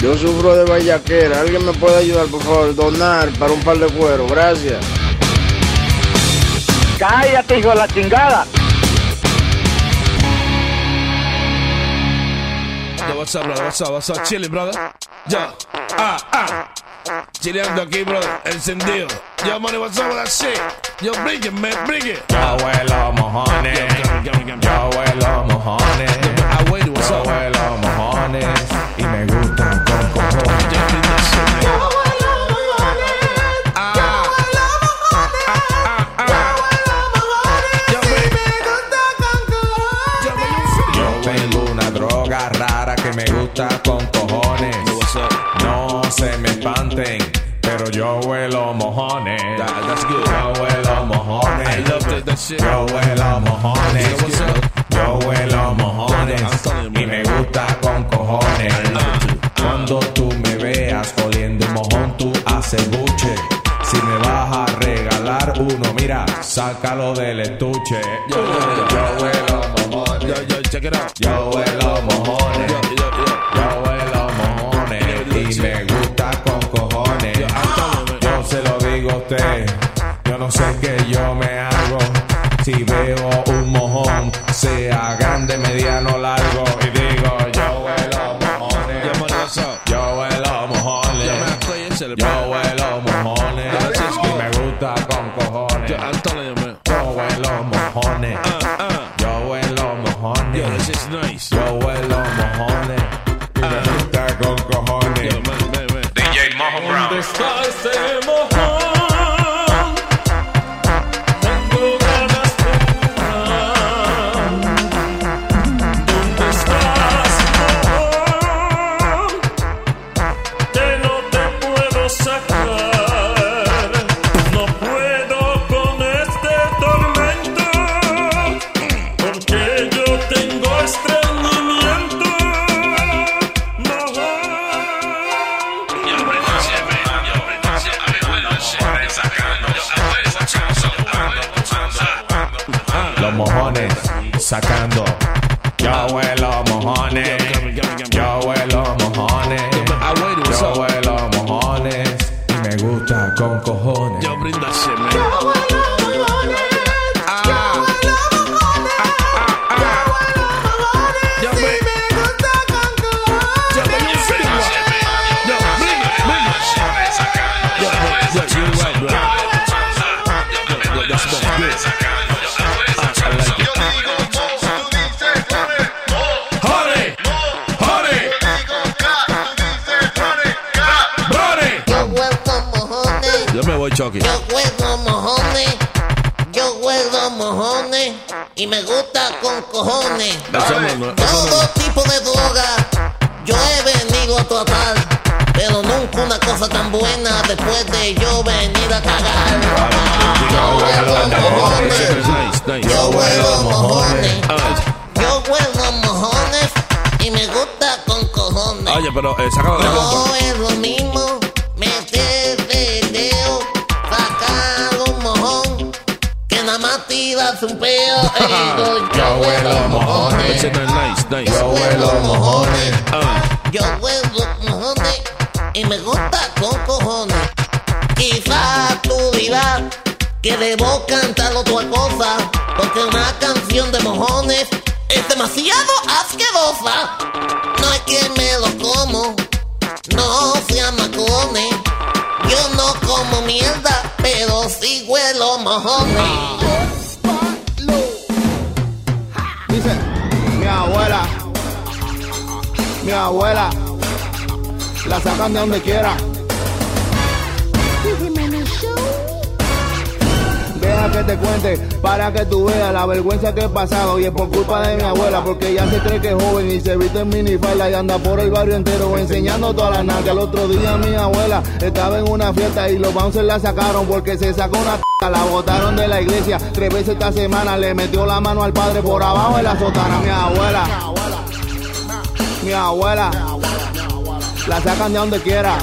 Yo sufro de vallaquera. ¿Alguien me puede ayudar, por favor? Donar para un par de cuero. Gracias. Cállate, hijo de la chingada. Yo, what's up, brother? What's up? What's up? Chilling, brother. Yo, ah, ah. Chileando aquí, brother. Encendido. Yo, money, what's up with that shit? Yo, bring it, man, bring it. Yo huelo mojones. Yo huelo mojones. Me gusta con cojones. No se me espanten, pero yo huelo mojones. That- that's good. Yo huelo mojones. I love that, that shit. Yo huelo mojones. What's up? Yo huelo mojones. Y me gusta con cojones. Cuando tú me veas oliendo un mojón, tú haces buche. Si me vas a regalar uno, mira, sácalo del estuche. Yo, yo, yo. Yo huelo mojones. Yo, yo, check it out. Yo huelo mojones. Y me gusta con cojones. Yo, se lo digo a usted, yo no sé qué yo me hago. Si veo un mojón, sea sacando. Yo huelo mojones. Yo me voy, Chucky. yo huelo mojones, yo huelo mojones y me gusta con cojones. Todo tipo de droga yo he venido a tratar, pero nunca una cosa tan buena después de yo venir a cagar. Yo huelo mojones, yo huelo mojones, yo huelo mojones y me gusta con cojones. Oye, pero eh, sácalo de la No es lo mismo yo, Yo huelo mojones. Nice, nice. Yo huelo mojones. Ah, Yo huelo mojones y me gusta con cojones. Quizás tú dirás que debo cantar otra cosa, porque una canción de mojones es demasiado asquerosa. No es que me lo como, no sean macones. Yo no como mierda, pero sí huelo mojones. Abuela, mi abuela, la sacan de donde quiera. Deja que te cuente para que tú veas la vergüenza que he pasado. Y es por culpa de mi abuela porque ella se cree que es joven y se viste en minifalda y anda por el barrio entero enseñando todas las nalgas. El otro día mi abuela estaba en una fiesta y los bouncers la sacaron porque se sacó una c***, la botaron de la iglesia tres veces esta semana. Le metió la mano al padre por abajo de la sotana. Mi abuela mi abuela la sacan de donde quiera.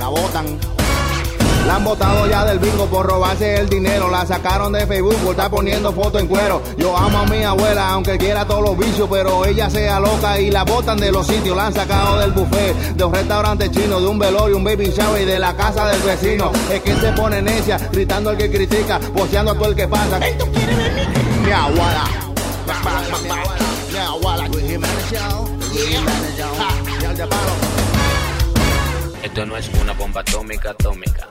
La botan la han botado ya del bingo por robarse el dinero. La sacaron de Facebook por estar poniendo fotos en cuero. Yo amo a mi abuela, aunque quiera todos los vicios, pero ella sea loca y la botan de los sitios. La han sacado del buffet, de un restaurante chino, de un velorio, un baby shower y de la casa del vecino. Es que se pone necia, gritando al que critica, poseando a todo el que pasa. Mi abuela. Mi abuela. Esto no es una bomba atómica atómica.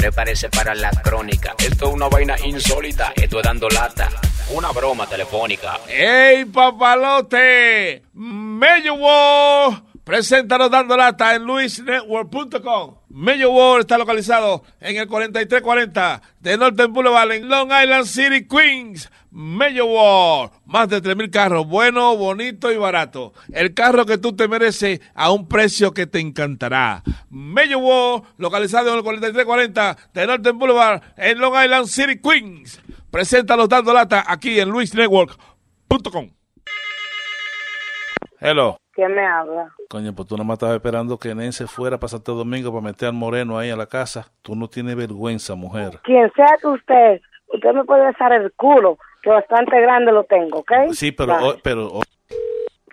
Prepárese para la crónica. Esto es una vaina insólita. Esto es dando lata. Una broma telefónica. ¡Ey, papalote! Presenta los dando lata en luisnetwork.com. Mello World está localizado en el 4340 de Northern Boulevard en Long Island City, Queens. Mello World, más de 3.000 carros, bueno, bonito y barato. El carro que tú te mereces a un precio que te encantará. Mello World, localizado en el 4340 de Northern Boulevard en Long Island City, Queens. Presenta los dando lata aquí en luisnetwork.com. Hello. ¿Quién me habla? Coño, pues tú nada más estabas esperando que Nen se fuera para Santo Domingo para meter al moreno ahí a la casa. Tú no tienes vergüenza, mujer. Quien sea que usted, usted me puede besar el culo, que bastante grande lo tengo, ¿ok? Sí, pero, pero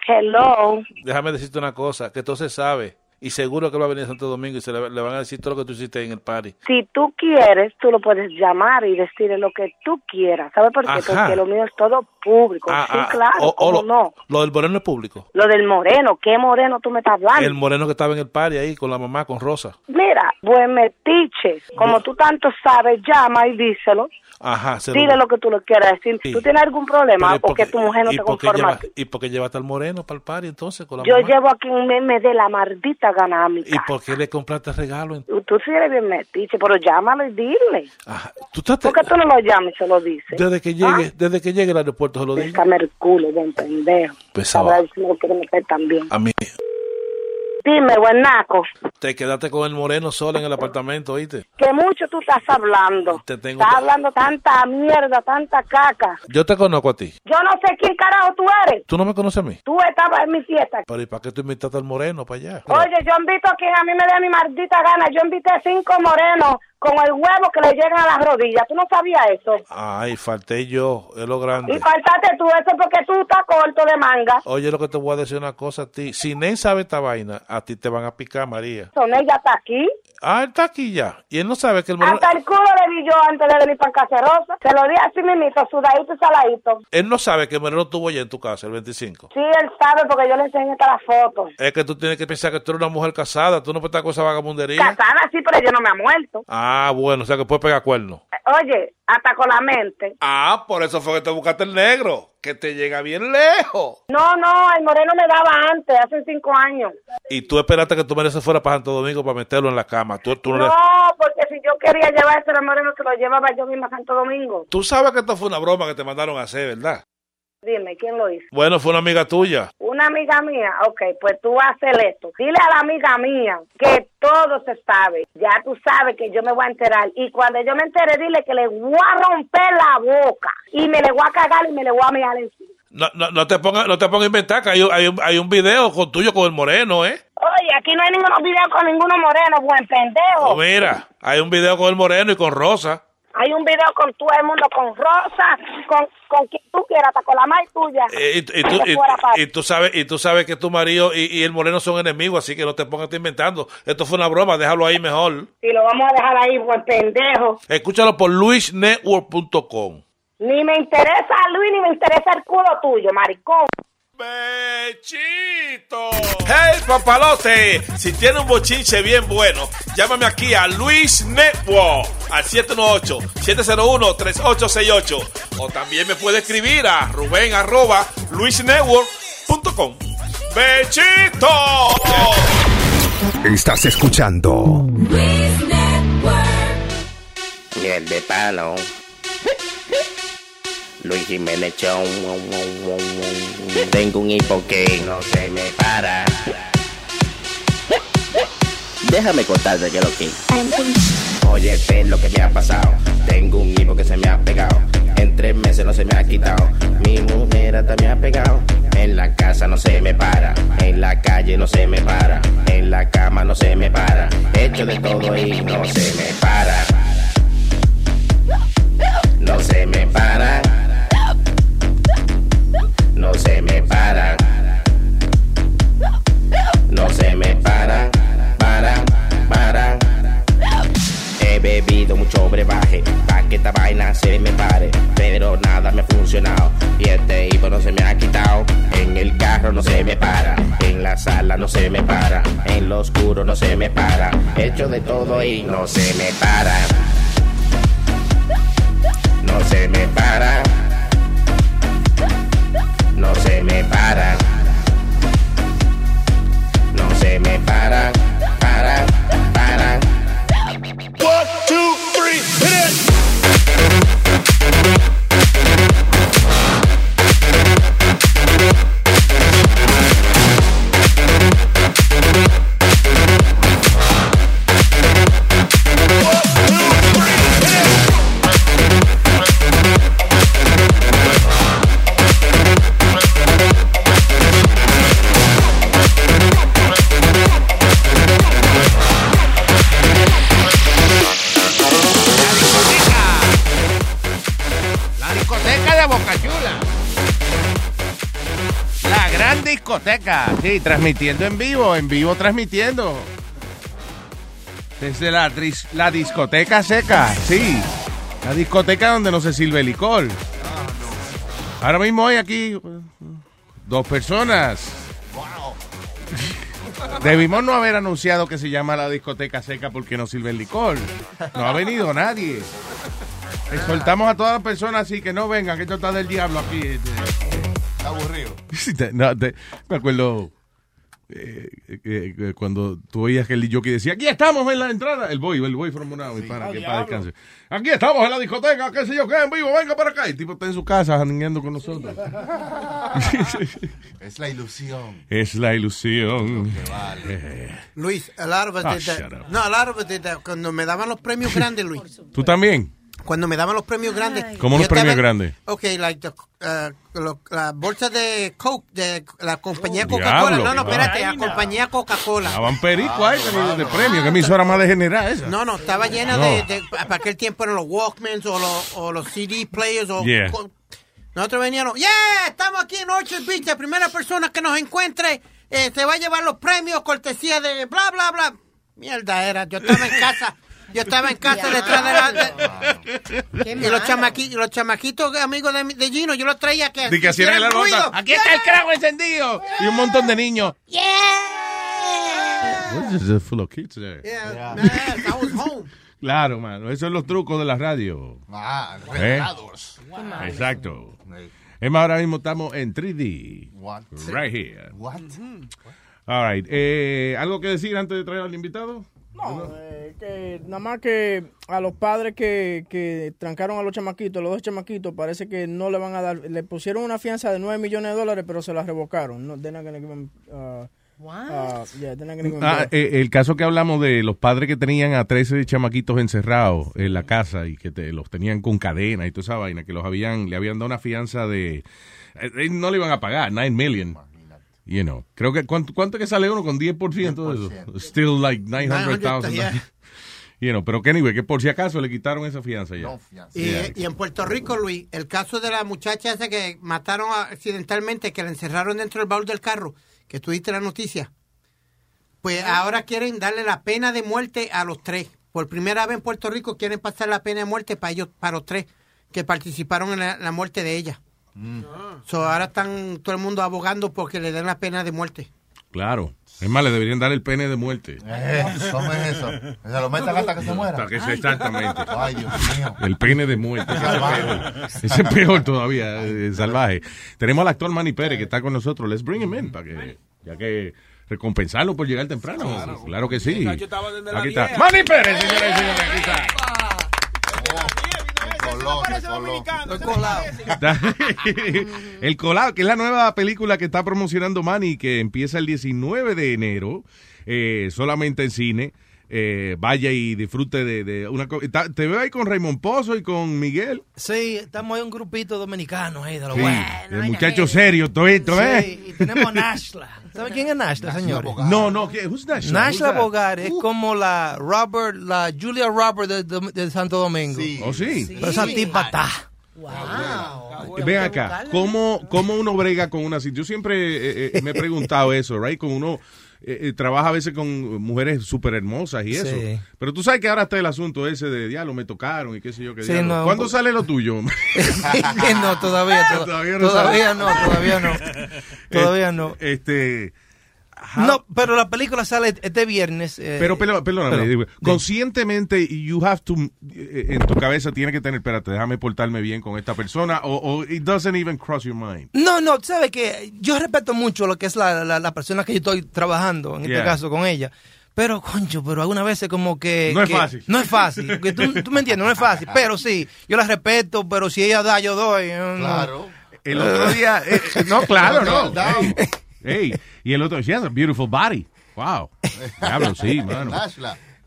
Hello. déjame decirte una cosa, que todo se sabe. Y seguro que va a venir a Santo Domingo y se le, le van a decir todo lo que tú hiciste en el party. Si tú quieres, tú lo puedes llamar y decirle lo que tú quieras. ¿Sabes por qué? Ajá. Porque lo mío es todo público. Ah, sí, ah, claro, o- o ¿cómo lo, no? lo del moreno es público. Lo del moreno, ¿qué moreno tú me estás hablando? El moreno que estaba en el party ahí con la mamá, con Rosa. Mira, buen metiche. Como tú tanto sabes, llama y díselo. Ajá. se Dile lo que tú le quieras decir. Sí. ¿Tú tienes algún problema? Pero ¿y por porque tu mujer no te conforma. lleva- ¿Y por qué llevaste al moreno para el party entonces con la Yo mamá? llevo aquí un meme de la maldita gana a mi ¿Y por qué le compraste regalo? Tú sí eres bien metiche, pero llámalo y dile. ¿Tú estás- ¿Por qué tú no lo llamas y se lo dices? Desde que llegue, desde que llegue al aeropuerto se lo digo. Bésame el culo, buen pendejo. Pesaba. Sabrá si me lo quiere meter también. A mí. Dime, buen naco, Te quedaste con el moreno solo en el apartamento, ¿oíste? que mucho tú estás hablando. Te tengo Estás hablando tanta mierda, tanta caca. Yo te conozco a ti. Yo no sé quién carajo tú eres. ¿Tú no me conoces a mí? Tú estabas en mi fiesta. Pero ¿y para qué tú invitaste al moreno para allá? Oye, yo invito a quien a mí me dé mi maldita gana. Yo invité cinco morenos con el huevo que le llegan a las rodillas. ¿Tú no sabías eso? Ay, falté yo, es lo Y grande. faltaste tú eso porque tú estás corto de manga. Oye, lo que te voy a decir una cosa a ti. Si Nen sabe esta vaina, a ti te van a picar, María. Son ella está aquí. Ah, él está aquí ya. Y él no sabe que el moreno... Hasta el culo le di yo antes de venir para Cacerosa. Se lo di así mismito, sudadito y saladito. Él no sabe que el moreno estuvo allá en tu casa el 25. Sí, él sabe porque yo le enseñé hasta las fotos. Es que tú tienes que pensar que tú eres una mujer casada. Tú no puedes estar con esa vagabundería. Casada sí, pero yo no me ha muerto. Ah, bueno, o sea que puedes pegar cuernos. Oye, hasta con la mente. Ah, por eso fue que te buscaste el negro. Que te llega bien lejos. No, no, el moreno me daba antes, hace cinco años. Y tú esperaste que tu se fuera para Santo Domingo para meterlo en la cama. Tú, tú, no le- No, porque si yo quería llevarse al moreno, se lo llevaba yo misma a Santo Domingo. tú sabes que esto fue una broma que te mandaron a hacer, ¿verdad? Dime, ¿quién lo hizo? Bueno, fue una amiga tuya. Una amiga mía, ok, pues tú haces esto. Dile a la amiga mía que todo se sabe. Ya tú sabes que yo me voy a enterar. Y cuando yo me entere, dile que le voy a romper la boca. Y me le voy a cagar y me le voy a mirar encima. No, no, no te pongas no te pongas a inventar que hay, un- hay, un, hay un video con tuyo con el moreno, ¿eh? Oye, aquí no hay ninguno video con ninguno moreno, buen pendejo. Oh, mira, hay un video con el moreno y con Rosa. Hay un video con todo el mundo, con Rosa, con, con quien tú quieras, hasta con la madre tuya. Eh, Y, y tú, y- y sabes y tú sabes que tu marido y, el moreno son enemigos, así que no te pongas inventando. Esto fue una broma, déjalo ahí mejor. Y lo vamos a dejar ahí, buen pendejo. Escúchalo por luisnetwork.com. Ni me interesa Luis, ni me interesa el culo tuyo, maricón. ¡Bechito! ¡Hey, papalote! Si tiene un bochinche bien bueno, llámame aquí a Luis Network al 718-701-3868. O también me puede escribir a Rubén arroba luisnetwork.com. ¡Bechito! Estás escuchando Miel de palo. Luis Jiménez Show. Tengo un hipo que no se me para. Déjame contarte que lo que. Oye, ve lo que me ha pasado. Tengo un hipo que se me ha pegado. En tres meses no se me ha quitado. Mi mujer hasta me ha pegado. En la casa no se me para. En la calle no se me para. En la cama no se me para. Hecho de todo y no se me para. No se me para. No se me para. No se me para. Para, para. He bebido mucho brebaje pa' que esta vaina se me pare Pero nada me ha funcionado Y este hipo no se me ha quitado En el carro no se me para En la sala no se me para En lo oscuro no se me para Hecho de todo y no se me para No se me para No Sí, transmitiendo en vivo, en vivo transmitiendo. Desde la, la discoteca seca, sí. La discoteca donde no se sirve licor. Ahora mismo hay aquí uh, dos personas. Debimos no haber anunciado que se llama la discoteca seca porque no sirve el licor. No ha venido nadie. Exhortamos a todas las personas así que no vengan, que esto está del diablo aquí. este. aburrido. Sí, te- no, te- me acuerdo eh, eh, cuando tú oías que el jockey decía, aquí estamos en la entrada, el boy, el boy from Monao, para que para descanse. Aquí estamos en la discoteca, qué sé yo qué, en vivo, venga para acá. Y el tipo está en su casa jangueando con nosotros. Es la ilusión. es la ilusión. Luis, a lot of us Ah, did that. No, a lot of us did that. Cuando me daban los premios grandes, Luis. ¿Tú también? Cuando me daban los premios grandes. ¿Cómo los premios estaba- grandes? Ok, like the, uh, lo- la bolsa de Coke, de la compañía Oh, Coca-Cola. diablo, No, no, espérate, la compañía Coca-Cola. Estaban perico ahí de, de premio, que emisora más degenerada esa. No, no, estaba llena No. de, de- Para aquel tiempo eran los Walkmans o los, o los CD players. O, Yeah. nosotros veníamos, yeah, estamos aquí en Orchard Beach. La primera persona que nos encuentre eh, se va a llevar los premios, cortesía de bla, bla, bla. Mierda era, yo estaba en casa. Yo estaba en casa detrás de la... de- y los, chamaqui- los chamaquitos amigos de, mi- de Gino, yo los traía que, hicieran ruido. Aquí está el crago encendido. Y un montón de niños. What is this full of kids there? Yeah, man, I was home. Claro, mano. Esos son los trucos de la radio. Ah, ¿Eh? revelados. Exacto. Es más, ahora mismo estamos en 3D. What? Right here. What? All right. Eh, ¿Algo que decir antes de traer al invitado? No, eh, que nada más que a los padres que, que trancaron a los chamaquitos, los dos chamaquitos, parece que no le van a dar, le pusieron una fianza de 9 millones de dólares, pero se la revocaron. No, they're not gonna give them, uh, uh, yeah, they're not gonna give them Ah, eh, el caso que hablamos de los padres que tenían a 13 chamaquitos encerrados en la casa y que te- los tenían con cadena y toda esa vaina, que los habían, le habían dado una fianza de... eh, eh, no le iban a pagar, 9 million. You know, creo que, ¿cuánto, cuánto que sale uno con 10% de eso? Still like 900,000. 900, yeah. You know, pero que anyway, que por si acaso le quitaron esa fianza ya. Y, Yeah. y en Puerto Rico, Luis, el caso de la muchacha esa que mataron accidentalmente, que la encerraron dentro del baúl del carro, que tuviste la noticia, pues ahora quieren darle la pena de muerte a los tres. Por primera vez en Puerto Rico quieren pasar la pena de muerte para ellos, para los tres que participaron en la, la muerte de ella. So, ahora están todo el mundo abogando porque le den la pena de muerte. Claro. Es más, le deberían dar el pene de muerte. Eh, ¿Cómo es eso? Se lo metan hasta que se muera. Hasta que se- exactamente. Ay, Dios mío. El pene de muerte. Ese es peor. Ese es peor todavía, eh, salvaje. Tenemos al actor Manny Pérez que está con nosotros. Let's bring him in para que, ya que recompensarlo por llegar temprano. Claro, que sí. Aquí está. 10. Manny Pérez, señores y señores. Aquí está. el colado, que es la nueva película que está promocionando Manny, que empieza el 19 de enero, eh, solamente en cine. Eh, vaya y disfrute de, de una Te veo ahí con Raymond Pozo y con Miguel. Sí, estamos ahí un grupito dominicano ahí de lo Sí, bueno. el muchacho serio, todo esto, Sí, ¿eh? y tenemos Nashla. ¿Sabe quién es Nashla, señores? No, no, ¿qué? Who's Nashla? Nashla? Bogart es como la Robert, la Julia Robert de, de- de Santo Domingo. ¿Oh, sí? Pero esa tipa está. Ven acá, ¿cómo, ¿cómo uno brega con una Yo siempre eh, eh, me he preguntado eso, right? Con uno eh, eh, trabaja a veces con mujeres súper hermosas y eso. Sí. Pero tú sabes que ahora está el asunto ese de diablo, me tocaron y qué sé yo qué Sí, no, ¿Cuándo pues- sale lo tuyo? no, todavía, to- Todavía todavía, no no, sale. todavía no, todavía no. Este, No, pero la película sale este viernes. eh, pero pero- perdóname, pero- digo, conscientemente you have to eh, en tu cabeza tiene que tener, espérate, déjame portarme bien con esta persona o, o it doesn't even cross your mind. No, no, sabes que yo respeto mucho lo que es la, la, la persona que yo estoy trabajando, en Yeah. este caso con ella. Pero, concho, pero algunas veces como que... No es que- fácil. No es fácil. tú, tú me entiendes, no es fácil. Pero sí, yo la respeto, pero si ella da, yo doy. no. Claro. El otro día, eh, no, claro, no. Hey, y el otro, she has a beautiful body. Wow. Diablo, sí, mano.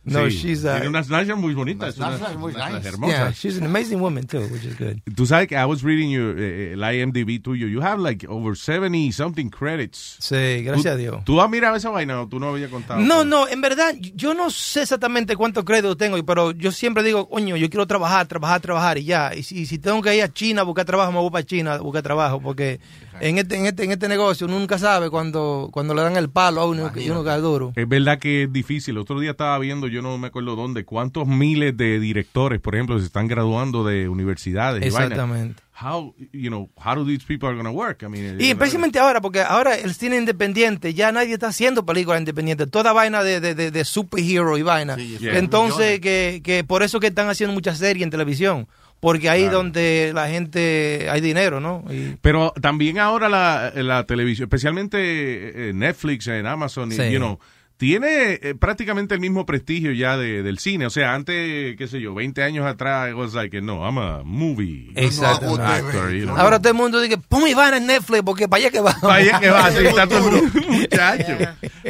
No, Sí, she's a- Tiene unas muy bonitas. Unas nalgas muy nice. hermosas. Yeah, she's an amazing woman too, which is good. Tú sabes que I was reading your, eh, el IMDb tuyo. You have like over 70 something credits. Sí, gracias a Dios. ¿Tú has mirado esa vaina o tú no habías contado? No, no, en verdad, yo no sé exactamente cuántos créditos tengo, pero yo siempre digo, coño, yo quiero trabajar, trabajar, trabajar y ya. Y si, si tengo que ir a China a buscar trabajo, me voy para China a buscar trabajo, porque en este, en este, en este negocio uno nunca sabe cuando, cuando le dan el palo a uno y uno cae duro. Es verdad que es difícil. El otro día estaba viendo, yo no me acuerdo dónde, cuántos miles de directores, por ejemplo, se están graduando de universidades. y. Exactamente. How, you know, how do these people are going to work? I mean, Y especialmente ahora, porque ahora el cine independiente, ya nadie está haciendo películas independientes, toda vaina de, de, de, de superhero y vaina. Yeah. Entonces, que, que por eso que están haciendo muchas series en televisión, porque ahí donde la gente hay dinero, ¿no? Y- Pero también ahora la, la televisión, especialmente eh, Netflix, en Amazon, y, Sí. you know, tiene eh, prácticamente el mismo prestigio ya de- del cine. O sea, antes, qué sé yo, 20 años atrás, it was like, no, I'm a movie Exactamente. actor, you know. Ahora todo el mundo dice, pon mi vaina en Netflix porque para allá que va. Para allá que va, sí, está todo el mundo, muchacho.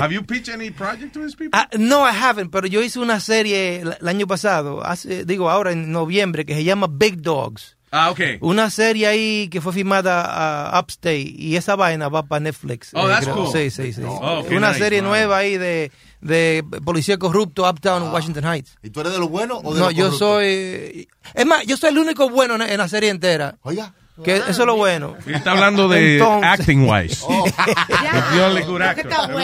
Have you pitched any project to these people? Ah, no, I haven't, pero yo hice una serie el, el año pasado, hace, digo ahora en noviembre, que se llama Big Dogs. Ah, ok. Una serie ahí que fue filmada a Upstate y esa vaina va para Netflix. Oh, Eh, that's creo- cool. Sí, sí, sí. Oh, Una nice, serie wow. nueva ahí de, de policía corrupto Uptown en Washington Heights. ¿Y tú eres de los buenos o de No, los yo corruptos? soy... Es más, yo soy el único bueno en, en la serie entera. Oiga. Que eso es lo bueno. Él está hablando de Entonces- acting wise. Oh. Actor.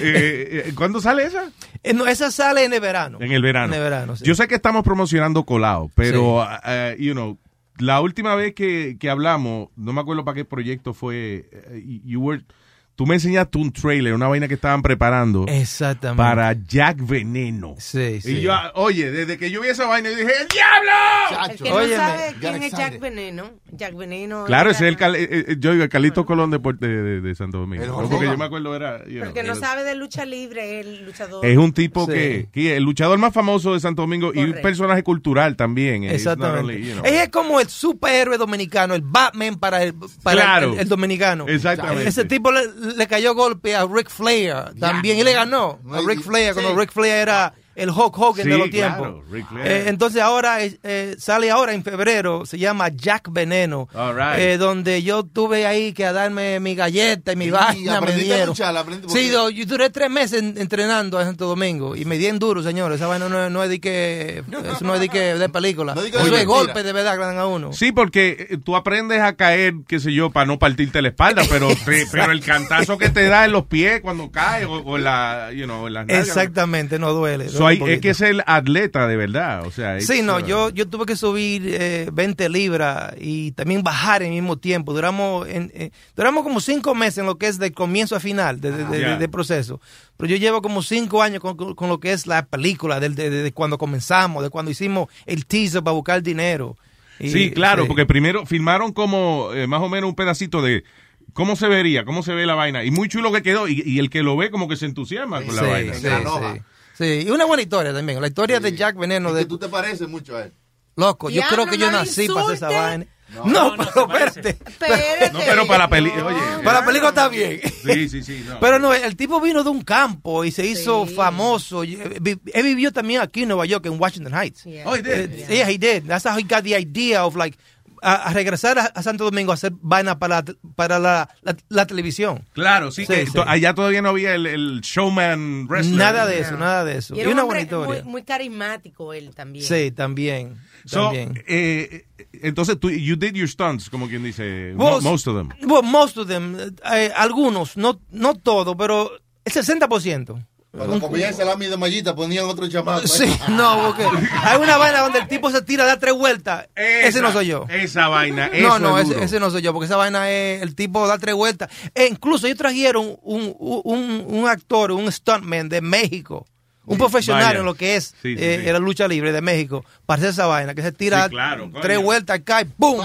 Eh, eh, ¿Cuándo sale esa? Eh, no, esa sale en el verano. En el verano. En el verano, sí. Yo sé que estamos promocionando Colado, pero, uh, you know, la última vez que, que hablamos, no me acuerdo para qué proyecto fue, eh, you were, tú me enseñaste un trailer, una vaina que estaban preparando Exactamente. para Jack Veneno. Sí, sí. Y yo, oye, desde que yo vi esa vaina, yo dije, ¡el diablo! El que no sabe quién es Jack. Veneno, Jack Veneno. Claro, ese es el, Cal- eh, eh, yo digo, el Calito Colón de, Puerto- de, de- de Santo Domingo. El No, porque yo me acuerdo era... you know, Porque no sabe de lucha libre, el luchador. Es un tipo Sí. que, que el luchador más famoso de Santo Domingo y un personaje cultural también. eh, Exactamente. only, you know. Es como el superhéroe dominicano, el Batman para el, para Claro. el, el dominicano. Exactamente. Ese tipo le, le cayó golpe a Rick Flair también y le ganó a Rick Flair cuando Rick Flair era el Hulk Hogan Sí, de los tiempos. Eh, entonces ahora eh, eh, sale ahora en febrero, se llama Jack Veneno, right. eh, donde yo tuve ahí que a darme mi galleta y mi Y vaina, me a dieron. luchar, Sí, do- yo duré tres meses en- entrenando en Santo Domingo y me di en duro, señores. Esa vaina no, es- no es de que, eso no es de que de película. No es de que eso de es golpe de verdad que le dan a uno. Sí, porque tú aprendes a caer, qué sé yo, para no partirte la espalda, pero, te- pero el cantazo que te da en los pies cuando caes o, o en la, you know, en las nalgas. Exactamente, no duele. So, duele hay- es que es el atleta de verdad, o sea. Sí, it's, no, uh, yo, yo tuve que subir eh, 20 libras y también bajar en el mismo tiempo. Duramos, en, eh, duramos como cinco meses en lo que es de comienzo a final de, de- de- Yeah. de proceso. Pero yo llevo como cinco años con, con- con lo que es la película, del- de, de- de cuando comenzamos, de cuando hicimos el teaser para buscar dinero. Y- Sí, claro, sí. porque primero filmaron como eh, más o menos un pedacito de cómo se vería, cómo se ve la vaina. Y muy chulo que quedó. Y, y el que lo ve como que se entusiasma con la Sí, vaina. sí, sí. Y una buena historia también. La historia de Jack Veneno. De, Que tú te pareces mucho a él. Loco, yo creo no, que yo no nací para hacer esa vaina. No, pero espérate. No, pero para la película, oye. Para la película está bien. Sí, sí, sí. no. Pero no, el tipo vino de un campo y se hizo famoso. Eh, Él vivió también aquí en Nueva York, en Washington Heights. Oh, he did? Eh, yeah, he did. That's how he got the idea of like a, a regresar a, a Santo Domingo a hacer vaina para, la- para la, la, la televisión. Claro, sí, Sí, que sí. to- allá todavía no había el, el showman wrestler. Nada de eso, nada de eso. Y Y, era un una buena historia. Muy, muy carismático él también. Sí, también. So, también. eh, entonces, tú, you did your stunts, como quien dice, Well, mo- most of them. Well, most of them. eh, algunos, no, no todo, pero el 60%. Cuando comía el salami de mallita ponían otro chamaco. Sí, no, porque hay una vaina donde el tipo se tira, da tres vueltas. ese no soy yo. Esa vaina, No, eso no, es ese, no soy yo, porque esa vaina es el tipo da tres vueltas. E incluso ellos trajeron un, un, un actor, un stuntman de México, un profesional Vaya. en lo que es Sí, sí, eh, sí. la lucha libre de México, para hacer esa vaina, que se tira Sí, claro, coño. tres vueltas, cae, ¡pum!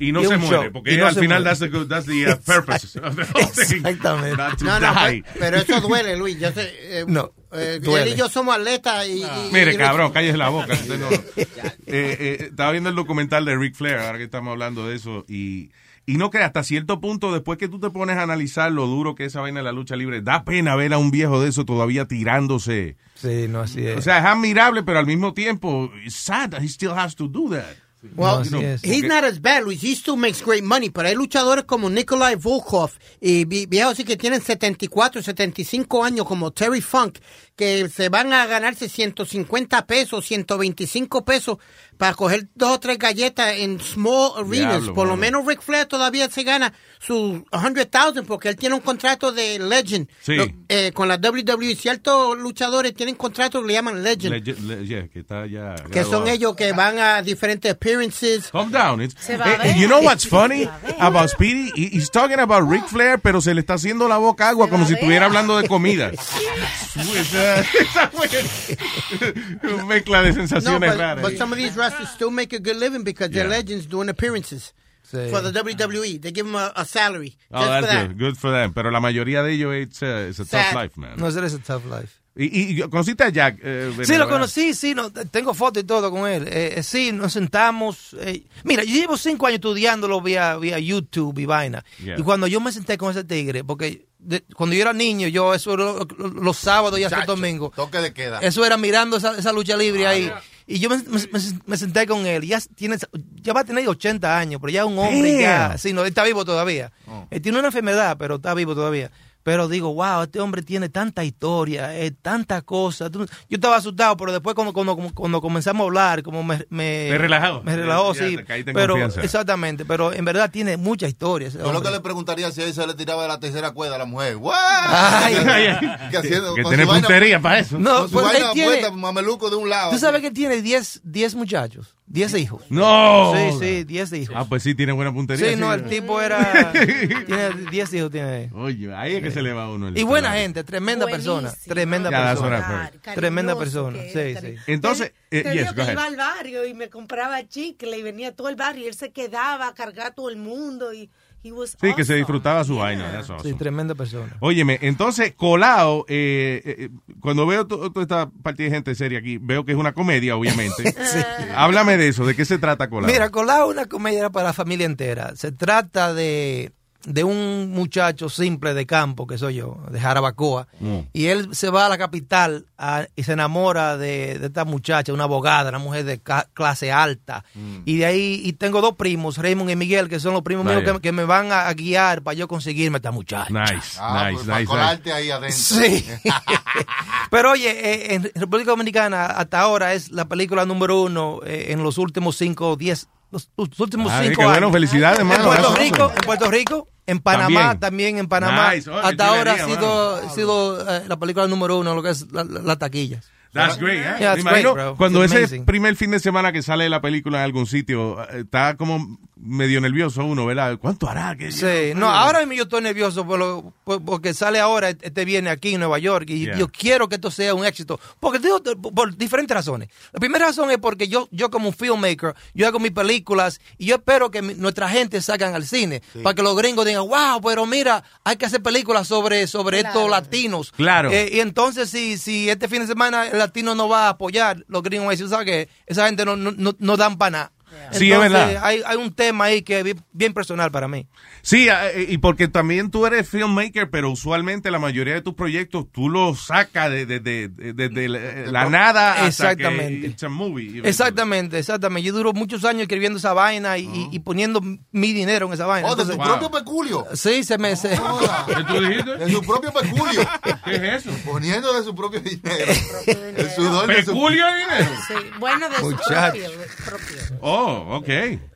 Y no Y se muere, show. porque no al final muere. that's the, good- that's the uh, purpose of the whole thing. Exactamente. Not to No, no, die. pero, pero eso duele, Luis. Yo sé, eh, No, eh, duele. Él y yo somos atletas y... y- Mire, y- cabrón, cállese la boca. No- Eh, eh, estaba viendo el documental de Ric Flair, ahora que estamos hablando de eso, y, y no que hasta cierto punto, después que tú te pones a analizar lo duro que es esa vaina de la lucha libre, da pena ver a un viejo de eso todavía tirándose. Sí, no, así es. O sea, es admirable, pero al mismo tiempo, it's sad that he still has to do that. Well, You know, he's not as bad, Luis. He still makes great money. Pero hay luchadores como Nikolai Volkov y vi- viejos que tienen 74, 75 años, como Terry Funk, que se van a ganarse 150 pesos, 125 pesos para coger dos o tres galletas en small arenas. Diablo, Por lo mano. menos Ric Flair todavía se gana sus 100,000 porque él tiene un contrato de Legend. Sí. Lo- eh, con la WWE, ciertos luchadores tienen contratos que le llaman Legend. Legend- le- yeah, que está ya que son ellos que van a diferentes appearances. Calm down. It's- Se va a eh, ver. you know what's funny about Speedy? He- He's talking about Ric Flair, pero se le está haciendo la boca agua como si estuviera hablando de comida. Esa- esa fue una Mezcla de No, sensaciones but, raras. but still make a good living because they're Yeah. legends doing appearances Sí. for the WWE. They give them a, a salary Oh, just for that's that. good. Good for them. Pero la mayoría de ellos, it's a, it's a tough life, man. No, es a tough life. Y, y- y conociste a Jack. eh, Sí, lo conocí, sí, no, tengo fotos y todo con él. Eh, eh, sí, nos sentamos. eh, mira, yo llevo cinco años estudiándolo vía, vía YouTube y vaina. Yeah. Y cuando yo me senté con ese tigre, porque de- cuando yo era niño, yo eso era lo- lo- los sábados y hasta Chacho, domingo. Toque de queda. Eso era mirando esa, esa lucha libre ahí. Y yo me, me- senté con él. Ya, tiene, ya va a tener 80 años, pero ya es un hombre ya. Sí, no, él está vivo todavía. Oh. Él tiene una enfermedad, pero está vivo todavía. Pero digo, wow, este hombre tiene tanta historia, eh, tanta cosa. Yo estaba asustado, pero después cuando, cuando, cuando comenzamos a hablar, como me... Me, Te relajó. Me relajó, Ya sí. pero, confianza. exactamente, pero en verdad tiene mucha historia. Yo lo hombre. que le preguntaría si a él se le tiraba de la tercera cuerda a la mujer. ¡Guau! Ay, que haciendo, que tiene vaina- puntería para eso. No, con su pues él vaina tiene- puesta, mameluco de un lado. Tú sabes que tiene 10 10 muchachos, 10 hijos. No. Sí, sí, 10 hijos. Ah, pues sí, tiene buena puntería. Sí, no, el tipo era. tiene 10 hijos, tiene. Oye, ahí es que se le va uno el Y buena salario. gente, tremenda persona. Buenísimo. Tremenda Ya, persona. Tremenda persona. Sí, sí. Entonces, eh, Te yes, digo que ahead. iba al barrio y me compraba chicle y venía todo el barrio y él se quedaba a cargar a todo el mundo y he was Sí, que se disfrutaba su vaina. that's Sí, tremenda persona. Óyeme, entonces, Colao, eh, eh, cuando veo to- toda esta partida de gente seria aquí, veo que es una comedia, obviamente. Háblame de eso, ¿de qué se trata Colao? Mira, Colado es una comedia para la familia entera. Se trata de, de un muchacho simple de campo, que soy yo, de Jarabacoa. Mm. Y él se va a la capital a- y se enamora de, de esta muchacha, una abogada, una mujer de ca- clase alta. Y de ahí, y tengo dos primos, Raymond y Miguel, que son los primos míos que, que me van a, a guiar para yo conseguirme esta muchacha. Nice, Ah, nice, pues, para nice, colarte nice. ahí adentro. Sí. Pero oye, eh, en República Dominicana hasta ahora es la película número uno eh, en los últimos cinco, diez, los, los últimos Ay, cinco años. bueno, felicidades, En mano. Puerto That's Rico, en Puerto Rico, en Panamá, También. también, en Panamá. Nice. Oh, hasta ahora ha sido, sido eh, la película número uno en lo que es la, la- las taquillas. That's great, ¿eh? Yeah, it's imagino great, cuando It's ese amazing. primer fin de semana que sale la película en algún sitio, eh, está como medio nervioso uno, ¿verdad? ¿Cuánto hará? ¿Qué- Sí, no, ahora mismo yo estoy nervioso por lo- por- porque sale ahora, este viene aquí en Nueva York y Yeah. yo quiero que esto sea un éxito. Porque digo, por, por diferentes razones. La primera razón es porque yo, yo como un filmmaker, yo hago mis películas y yo espero que mi- nuestra gente salgan al cine para que los gringos digan, wow, pero mira, hay que hacer películas sobre, sobre estos latinos. Claro. Eh, y entonces si, si este fin de semana el latino no va a apoyar, los gringos van a decir, ¿sabes qué? Esa gente no, no, no, no dan para nada. Sí, es verdad. Hay, hay un tema ahí que es bien- personal para mí. Sí, eh, y porque también tú eres filmmaker, pero usualmente la mayoría de tus proyectos tú los sacas de, de, de, de- de- de la, la nada hasta Exactamente. que it's a movie. Exactamente, exactamente. Yo duro muchos años escribiendo esa vaina y, y poniendo mi dinero en esa vaina. Oh, de tu Entonces- propio peculio. Sí, se me... Se... ¿Qué tú dijiste? De su propio peculio. ¿Qué es eso? Poniendo de su propio dinero. El sudor de su ¿Peculio dinero? Sí, bueno, de su propio, propio. Oh, ok.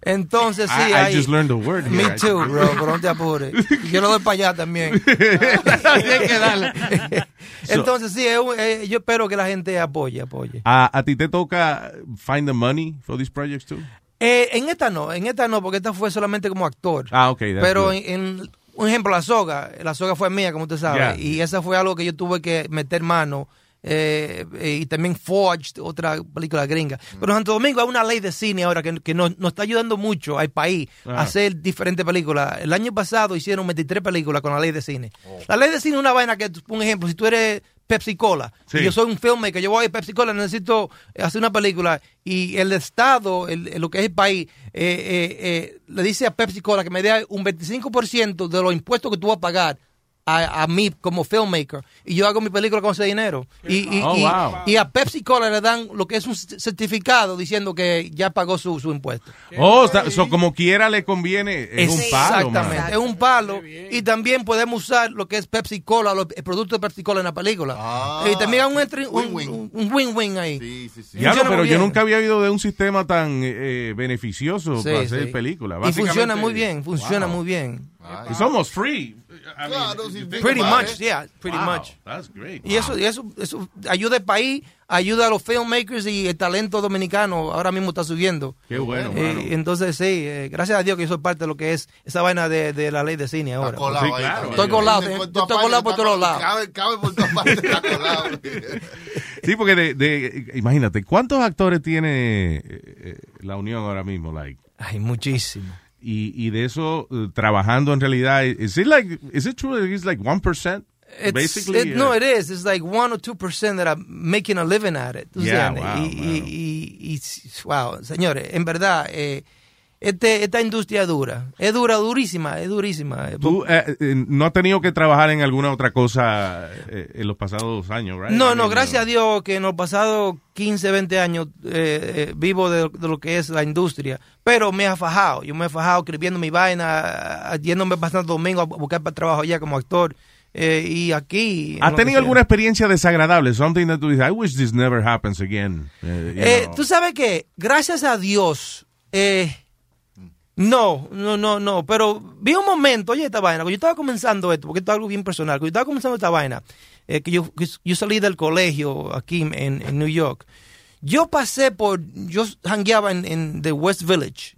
Entonces sí, I, I hay- just learned a word. Me here. too, bro, pero no te apures. Yo lo doy para allá también. Entonces sí, es un- eh, yo espero que la gente apoye, apoye. ¿A, a ti te toca find the money for these projects too? Eh, en esta no, en esta no, porque esta fue solamente como actor. Ah, ok. Pero good. en, en- un ejemplo, la soga, la soga fue mía, como usted sabe, Yeah. y esa fue algo que yo tuve que meter mano. Eh, y también Forged, otra película gringa. Pero en Santo Domingo hay una ley de cine ahora que, que nos, nos está ayudando mucho al país Ah. a hacer diferentes películas. El año pasado hicieron 23 películas con la ley de cine. La ley de cine es una vaina que, un ejemplo, si tú eres Pepsi Cola Sí. y yo soy un filmmaker, yo voy a Pepsi Cola, necesito hacer una película y el Estado, el, el- lo que es el país, eh, eh, eh, le dice a Pepsi Cola que me dé un 25% de los impuestos que tú vas a pagar a, a mí como filmmaker y yo hago mi película con ese dinero y, y, Oh, y- wow. y a Pepsi Cola le dan lo que es un certificado diciendo que ya pagó su, su impuesto. Oh, está- so como quiera le conviene. Es un palo, man. Exactamente, es un palo. Y también podemos usar lo que es Pepsi Cola, lo- el producto de Pepsi Cola en la película. Ah, y también hay un win-win. ahí. Sí, sí, sí. Ya, Funciona pero yo nunca había oído de un sistema tan eh, beneficioso Sí, para hacer sí. películas. Y funciona muy bien, funciona Wow. muy bien. It's almost free. I Claro, Pretty much, it. yeah, pretty Wow, much. That's great. Y eso, y eso, eso ayuda al país, ayuda a los filmmakers y el talento dominicano ahora mismo está subiendo. Qué bueno, Eh, mano. entonces, sí, eh, gracias a Dios que yo soy parte de lo que es esa vaina de, de la ley de cine ahora. colado Sí, claro. Estoy colado, eh, estoy colado por todos lados. Cabe, cabe por tu parte, está colado. Sí, porque de, de- imagínate, ¿cuántos actores tiene la Unión ahora mismo? Like? Ay, muchísimo. Y, y de eso, eh, trabajando en realidad, is it like, is it true that it's like 1%? It's, Basically, it- no, uh, it is. It's like one or two percent that are making a living at it. ¿tú Yeah, wow, y, y- y- y- wow, señores, en verdad, eh, este, esta industria es dura. Es dura, durísima, es durísima. Tú eh, eh, no has tenido que trabajar en alguna otra cosa eh, en los pasados años, right? No, no, gracias a Dios que en los pasados 15, 20 años eh, eh, vivo de, de lo que es la industria. Pero me ha fajado. Yo me he fajado escribiendo mi vaina, yéndome bastante domingo a buscar para trabajo allá como actor. y aquí. ¿Has tenido alguna experiencia desagradable? Something that tú dices, I wish this never happens again. You know. Tú sabes que, gracias a Dios, eh, no, no, no, no, pero vi un momento, oye, esta vaina, cuando yo estaba comenzando esto, porque esto es algo bien personal, cuando yo estaba comenzando esta vaina, eh, que yo, que yo salí del colegio aquí en, en New York, yo pasé por, yo jangueaba en, en The West Village,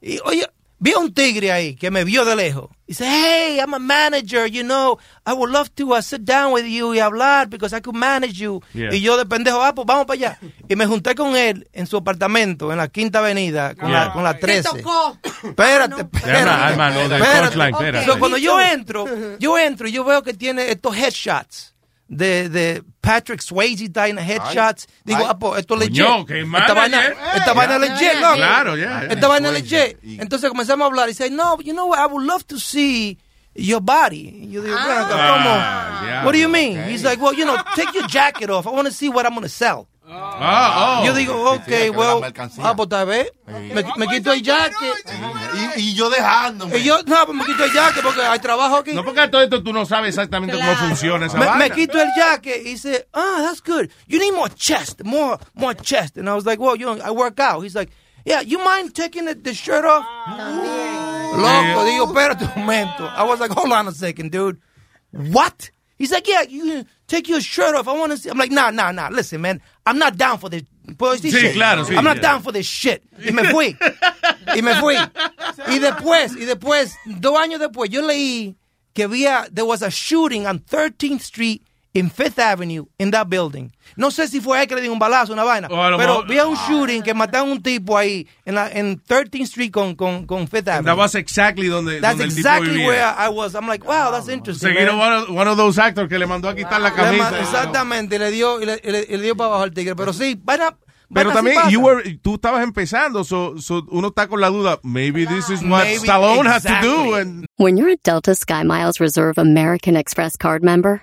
y oye, vi a un tigre ahí que me vio de lejos. Y dice, hey, I'm a manager, you know, I would love to uh, sit down with you y hablar because I could manage you. Yeah. Y yo de pendejo, ah, pues vamos para allá. Y me junté con él en su apartamento, en la Quinta Avenida, con, la, con la ¿Te 13. tocó? Espérate, espérate. Espérate. espérate. So, cuando yo entro, yo entro y yo veo que tiene estos headshots de, de Patrick Swayze tiene headshots. Digo, ay. ah, pues esto es Coño, legit. qué Esta manager. vaina, esta vaina es legit, loco. Claro, ya. Esta vaina es Swayze. legit. Entonces comenzamos a hablar y dice, no, you know what, I would love to see your body. Y yo digo, "Ven acá, ¿cómo? Ah, ya. What do you mean? He's like, well, you know, take your jacket off. I want to see what I'm going to sell. Ah, oh. Yo digo, ok, well, ah, pues tal vez. Me, me quito el jacket. Y, y yo dejándome. Y yo, no, pues me quito el jacket porque hay trabajo aquí. No, porque todo esto tú no sabes exactamente cómo funciona esa me, vaina. me quito el jacket y dice, ah, that's good. You need more chest, more, more chest. And I was like, well, you know, I work out. He's like, yeah, you mind taking the, the shirt off? Loco, digo, espérate un momento. I was like, hold on a second, dude. What? He's like, yeah, you take your shirt off. I want to see. I'm like, nah, nah, nah. Listen, man, I'm not down for this ¿Puedo decir Sí, shit? claro, sí, I'm not down for this shit. Y me fui. y me fui. Y después, y después, dos años después, yo leí que había, there was a shooting on 13th Street in Fifth Avenue in that building. No sé si fue ahí que le dio un balazo, una vaina, O a lo pero mejor- había un shooting que mataron a un tipo ahí en, la, en 13th Street con, con, con Fifth Avenue. That was exactly donde, That's donde el exactly tipo where vivía. I was. I'm like, wow, that's interesting. Seguir man. one of, one of those actors que le mandó a quitar la Le ma- camisa. Exactamente, le dio, le, le- le dio para abajo al tigre. Pero sí, vaina, Pero también, you were, tú estabas empezando, so, so uno está con la duda, maybe this is what Maybe, Stallone has to do. exactly. And When you're a Delta Sky Miles Reserve American Express card member,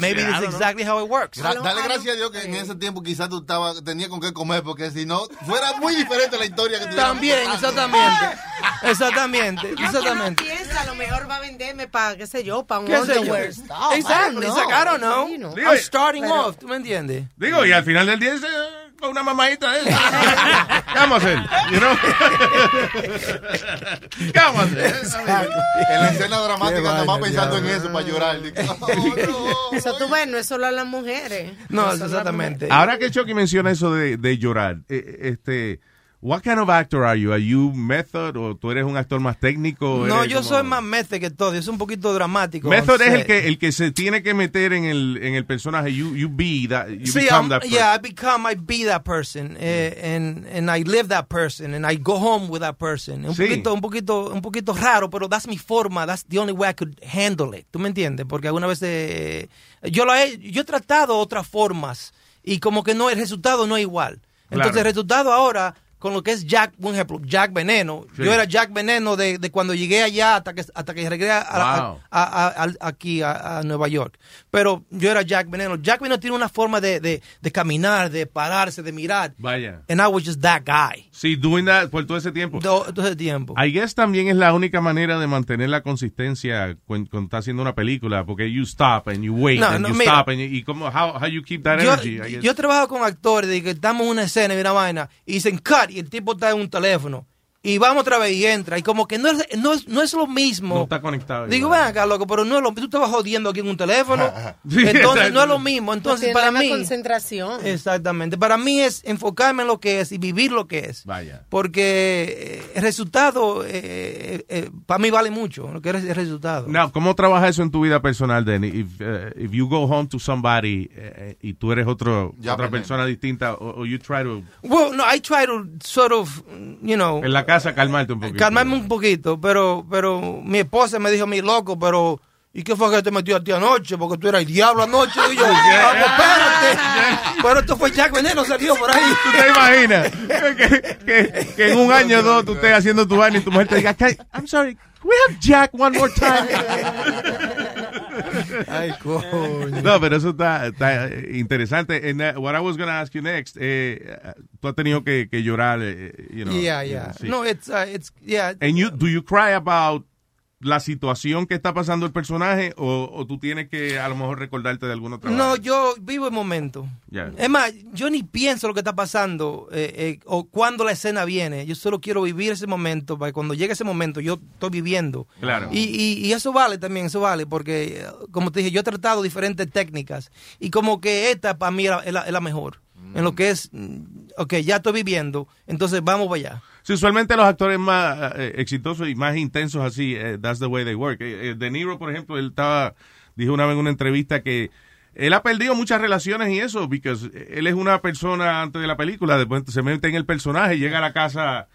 Maybe that's exactly how it works. Gra- dale gracias a Dios que en ese tiempo quizás tú estaba, tenías con qué comer, porque si no, fuera muy diferente la historia que tuviéramos También, contando. exactamente. Exactamente, exactamente. Piensa, a lo mejor va a venderme para, qué sé yo, para un ¿Qué sé yo? underwear. I don't know. You know. I'm starting Pero- off, ¿tú me entiendes? digo, y al final del día, eh, con una mamadita de esa. ¿Qué vamos a hacer? You know? ¿Qué vamos a hacer? En la escena dramática, Qué nada más vaina, pensando en eso para llorar. Digo, Eso tú ves, no es solo a las mujeres. No, exactamente. Ahora que Chucky menciona eso de, de llorar, eh, este, what kind of actor are you? Are you method o tú eres un actor más técnico? No, ¿Eres yo como- soy más method que todo. Yo soy un poquito dramático. Method es el que el que se tiene que meter en el en el personaje. You you be that. You Sí, become I'm- that. person. yeah, I become, I be that person, eh, and and I live that person, and I go home with that person. Un Sí. poquito, un poquito, un poquito raro, pero that's mi forma. That's the only way I could handle it. ¿Tú me entiendes? Porque alguna vez eh, yo lo he, yo he tratado otras formas y como que no el resultado no es igual. Entonces Claro. el resultado ahora con lo que es Jack, por ejemplo, Jack Veneno. Sí. Yo era Jack Veneno de, de cuando llegué allá hasta que hasta que llegué a, Wow. a- a- aquí a, a Nueva York. Pero yo era Jack Veneno. Jack Veneno tiene una forma de, de, de caminar, de pararse, de mirar. Vaya. And I was just that guy. Sí, doing that por todo ese tiempo. Todo, todo ese tiempo. I guess también es la única manera de mantener la consistencia cuando, cuando estás haciendo una película, porque you stop and you wait No, and no, you mira. stop and you- y como how, how you keep that yo, energy. I guess. yo trabajo con actores de que en una escena y una vaina y dicen cut y el tipo está en un teléfono y vamos otra vez y entra y como que no es, no es, no es lo mismo. no está conectado. Digo, ven acá, loco, pero no es lo Tú estabas jodiendo aquí en un teléfono. Entonces no es lo mismo. Entonces, para la mí. concentración. Exactamente. Para mí es enfocarme en lo que es y vivir lo que es. Vaya. Porque eh, el resultado, eh, eh, para mí vale mucho, lo que es el resultado. Now, ¿cómo trabaja eso en tu vida personal, Denny? If, uh, if you go home to somebody eh, y tú eres otro, Ya, otra persona distinta, o, o you try to, Well, no, I try to sort of, you know, en la casa, calmarte un poquito. calmarme un poquito, pero, pero mi esposa me dijo mí, loco, pero... ¿Y qué fue que te metió a ti anoche? Porque tú eras el diablo anoche. Y yo, "Ah, pues, espérate. Pero esto fue Jack Veneno, salió por ahí. ¿Tú te imaginas que, que- que en un año o dos tú estés haciendo tu vaina y tu mujer te diga, "Can- I'm sorry, we have Jack one more time? Ay, coño. No, pero eso está, está interesante. And, uh, what I was going to ask you next, eh, tú has tenido que, que llorar, eh, you know. Yeah, yeah. sí. No, it's, uh, it's, yeah. And you, do you cry about la situación que está pasando el personaje o, o tú tienes que a lo mejor recordarte de alguna otra No, yo vivo el momento. Ya. Es más, yo ni pienso lo que está pasando eh, eh, o cuando la escena viene. Yo solo quiero vivir ese momento para que cuando llegue ese momento yo estoy viviendo. Claro. Y, y, y eso vale también, eso vale, porque eh, como te dije, yo he tratado diferentes técnicas y como que esta para mí es la, es mejor. En lo que es, mm, ok, ya estoy viviendo, entonces vamos para allá. Sí, usualmente los actores más eh, exitosos y más intensos así, eh, that's the way they work. Eh, eh, de Niro, por ejemplo, él estaba, dijo una vez en una entrevista que él ha perdido muchas relaciones y eso, porque él es una persona antes de la película, después se mete en el personaje, llega a la casa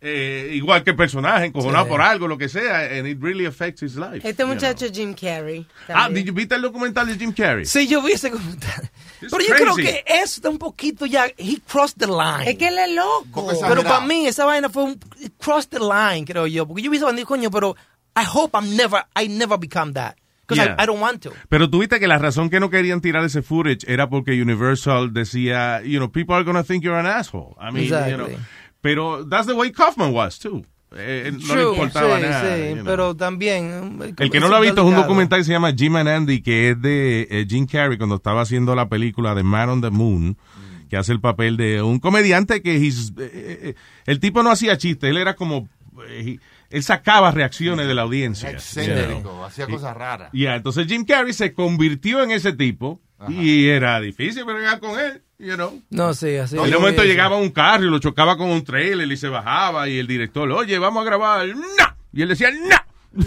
eh, igual que el personaje, encojonado Sí. por algo, lo que sea, and it really affects his life. Este you know. muchacho Jim Carrey. Ah, también. did you- ¿viste el documental de Jim Carrey? Sí, yo vi ese comentario. It's Pero yo creo crazy. que eso está un poquito ya. He crossed the line. Es que él es loco. Pero para mí esa vaina fue un it crossed the line, creo yo. Porque yo vi esa vaina coño, pero I hope I'm never, I never become that. Because Yeah. I, I don't want to. Pero tuviste que la razón que no querían tirar ese footage era porque Universal decía, you know, people are gonna think you're an asshole. I mean, you know. Exactly. Pero that's the way Kaufman was too. Eh, no le importaba sí, nada. sí, you know. pero también. El que no lo ha visto es un documental que se llama Jim and Andy, que es de eh, Jim Carrey cuando estaba haciendo la película de Man on the Moon, que hace el papel de un comediante que he's- eh, eh, eh, el tipo no hacía chistes, él era como eh, he- él sacaba reacciones de la audiencia. Excéntrico, you know. hacía cosas raras. Ya, entonces Jim Carrey se convirtió en ese tipo y era difícil bregar con él, you know. No, sí, así. en un momento llegaba un carro y lo chocaba con un trailer y se bajaba y el director, oye, vamos a grabar. ¡No! Y él decía, ¡No!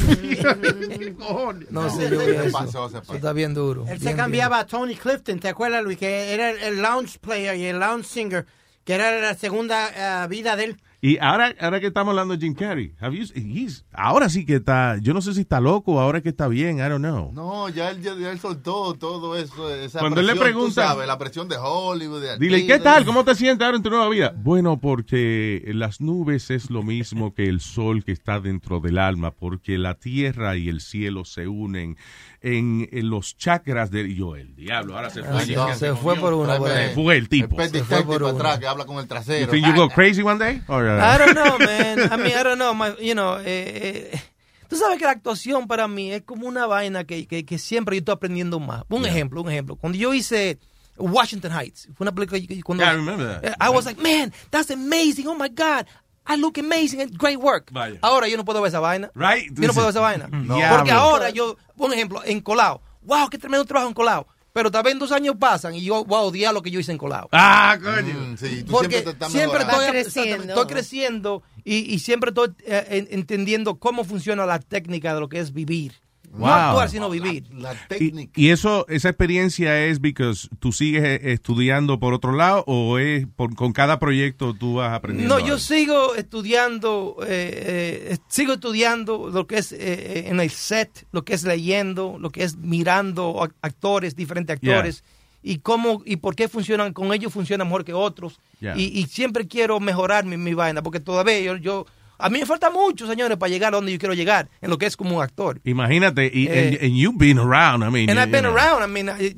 No sé, yo vi eso. pasó, se Eso está bien duro. Él se bien, cambiaba a Tony Clifton, ¿te acuerdas, Luis? Que era el, el lounge player y el lounge singer, que era la segunda eh, vida de él. Y ahora, ahora que estamos hablando de Jim Carrey, have you- he's- ahora sí que está, yo no sé si está loco, ahora que está bien, I don't know. No, ya él, ya, ya él soltó todo eso. Esa Cuando él le presión, tú pregunta- sabes, la presión de Hollywood. De Dile, aquí, ¿qué de- tal? ¿Cómo te sientes ahora en tu nueva vida? Bueno, porque las nubes es lo mismo que el sol que está dentro del alma, porque la tierra y el cielo se unen en, en los chakras de... yo, el diablo, ahora se fue. Ay, no, se fue por una, por. Se fue el tipo. Se fue por una. atrás, que habla con el You trasero. think you go crazy one day? Or, uh, I don't know, man. I mean, I don't know. My- you know, eh, eh, tú sabes que la actuación para mí es como una vaina que, que, que siempre yo estoy aprendiendo más. Un ejemplo, un ejemplo. Cuando yo hice Washington Heights, fue una película cuando Yeah, I remember that. eh, I was like, man, that's amazing. Oh my God. I look amazing and great work. Vaya. Ahora yo no puedo ver esa vaina. Right? Yo no puedo ver esa vaina. No. Porque Diablo. ahora yo, un ejemplo, en Colao. Wow, qué tremendo trabajo en Colao. Pero tal vez dos años pasan y yo voy a odiar lo que yo hice en Colao. Ah, coño. Mm, sí, tú Porque siempre te estás siempre estoy, creciendo. estoy creciendo y, y siempre estoy eh, en- entendiendo cómo funciona la técnica de lo que es vivir. No actuar, sino vivir. La Y, técnica. y eso, esa experiencia es porque tú sigues eh, estudiando por otro lado o es por, con cada proyecto tú vas aprendiendo? No, yo sigo estudiando, eh, eh, sigo estudiando lo que es eh, en el set, lo que es leyendo, lo que es mirando ac- actores, diferentes Yeah. actores. Y cómo y por qué funcionan, con ellos funcionan mejor que otros. Yeah. Y, y siempre quiero mejorar mi, mi vaina, porque todavía yo, yo, a mí me falta mucho, señores, para llegar a donde yo quiero llegar, en lo que es como un actor. Imagínate, y, Eh, and, and you've been around, I mean. And I've been know. around, I mean, I,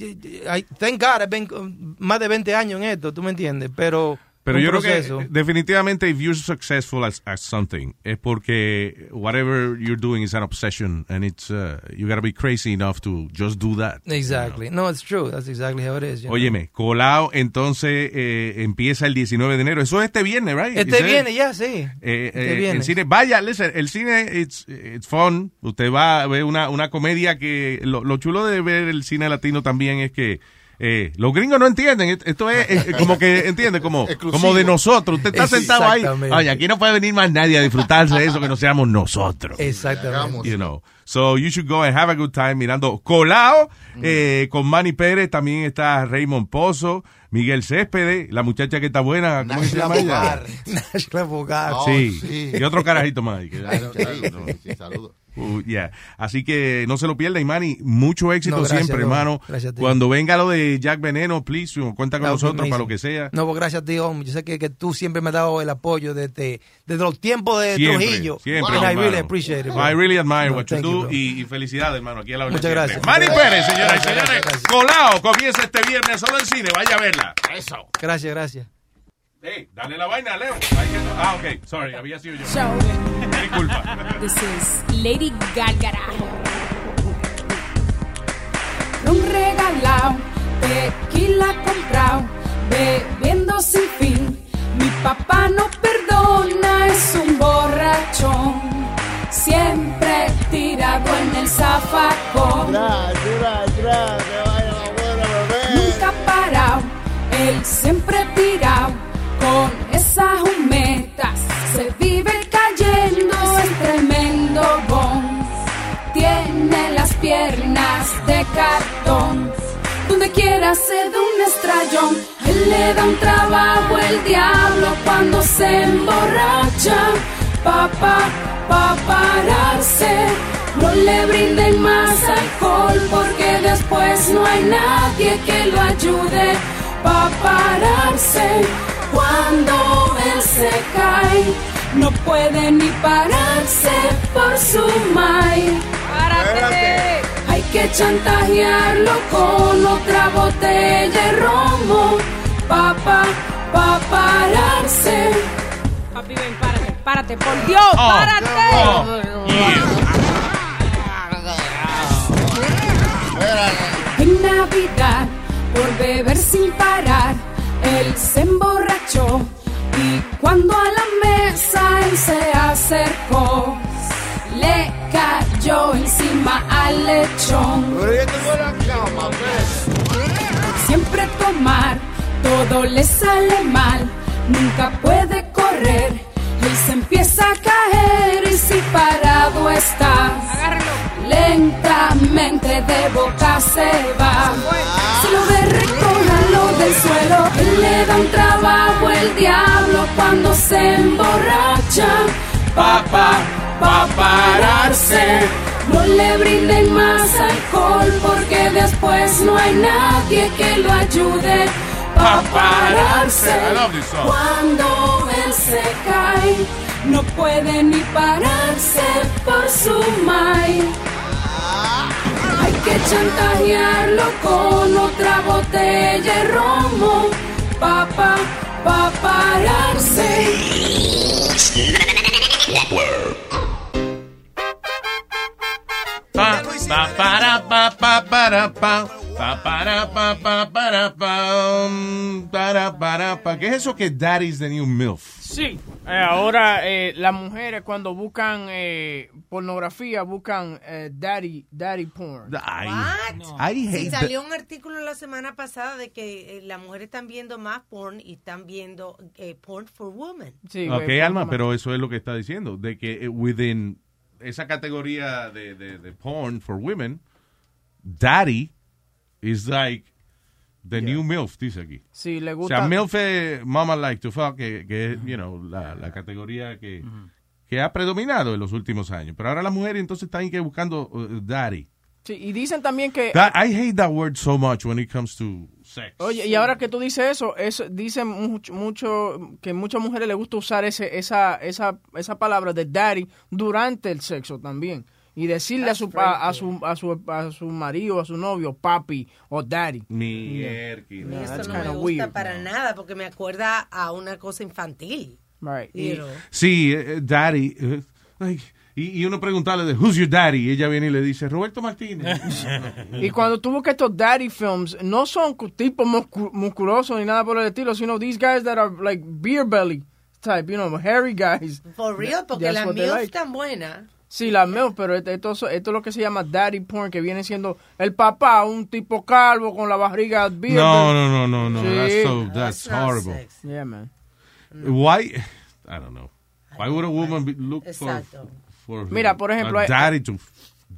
I- thank God, I've been um, más de 20 años en esto, ¿tú me entiendes? Pero, Pero yo proceso. creo que definitivamente if you're successful as, as something es porque whatever you're doing is an obsession and it's uh, you gotta be crazy enough to just do that. Exactly. No, it's true. That's exactly how it is. you know. Óyeme, Colao entonces eh, empieza el 19 de enero. Eso es este viernes, right? Este viene ya, sí. Eh, Este eh, viene. el cine, vaya, listen, el cine, it's, it's fun. Usted va a ver una, una comedia que lo, lo chulo de ver el cine latino también es que eh, los gringos no entienden. Esto es como que, ¿entiende? Como, como de nosotros. Usted está sentado ahí. Oye, aquí no puede venir más nadie a disfrutarse de eso que no seamos nosotros. Exactamente. You know. So you should go and have a good time mirando Colao eh, con Manny Pérez. También está Raymond Pozo, Miguel Céspedes, la muchacha que está buena. ¿Cómo que se llama ella? Nashla Bogar. Oh, sí. sí. Y otro carajito más. ahí, que- Claro, sí, sí, sí, saludos. Uh, yeah. Así que no se lo pierda, y Manny, mucho éxito No, gracias, siempre, no. hermano. Gracias a ti. Cuando venga lo de Jack Veneno, please, cuenta con be nosotros para lo que sea. No, pues gracias a ti, hombre. Yo sé que, que tú siempre me has dado el apoyo desde, desde los tiempos de Siempre, Trujillo. siempre, And I hermano. really appreciate it. I really admire No, what you thank you, do bro. y, y felicidades, hermano, aquí a la Muchas siempre. gracias. Manny Muchas Pérez, gracias. señoras y Gracias, señores. gracias. Colao comienza este viernes solo en cine. Vaya a verla. Eso. Gracias, gracias. Hey, dale la vaina, Leo. Ah, ok. Sorry, había sido yo. Show. Disculpa. This is Lady Gárgara. Un regalado, tequila comprado, bebiendo sin fin. Mi papá no perdona, es un borrachón. Siempre tirado en el zafacón. Nunca parado, él siempre tirado con esas humetas. Se vive cayendo, es tremendo bon. Tiene las piernas de cartón Donde quiera se da un estrellón. Él le da un trabajo el diablo cuando se emborracha. Papá, pa pararse. No le brinden más alcohol porque después no hay nadie que lo ayude. Pa pararse. Cuando él se cae, no puede ni pararse por su mai. ¡Párate! Hay que chantajearlo con otra botella de romo. Papá, pa pararse. Papi, ven, párate, párate, por Dios, Oh, párate. En Navidad, por beber sin parar, él se emborrachó. Y cuando a la mesa él se acercó, le cayó encima al lechón. Siempre tomar, todo le sale mal, nunca puede correr. Él se empieza a caer y si parado está, lentamente de boca se va. Si lo ve, del suelo. Le da un trabajo el diablo cuando se emborracha. Papá, pa pararse. No le brinden más alcohol porque después no hay nadie que lo ayude pa pararse. Cuando él se cae, no puede ni pararse por su mai. Que chantajearlo con otra botella de romo, papá, pa pararse. Pa, pa, para, pa, pa, para, pa, pa, para, pa, pa, para, pa, um, para, para, pa. ¿Qué es eso que Daddy's the new MILF? Sí, eh, ahora eh, las mujeres cuando buscan eh, pornografía buscan eh, daddy, daddy porn. I, Sí, I hate that. salió un artículo la semana pasada de que eh, las mujeres están viendo más porn y están viendo eh, porn for women. Ok, Alma, pero eso es lo que está diciendo, de que eh, within esa categoría de, de, de porn for women, daddy is like the new MILF, dice aquí. Sí, le O gusta. sea, MILF es mama like to fuck, que, que es, you know, la, la categoría que, que ha predominado en los últimos años. Pero ahora las mujeres entonces están que buscando uh, daddy. Sí, y dicen también que That- I hate that word so much when it comes to sex. Oye, y ahora que tú dices eso, eso dicen mucho, mucho que muchas mujeres les gusta usar ese, esa, esa, esa palabra de daddy durante el sexo también. Y decirle a su, a, a su, a, su, a su marido, a su novio, papi o daddy. Mierda. Yeah, Eso no me gusta weird. para nada porque me acuerda a una cosa infantil. Right. You know. Sí, eh, daddy. eh, like, y, y uno preguntarle de who's your daddy y ella viene y le dice Roberto Martínez. Y cuando tú buscas estos daddy films, no son tipos muscu- musculosos ni nada por el estilo, sino these guys that are like beer belly type, you know, hairy guys. For real, porque That's la MILF like. tan buena. Sí, la MILF, pero esto, esto, esto es lo que se llama daddy porn, que viene siendo el papá, un tipo calvo con la barriga beer No, no, no, no, no. Sí. That's so, that's horrible. Yeah, man. Why? I don't know. Why would a woman be, look for, Exacto. for Mira, por ejemplo, a daddy to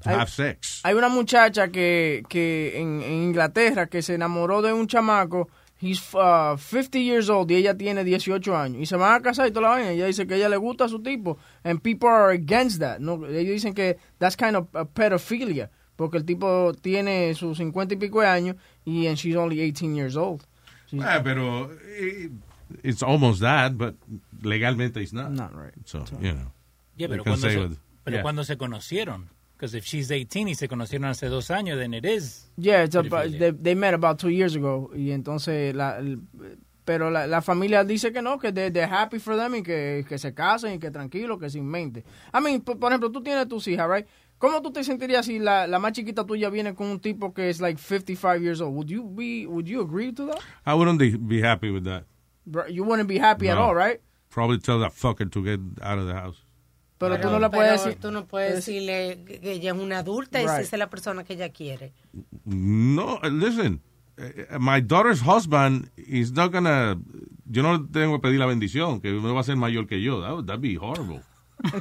hay- have sex? Hay una muchacha que, que en, en Inglaterra que se enamoró de un chamaco. He's uh, 50 years old y ella tiene 18 años. Y se van a casar y toda la vaina. Ella dice que ella le gusta a su tipo. And people are against that. No, ellos dicen que that's kind of a pedophilia. Porque el tipo tiene sus 50 y pico de años y and she's only 18 years old. She's- Ah, pero eh, it's almost that, but legalmente it's not. Not right. So, you know. Yeah, pero cuando se, what- pero yeah. cuando se conocieron. Because if she's 18 y se conocieron hace dos años, then it is. Yeah, it's about, they, they met about two years ago. Y entonces, la, el- pero la, la familia dice que no, que they- they're happy for them y que, que se casen y que tranquilo, que sin mente. I mean, por, por ejemplo, tú tienes tus hijas, right? ¿Cómo tú te sentirías si la, la más chiquita tuya viene con un tipo que es like 55 years old? Would you be, would you agree to that? I wouldn't be- be happy with that. You wouldn't be happy at No. all, right? Probably tell that fucker to get out of the house. Pero, tú no le puedes decir... tú no puedes decirle que ella es una adulta y si esa es la persona que ella quiere. No, listen. eh, My daughter's husband is not gonna. Yo no tengo que pedir la bendición, que no va a ser mayor que yo. That would that'd be horrible.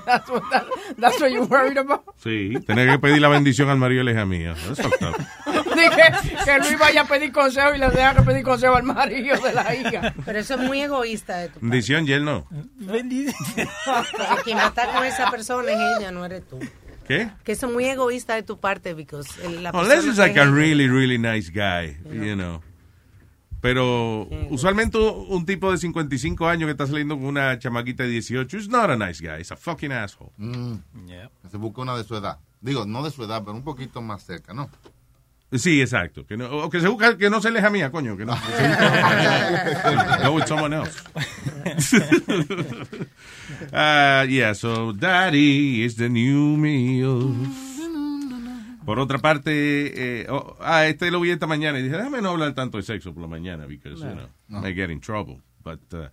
That's, what, that- that's what you're worried about? Sí, tener que pedir la bendición al marido de la hija mía. That's fucked up. Dije que Luis vaya a pedir consejo y le deja que pedir consejo al marido de la hija. Pero eso es muy egoísta de tu Bendición, y él no. Porque quien va a estar con esa persona es ella, no eres tú. ¿Qué? Que eso es muy egoísta de tu parte, because la Unless he's like a really, really nice guy, you know. Pero usualmente un tipo de 55 años que está saliendo con una chamaquita de 18 is not a nice guy, it's a fucking asshole. Mm. Se busca una de su edad. Digo, no de su edad, pero un poquito más cerca, ¿no? Sí, exacto. Que no, o que se busca que no se aleja mía, coño. Que no, Go with someone else. Ah, yeah, so daddy is the new meal. Por otra parte, eh, oh, ah, este lo vi esta mañana y dije, déjame no hablar tanto de sexo por la mañana, because, you know, No. I get in trouble. But, uh,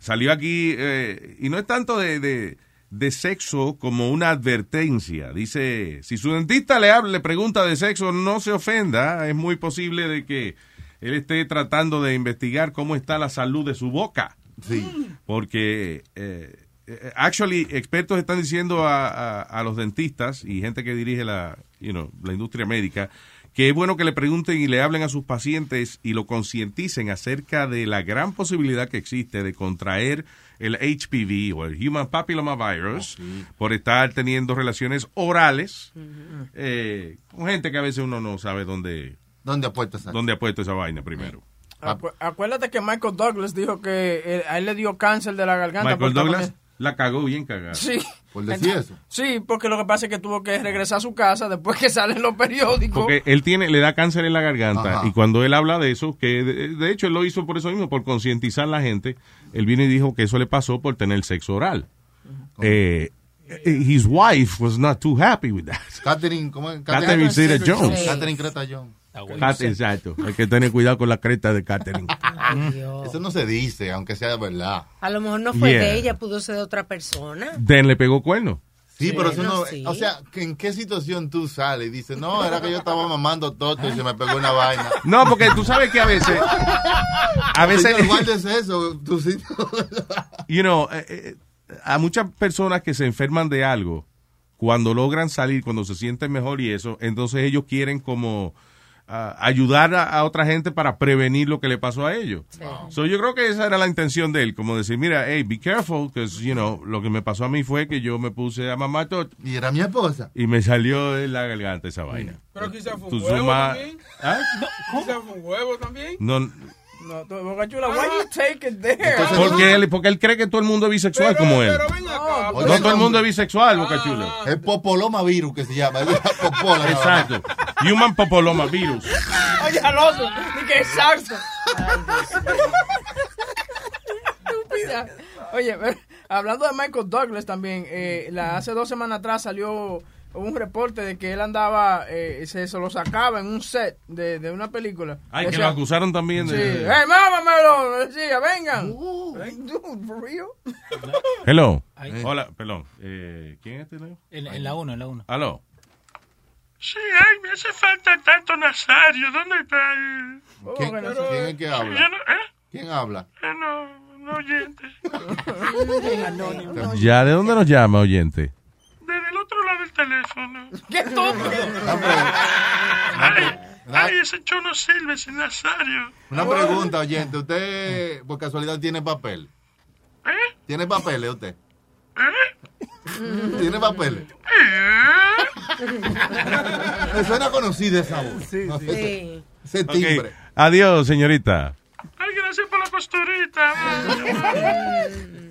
salió aquí, eh, y no es tanto de, de, de sexo como una advertencia. Dice, si su dentista le habla, le pregunta de sexo, no se ofenda, es muy posible de que él esté tratando de investigar cómo está la salud de su boca. Sí. Porque, eh, eh, actually, expertos están diciendo a, a- a los dentistas y gente que dirige la, you know, la industria médica que es bueno que le pregunten y le hablen a sus pacientes y lo concienticen acerca de la gran posibilidad que existe de contraer el HPV o el Human Papilloma Virus por estar teniendo relaciones orales eh, con gente que a veces uno no sabe dónde, ¿Dónde ha puesto esa? dónde ha puesto esa vaina primero. Acu- acuérdate que Michael Douglas dijo que eh, a él le dio cáncer de la garganta. Michael Douglas la cagó bien cagada. Sí. Por decir eso. Sí, porque lo que pasa es que tuvo que regresar a su casa después que salen los periódicos. Porque él tiene, le da cáncer en la garganta Ajá. y cuando él habla de eso, que de, de hecho él lo hizo por eso mismo, por concientizar a la gente, él vino y dijo que eso le pasó por tener sexo oral. Eh, eh, his wife was not too happy with that. Catherine, ¿cómo es? Catherine Zeta-Jones. Catherine Creta-Jones. Cat- exacto. Hay que tener cuidado con la creta de Catherine. Eso no se dice, aunque sea de verdad. A lo mejor no fue Yeah. de ella, pudo ser de otra persona. Den le pegó cuerno. Sí, pero eso no. sí. O sea, que ¿en qué situación tú sales y dices, no, era que yo estaba mamando toto y se me pegó una vaina? No, porque tú sabes que a veces, a veces, Señor, guárdese eso. Tú sí- you know, eh, eh, a muchas personas que se enferman de algo, cuando logran salir, cuando se sienten mejor y eso, entonces ellos quieren como ah, ayudar a, a otra gente para prevenir lo que le pasó a ellos. So, yo creo que esa era la intención de él, como decir, mira, hey, be careful, because, you know, lo que me pasó a mí fue que yo me puse a mamar todo. Y era mi esposa. Y me salió en la garganta esa vaina. Pero quizás fue un huevo suma- también. ¿Ah? Quizás fue un huevo también. No, No, Boca Chula, why you take it there? porque, él, porque él cree que todo el mundo es bisexual como él. No, No todo el mundo es bisexual, Boca Chula. Es popoloma virus que se llama. popola, Exacto. Human papilloma virus. Oye, Alonso, ni que exacto. Estúpida. Oye, hablando de Michael Douglas también, eh, la, hace dos semanas atrás salió un reporte de que él andaba, eh, se, se lo sacaba en un set de, de una película. Ay, que lo acusaron también Sí, de... hey, mámamelo, decía, vengan. Dude, for real? Hello. Ay. Hola, perdón. Eh, ¿Quién es este? Leo? En, en la 1, en la 1. Aló. Sí, ay, me hace falta tanto Nazario. ¿Dónde está él? ¿Quién, quién es que habla? Yo no- ¿eh? ¿Quién habla? Eh, no, no oyente. Ya, ¿de dónde nos llama, oyente? Desde el otro lado del teléfono. ¡Qué estúpido! Ay, ay, ese show no sirve sin Nazario. Una pregunta, oyente. ¿Usted, por casualidad, tiene papel? ¿Eh? ¿Tiene papeles usted? ¿Tiene papeles? Me suena conocida esa voz. No sé, Sí. Ese timbre. Adiós, señorita. Ay, gracias por la costurita.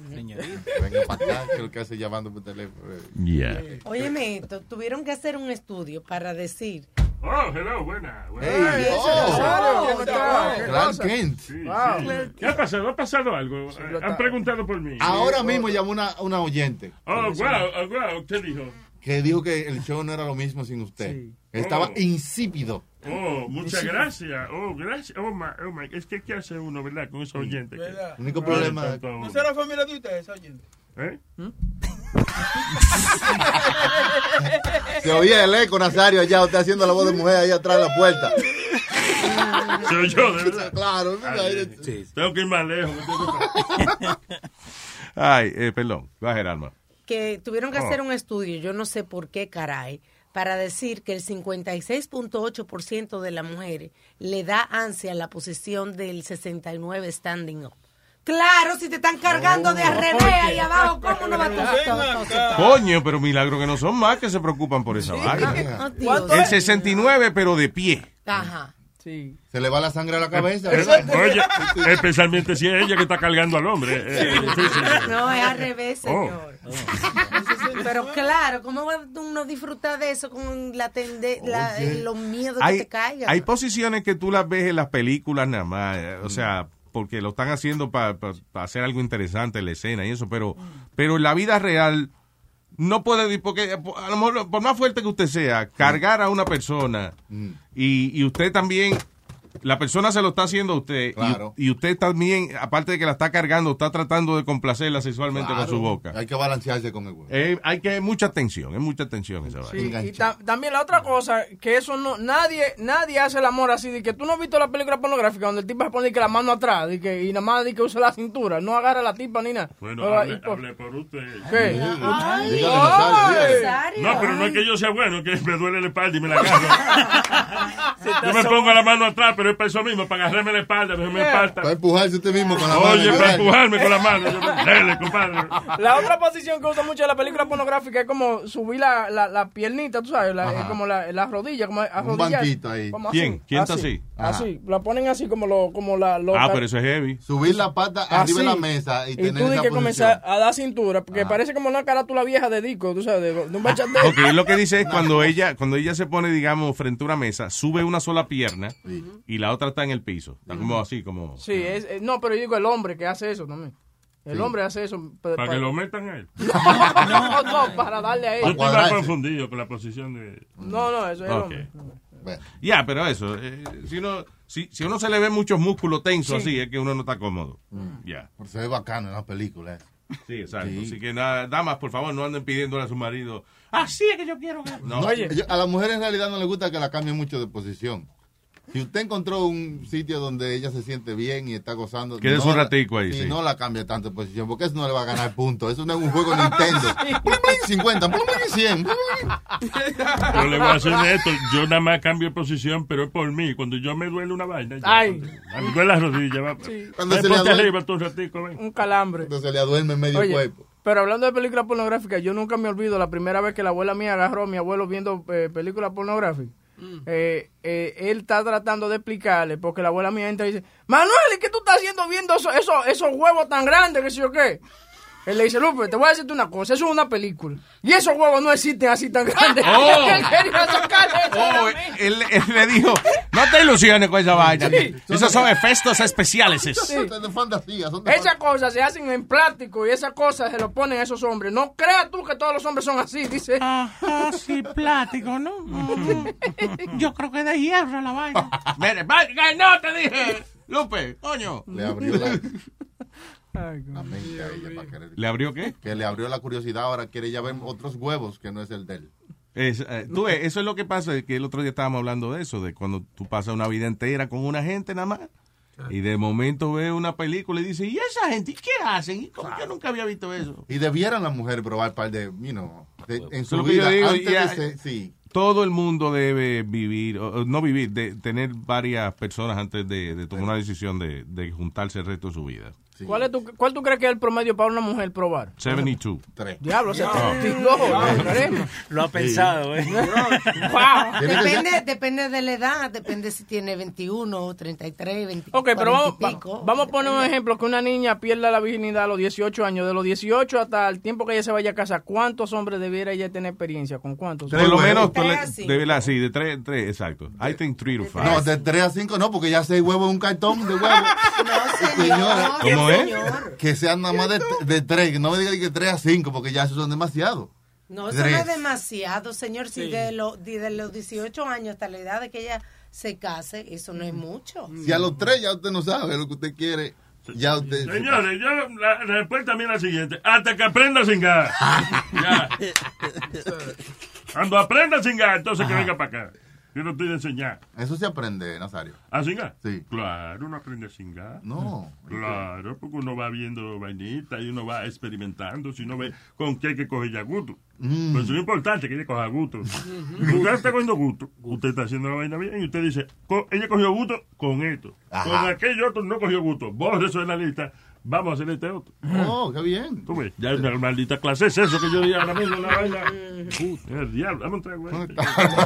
Venga para acá, que lo que hace llamando por teléfono. Yeah. Óyeme, tu- tuvieron que hacer un estudio para decir. Oh, hello, buena. buena. Hey, oh, ¿Cómo está? ¿Qué Clark cosa? Kent. Sí, Wow. sí. ¿Qué ha pasado? ¿Ha pasado algo? Han preguntado por mí. Ahora mismo llamó una, una oyente Oh, wow, oh, wow. ¿Qué dijo? que dijo que el show no era lo mismo sin usted. Estaba Oh. insípido. Oh, muchas gracias. Oh, gracias. Oh, my, oh, my. Es que, ¿qué hace uno, verdad, con esos oyentes? El único No, problema ¿No será familia de ustedes, oyente? ¿Eh? Se oía el eco, Nazario, allá, usted haciendo la voz de mujer ahí atrás de la puerta. Soy yo, de verdad. Claro, Ay, Tengo que ir más lejos. Ay, eh, perdón. Va a Gerardo. que tuvieron que Oh. hacer un estudio, yo no sé por qué caray, para decir que el 56.8% de las mujeres le da ansia a la posición del 69 standing up. Claro, si te están cargando de al revés ahí abajo, ¿cómo no va a Coño, pero milagro que no son más que se preocupan por esa vaina. Oh. El 69, pero de pie. Ajá. Sí. Se le va la sangre a la cabeza. Eh, Oye, especialmente si es ella que está cargando al hombre. Eh, difícil. No, es al revés, Oh. señor. Pero claro, ¿cómo uno disfrutar de eso con la tende la- los miedos que Hay, te caigan? hay posiciones que tú las ves en las películas nada más, eh, o sea, porque lo están haciendo para hacer algo interesante en la escena y eso, pero, pero en la vida real no puede, porque a lo mejor, por más fuerte que usted sea, cargar a una persona y, y usted también, la persona se lo está haciendo a usted y- Claro. y, usted también, aparte de que la está cargando, está tratando de complacerla sexualmente con su boca. Hay que balancearse con el huevo. Eh, hay que mucha tensión, es mucha tensión esa Sí, y ta- también la otra cosa, que eso no, nadie, nadie hace el amor así, de que tú no has visto la película pornográfica donde el tipo se pone que la mano atrás, de que, y nada más de que usa la cintura, no agarra la tipa ni nada. Bueno, Pero, hable, y por- hable por usted. No, pero no es que yo sea bueno, que me duele la espalda y me la agarro. yo me pongo la mano atrás, pero es para eso mismo, para agarrarme la espalda, me falta. Para empujarse usted mismo con la mano. Oye, para empujarme con la mano. Dele, compadre. La otra posición que usa mucho en la película pornográfica es como subir la, la, la piernita, tú sabes, la, como la, la rodilla, como arrodillarse. banquito ahí. Como ¿Quién? ¿Quién está así? Así, la ponen así como lo, como la, Ah, pero eso es heavy. Subir la pata Así. arriba de la mesa y, Y tener tú esa tienes que comenzar a dar cintura, porque parece como una carátula vieja de disco, tú sabes, de, de un bachatero. Ok, lo que dice es cuando ella, cuando ella se pone, digamos, frente a una mesa, sube una sola pierna y la otra está en el piso. Está como así, como... Sí, es, eh, no, pero yo digo el hombre que hace eso también. El Sí. hombre hace eso. pa- Para pa- que lo metan a él. No, no, para darle a Yo él. estoy más confundido con la posición de... No, no, eso es el Ok. Ya, pero eso, eh, si, uno, si, si uno se le ve muchos músculos tensos Sí. así, es que uno no está cómodo. Ya. Por se ve bacano en la película. eh. Sí, exacto. Sí. Así que nada, damas, por favor, no anden pidiéndole a su marido, así es que yo quiero que... No. No, yo- a las mujeres en realidad no les gusta que la cambien mucho de posición. Si usted encontró un sitio donde ella se siente bien y está gozando, Quédese no un ratico ahí, y sí. no la cambie tanto de posición, porque eso no le va a ganar puntos. Eso no es un juego Nintendo. Bling, bling, 50, bling, bling, 100. bling, bling. Pero le voy a hacer esto. Yo nada más cambio de posición, pero es por mí. Cuando yo me duele una vaina. ya. Ay. A mí duele la rodilla. Va. Cuando Ven, se le duele- arriba un ratico, ven. Un calambre. Entonces le duerme medio Oye, cuerpo. pero hablando de películas pornográficas, yo nunca me olvido la primera vez que la abuela mía agarró a mi abuelo viendo eh, películas pornográficas. Eh, eh, él está tratando de explicarle, porque la abuela mía entra y dice, Manuel, ¿y qué tú estás haciendo viendo eso- eso- esos huevos tan grandes, que sé yo qué? Él le dice, Lupe, te voy a decirte una cosa, eso es una película. Y esos huevos no existen así tan grandes. Oh. Él quería Oh, él, él le dijo, no te ilusiones con esa vaina. Sí. Esos son efectos especiales. Sí. Son de fantasía. Son de Esas cosas se hacen en plástico y esas cosas se lo ponen a esos hombres. No creas tú que todos los hombres son así, dice. Ajá, sí, plático, ¿no? Yo creo que de hierro la vaina. Mire, no te dije. Lupe, coño. Le abrió la, ¿Le abrió qué? Que le abrió la curiosidad. Ahora quiere ya ver otros huevos que no es el de él. Es, eh, tú ves, eso es lo que pasa, que el otro día estábamos hablando de eso, de cuando tú pasas una vida entera con una gente nada más. Y de momento ves una película y dices, ¿y esa gente? ¿Y qué hacen? ¿Y cómo yo nunca había visto eso? Y debieran las mujeres probar par de, you know, de- en su vida. digo, antes ya- de ser- sí. Todo el mundo debe vivir, o- o no vivir, de tener varias personas antes de, de tomar una decisión de, de juntarse el resto de su vida. ¿Cuál, es tu, ¿Cuál tú crees que es el promedio para una mujer probar? 72. Diablo, 72. crema. Lo ha pensado, ¿eh? Wow. Depende, depende de la edad, depende si tiene 21, 33, 24, Ok, pero vamos, 40 y pico. va- vamos a poner un ejemplo, que una niña pierda la virginidad a los 18 años. De los 18 hasta el tiempo que ella se vaya a casa, ¿cuántos hombres debiera ella tener experiencia? ¿Con cuántos? Por lo menos, Tres a de verdad, sí, de tres, tres, exacto. I think three to five. No, de 3 a 5 no, porque ya seis huevos en un cartón de huevos. Señora, ¿Cómo es? Que sean nada más de, de 3, que no me digan que 3 a 5, porque ya esos son demasiados. No, eso no Tres. es demasiado, señor. Si de, lo- de los 18 años hasta la edad de que ella se case, eso no es mucho. Si a los 3 ya usted no sabe lo que usted quiere, ya usted... Señores, yo, la, la respuesta mía es la siguiente. Hasta que aprenda a cingar. Ya. Cuando aprenda a cingar, entonces que venga para acá. Yo no estoy de enseñar. Eso se aprende, Nazario. ¿A cingar? Sí. Claro, uno aprende a cingar. No. Claro, porque uno va viendo vainitas y uno va experimentando. Si uno ve con qué hay que coger ya gusto. Mm. Pues eso es importante que ella coja gusto. Usted está cogiendo gusto. Usted está haciendo la vaina bien y usted dice, "Co- ella cogió gusto con esto. Ajá. Con aquello otro no cogió gusto. Borre eso de la lista. Vamos a hacer este otro. Oh, qué bien. Tú ves, ya una maldita clase es eso que yo diga ahora mismo, una vaina. El diablo, dame un trago. eh.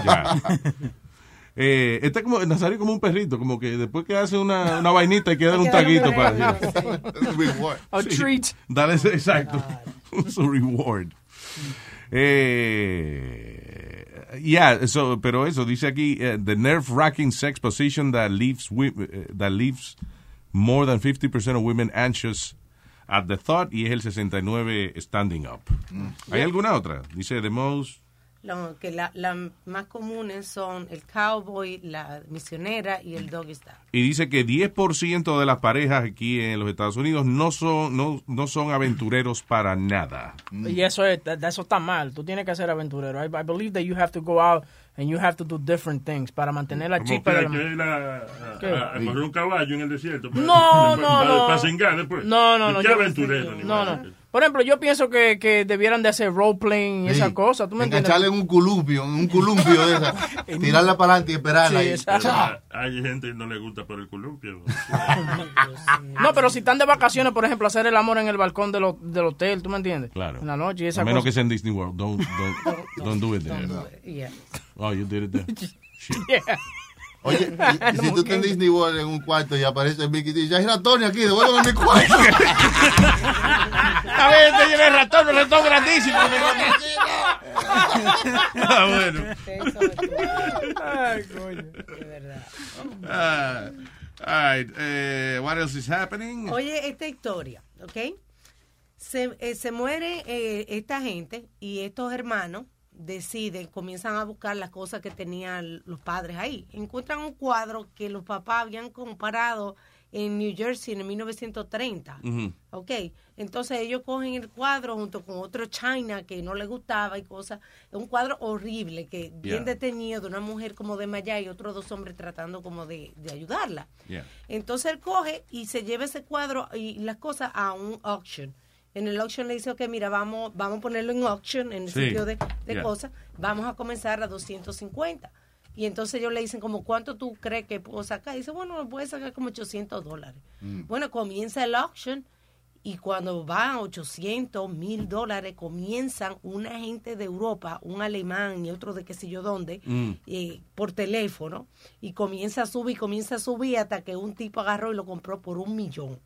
Ya. Eh, este es como, Nazario es como un perrito, como que después que hace una, una vainita hay que dar un taguito para A Sí. treat. Dale ese- exacto. Su reward. Eh, yeah, eso, pero eso dice aquí eh, the nerve-wracking sex position that leaves eh, that leaves more than 50% of women anxious at the thought y es el 69 standing up. ¿Hay Yeah. alguna otra? Dice the most Lo que la- las más comunes son el cowboy, la misionera y el doggy style. y dice que 10% de las parejas aquí en los Estados Unidos no son no, no son aventureros para nada. Y eso es, eso está mal. Tú tienes que ser aventurero. I, I believe that you have to go out and you have to do different things para mantener la chispa de la a, a- correr un caballo en el desierto. para- No, para- no, para- no. Para después. No, no, ¿Y no. ¿Qué aventurero? No, no. Por ejemplo, yo pienso que, que debieran de hacer role-playing y Sí. esas cosas. ¿Tú me entiendes? Engancharle en un columpio, en un columpio de esa. tirarla para adelante y esperarla. Sí. Hay gente que no le gusta por el columpio. No, pero si están de vacaciones, por ejemplo, hacer el amor en el balcón del, ho- del hotel, ¿tú me entiendes? Claro. En la noche y esa A menos que cosa. sea en Disney World. Don't, don't, don't do it there. Yeah. Oh, you did it there. Yeah. Oye, y, y si tú estás en Disney World en un cuarto y aparece Mickey y dice, ya hay ratones aquí, devuélveme mi cuarto. A ver, te llevé el ratón, un ratón grandísimo. ah, bueno. Ay, coño. De verdad. Ah, all right, eh, what else is happening? Oye, esta historia, ¿ok? Se, eh, se muere eh, esta gente y estos hermanos deciden, comienzan a buscar las cosas que tenían los padres ahí. Encuentran un cuadro que los papás habían comprado en New Jersey en el 1930. Ujú. Ok, entonces ellos cogen el cuadro junto con otro China que no les gustaba y cosas. Es un cuadro horrible, que bien detenido de una mujer como de Maya y otros dos hombres tratando como de, de ayudarla. Yeah. Entonces él coge y se lleva ese cuadro y las cosas a un auction. En el auction le dice, ok, mira, vamos, vamos a ponerlo en auction, en el Sí. sitio de, de Yeah. cosas. Vamos a comenzar a 250. Y entonces ellos le dicen, como, ¿cuánto tú crees que puedo sacar? dice, bueno, lo puedes sacar como 800 dólares. Bueno, comienza el auction y cuando van a 800, 1000 dólares, comienzan una gente de Europa, un alemán y otro de qué sé yo dónde, Mm. eh, por teléfono, y comienza a subir, comienza a subir hasta que un tipo agarró y lo compró por un millón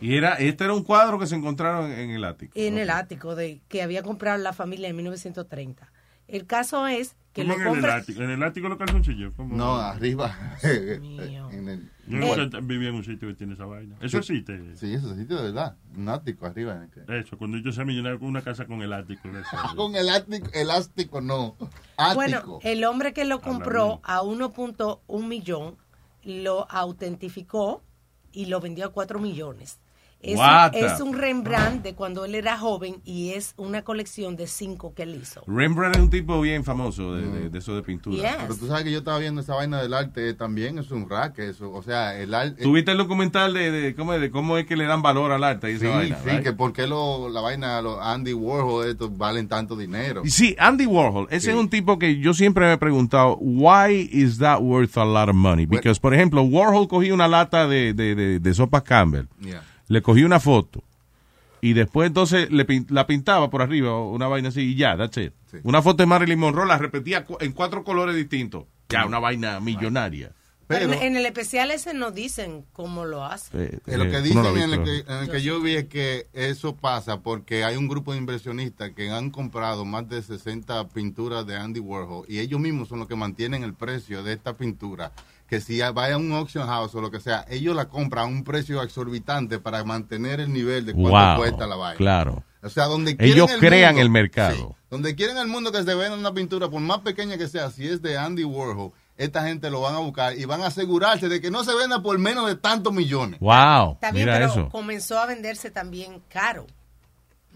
Y era, este era un cuadro que se encontraron en el ático. en el ático de que había comprado la familia en 1930. El caso es que ¿Cómo lo en el ático? ¿En el ático los calzoncillos? No, arriba. en el, Yo nunca vivía en un sitio que tiene esa vaina. Eso existe. Sí, eso es sitio de verdad. Un ático arriba. en el que- Eso, cuando yo sea millonario con una casa con el ático. Con el ático, elástico no. Ático. Bueno, el hombre que lo compró a 1.1 millón lo autentificó y lo vendió a 4 millones. Es, un, es un Rembrandt de cuando él era joven y es una colección de cinco que él hizo. Rembrandt es un tipo bien famoso de, de, de eso de pintura. Yes. Pero tú sabes que yo estaba viendo esa vaina del arte también, es un rack, eso. O sea, el arte. ¿Tuviste el documental de, de cómo, de cómo es que le dan valor al arte y esa Sí, vaina? sí, right? que por qué lo, la vaina, los Andy Warhol, estos valen tanto dinero. Sí, Andy Warhol. Ese Sí. es un tipo que yo siempre me he preguntado, why is that worth a lot of money? Because, por ejemplo, Warhol cogía una lata de, de, de, de sopa Campbell, Yeah. Le cogía una foto y después entonces le pin- la pintaba por arriba, una vaina así y ya, that's it. Sí. Una foto de Marilyn Monroe la repetía cu- en cuatro colores distintos. Ya, una vaina millonaria. Pero en, en el especial ese no dicen cómo lo hace. Eh, Eh, lo eh, que dicen lo en el que, en el que yo vi es que eso pasa porque hay un grupo de inversionistas que han comprado más de 60 pinturas de Andy Warhol y ellos mismos son los que mantienen el precio de esta pintura. Que si vaya a un auction house o lo que sea, ellos la compran a un precio exorbitante para mantener el nivel de cuánto Wow, cuesta la vaina. claro. O sea, donde Ellos crean mundo- el mercado. sí, donde quieren el mundo que se venda una pintura, por más pequeña que sea, si es de Andy Warhol, esta gente lo van a buscar y van a asegurarse de que no se venda por menos de tantos millones. Wow, Está bien, mira pero eso. comenzó a venderse también caro.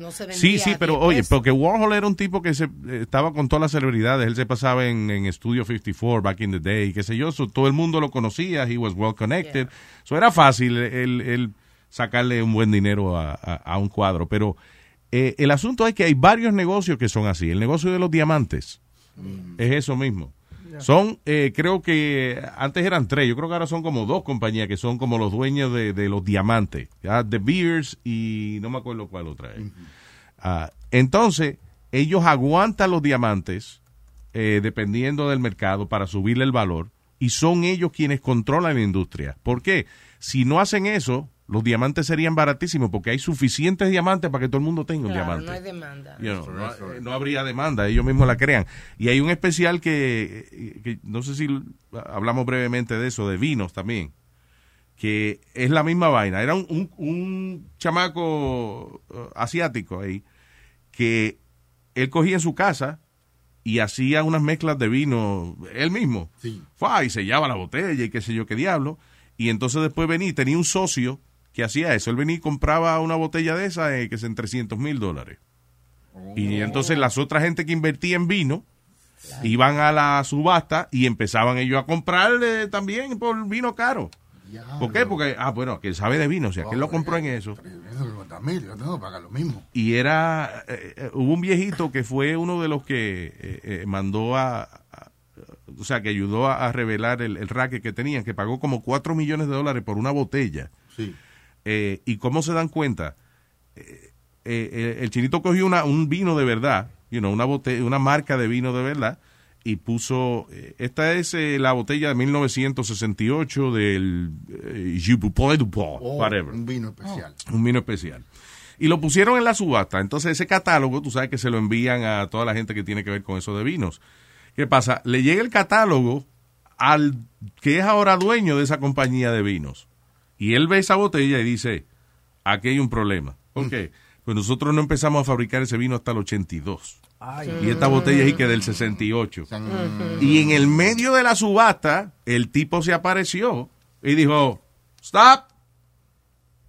No se vendía Sí, sí, pero 10 oye, porque Warhol era un tipo que se eh, estaba con todas las celebridades. Él se pasaba en, en Studio 54 back in the day, qué sé yo. so, todo el mundo lo conocía. He was well connected. So era fácil el, el sacarle un buen dinero a, a- a un cuadro. Pero eh, el asunto es que hay varios negocios que son así. El negocio de los diamantes es eso mismo. Son, eh, creo que antes eran tres, yo creo que ahora son como dos compañías que son como los dueños de, de los diamantes. ¿ya? The Beers y no me acuerdo cuál otra es. Ah, entonces, ellos aguantan los diamantes eh, dependiendo del mercado para subirle el valor y son ellos quienes controlan la industria. ¿Por qué? Si no hacen eso, los diamantes serían baratísimos porque hay suficientes diamantes para que todo el mundo tenga un Claro, diamante. no hay demanda. You know, no, no habría demanda, ellos mismos la crean. Y hay un especial que, que no sé si hablamos brevemente de eso, de vinos también, que es la misma vaina. Era un, un- un chamaco eh, asiático ahí que él cogía en su casa y hacía unas mezclas de vino él mismo. Fua, y sellaba la botella y qué sé yo qué diablo. Y entonces después venía y tenía un socio que hacía eso. Él venía y compraba una botella de esa eh, que es en 300 mil dólares. Y entonces las otras gente que invertía en vino iban a la subasta y empezaban ellos a comprar eh, también por vino caro. ¿Por qué? Porque, ah, bueno, que sabe de vino, o sea, que él lo compró en eso. mil, yo tengo que pagar lo mismo. Y era, eh, eh, hubo un viejito que fue uno de los que eh, eh, mandó a, o sea, que ayudó a, a revelar el, el racket que tenían, que pagó como 4 millones de dólares por una botella. Sí. Eh, ¿Y cómo se dan cuenta? Eh, eh, el chinito cogió una, un vino de verdad, you know, una, bote- una marca de vino de verdad, y puso, eh, esta es la botella de 1968 del Oh, whatever. un vino especial. Un vino especial. Y lo pusieron en la subasta. Entonces ese catálogo, tú sabes que se lo envían a toda la gente que tiene que ver con eso de vinos. ¿Qué pasa? Le llega el catálogo al que es ahora dueño de esa compañía de vinos. Y él ve esa botella y dice, aquí hay un problema. ¿Por qué? Pues nosotros no empezamos a fabricar ese vino hasta el 82. Y esta botella es que del 68. Y en el medio de la subasta, el tipo se apareció y dijo, stop,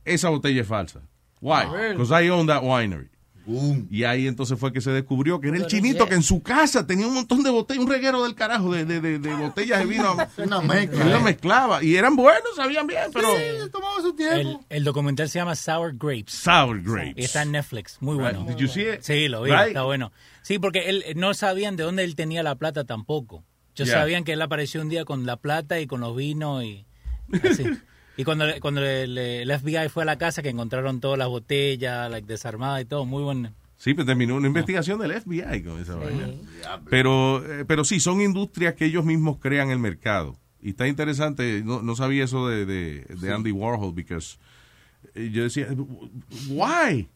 esa botella es falsa. Why? Because I own that winery. Y ahí entonces fue que se descubrió que era el chinito que en su casa tenía un montón de botellas, un reguero del carajo de, de, de, de botellas de vino. Una mezcla. Él lo mezclaba. Y eran buenos, sabían bien, pero... tomaba su El, el documental se llama Sour Grapes. Sour Grapes. Y está en Netflix. Muy Right. bueno. Did you see it? Sí, lo vi. Right? Está bueno. Sí, porque él no sabían de dónde él tenía la plata tampoco. Yo Yeah. sabían que él apareció un día con la plata y con los vinos y así. y cuando, cuando el, el FBI fue a la casa que encontraron todas las botellas, like, desarmadas y todo, muy bueno. Sí, pero terminó una investigación del FBI con esa vaina. Pero, eh, pero sí, son industrias que ellos mismos crean el mercado. Y está interesante, no, no sabía eso de, de, de Andy Warhol, because eh, yo decía, why?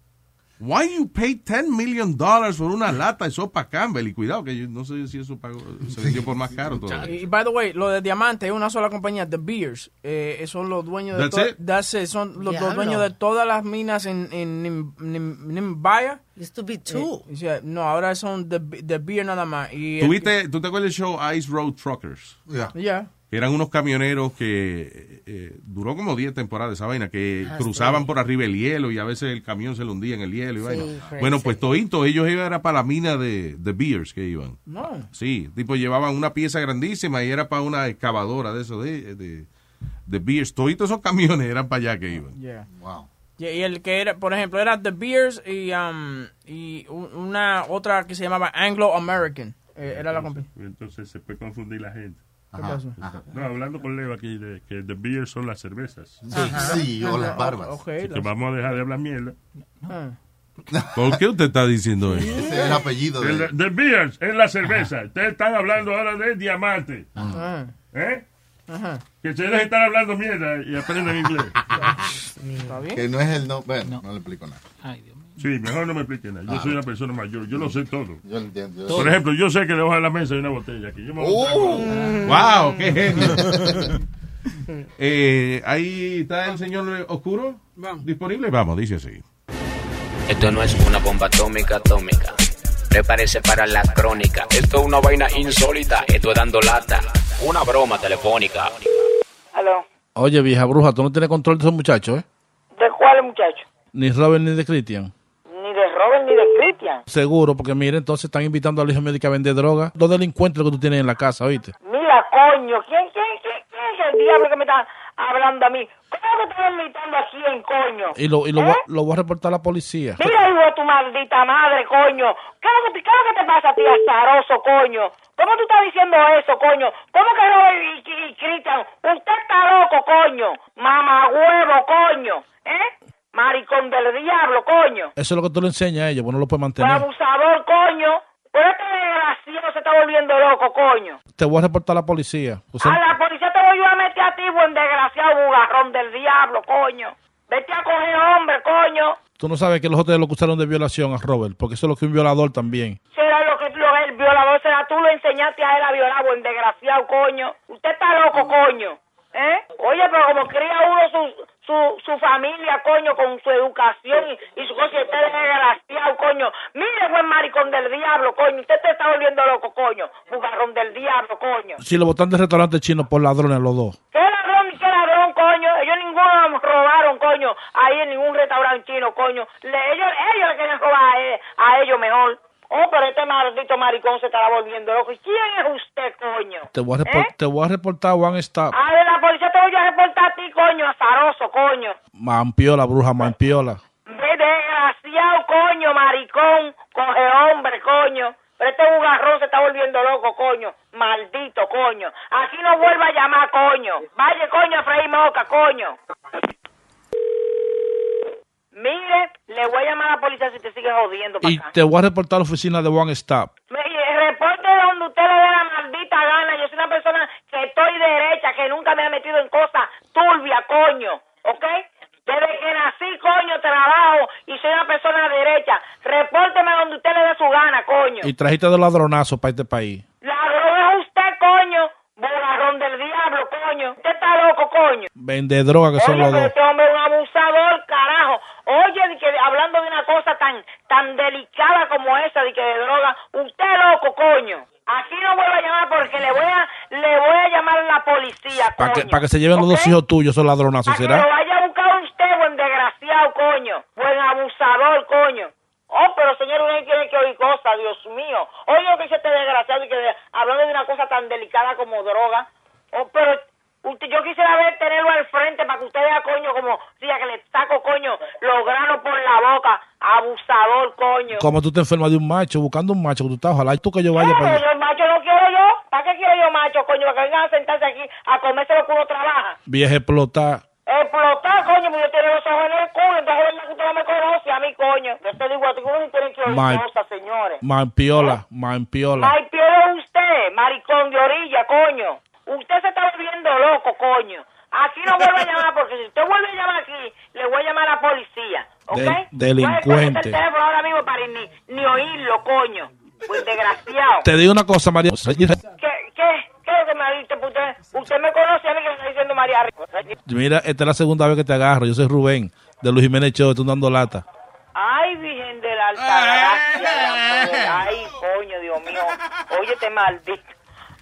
Why you pay 10 million dollars por una lata de sopa Campbell? Y cuidado, que yo no sé si eso pagó, se vendió por más caro todavía. Y by the way, lo de diamante es una sola compañía, The Beers. Eh, son los dueños de That's it? that's it, son los dueños de todas las minas en, en Nim- Nim- Nimbaya. Used to be two. Eh, o sea, no, ahora son The, The Beer nada más. Y el- ¿Tuviste, ¿Tú te acuerdas del show Ice Road Truckers? Ya. que eran unos camioneros que eh, duró como 10 temporadas esa vaina, que Ah, cruzaban sí. por arriba el hielo y a veces el camión se le hundía en el hielo. Y Sí, vaina. Bueno, pues todito, ellos iban era para la mina de, de Beers que iban. No. Sí, tipo llevaban una pieza grandísima y era para una excavadora de eso, de, de, de Beers. Toditos esos camiones eran para allá que iban. Yeah. Wow. Y, y el que era, por ejemplo, era The Beers y, um, y un- una otra que se llamaba Anglo American. Eh, era la compañía. Entonces se puede confundir la gente. ¿Qué pasó? No, hablando con Leo aquí de que the beer son las cervezas. Ajá. Sí, o las barbas. Así que las- vamos a dejar de hablar mierda. Ah. ¿Por qué usted está diciendo eso? Ese es el apellido de El- The beers es la cerveza. Ustedes están hablando ahora de diamante. Ah. ¿Eh? Ajá. Que ustedes están hablando mierda y aprenden inglés. ¿Está bien? Que no es el no. Bueno, no, le explico nada. Ay, Dios mío. Sí, mejor no me expliquen nada. Yo Ah. soy una persona mayor. Yo lo sé todo. Yo lo entiendo. yo- Por ejemplo, yo sé que debajo de la mesa hay una botella. Que yo me voy a Oh. ¡Wow! ¡Qué genio! Eh, ahí está el señor Oscuro disponible. Vamos, dice así. Esto no es una bomba atómica, atómica. Prepárese para la crónica. Esto es una vaina insólita. Esto es dando lata. Una broma telefónica. Aló. Oye, vieja bruja, tú no tienes control de esos muchachos, ¿eh? ¿De cuál muchacho? Ni Robert ni de Christian. Seguro, porque mire, entonces están invitando a la hija médica a vender droga. Dos delincuentes lo que tú tienes en la casa, ¿oíste? Mira, coño, ¿quién, quién, quién, quién es el diablo que me está hablando a mí? ¿Cómo que estás invitando a quién, coño? Y lo, y lo, ¿Eh? voy, a- lo voy a reportar a la policía. Mira, hijo de tu maldita madre, coño. ¿Qué es lo que, te- qué es lo que te pasa a ti, azaroso, coño? ¿Cómo tú estás diciendo eso, coño? ¿Cómo que Robert y, y, y Cristian? Usted está loco, coño. Mamá huevo, coño. ¿Eh? Maricón del diablo, coño. Eso es lo que tú le enseñas a ella, pues no lo puedes Pues mantener. abusador, coño. Pues este desgraciado se está volviendo loco, coño. Te voy a reportar a la policía. A la policía te voy a meter a ti, buen desgraciado bugarrón del diablo, coño. Vete a coger hombre, coño. Tú no sabes que los otros lo acusaron de violación a Robert, porque eso es lo que un violador también. Será lo que lo, el violador será. Tú lo enseñaste a él a violar, buen desgraciado, coño. Usted está loco, coño. ¿Eh? Oye, pero como cría uno su, su, su familia, coño, con su educación y, y su cosa, y usted es desgraciado, coño. Mire, buen maricón del diablo, coño. Usted te está volviendo loco, coño. Bugarrón del diablo, coño. Si lo botan del restaurante chino por ladrones los dos. ¿Qué ladrón ni qué ladrón, coño? Ellos ninguno nos robaron, coño, ahí en ningún restaurante chino, coño. Le- ellos, ellos le querían robar a, a ellos mejor. Oh, pero este maldito maricón se estará volviendo loco. ¿Y quién es usted, coño? Te voy a, ¿Eh? te voy a reportar a One Stop. A ver, la policía te voy a reportar a ti, coño, azaroso, coño. Mampiola, bruja, mampiola. Ve desgraciado, coño, maricón, coge hombre, coño. Pero este bugarrón se está volviendo loco, coño. Maldito, coño. Aquí no vuelva a llamar, coño. Vaya, coño, a freír moca, coño. Mire, le voy a llamar a la policía si te sigue jodiendo para Y acá. te voy a reportar a la oficina de One Stop. Mire, reporte donde usted le dé la maldita gana. Yo soy una persona que estoy derecha, que nunca me ha metido en cosas turbias, coño. ¿Ok? Desde que nací, coño, trabajo y soy una persona derecha. Repórteme donde usted le dé su gana, coño. Y trajiste de ladronazo para este país. Ladrón es usted, coño. Bugarrón del diablo, coño. Usted está loco, coño. Vende droga que son los dos. este hombre es un abusador, carajo. Oye, de que, hablando de una cosa tan tan delicada como esa, de que de droga, usted loco, coño. Aquí no vuelvo a llamar porque le voy a le voy a llamar a la policía, Para que, coño. pa' que se lleven los dos hijos tuyos, esos ladronazos, Para que lo ¿será? vaya a buscar usted, buen desgraciado, coño. Buen abusador, coño. Oh, pero señor, uno tiene que oír cosas, Dios mío. Oye, lo que dice este desgraciado y que hablando de una cosa tan delicada como droga. Oh, pero usted, yo quisiera ver tenerlo al frente para que usted vea, coño, como si a que le saco, coño, los granos por la boca. Abusador, coño. Como tú te enfermas de un macho, buscando un macho que tú estás, ojalá y tú que yo vaya para allá. Pero el macho no quiero yo. ¿Para qué quiero yo macho, coño? Para que vengan a sentarse aquí a comerse lo que uno trabaja. Vieja explotar. Explotar, coño, porque yo tengo los ojos en el culo, entonces es verdad que usted no me conoce a mí, coño. Yo te digo a ti uno tiene que oír My- cosas, señores. Mampiola, mampiola. Ay, pero usted, maricón de orilla, coño. Usted se está volviendo loco, coño. Aquí no vuelve a llamar, porque si usted vuelve a llamar aquí, le voy a llamar a la policía, ¿ok? De- delincuente. el teléfono ahora mismo para ni, ni oírlo, coño. Pues desgraciado. Te digo una cosa, María. ¿Qué, qué, qué es lo que me ha dicho? Pues Usted, usted me conoce a mí que me está diciendo María Rico. Mira, esta es la segunda vez que te agarro. Yo soy Rubén, de Luis Jiménez Show, estoy dando lata. Ay, Virgen de la Altagracia. Ay, coño, Dios mío. Óyete, maldito.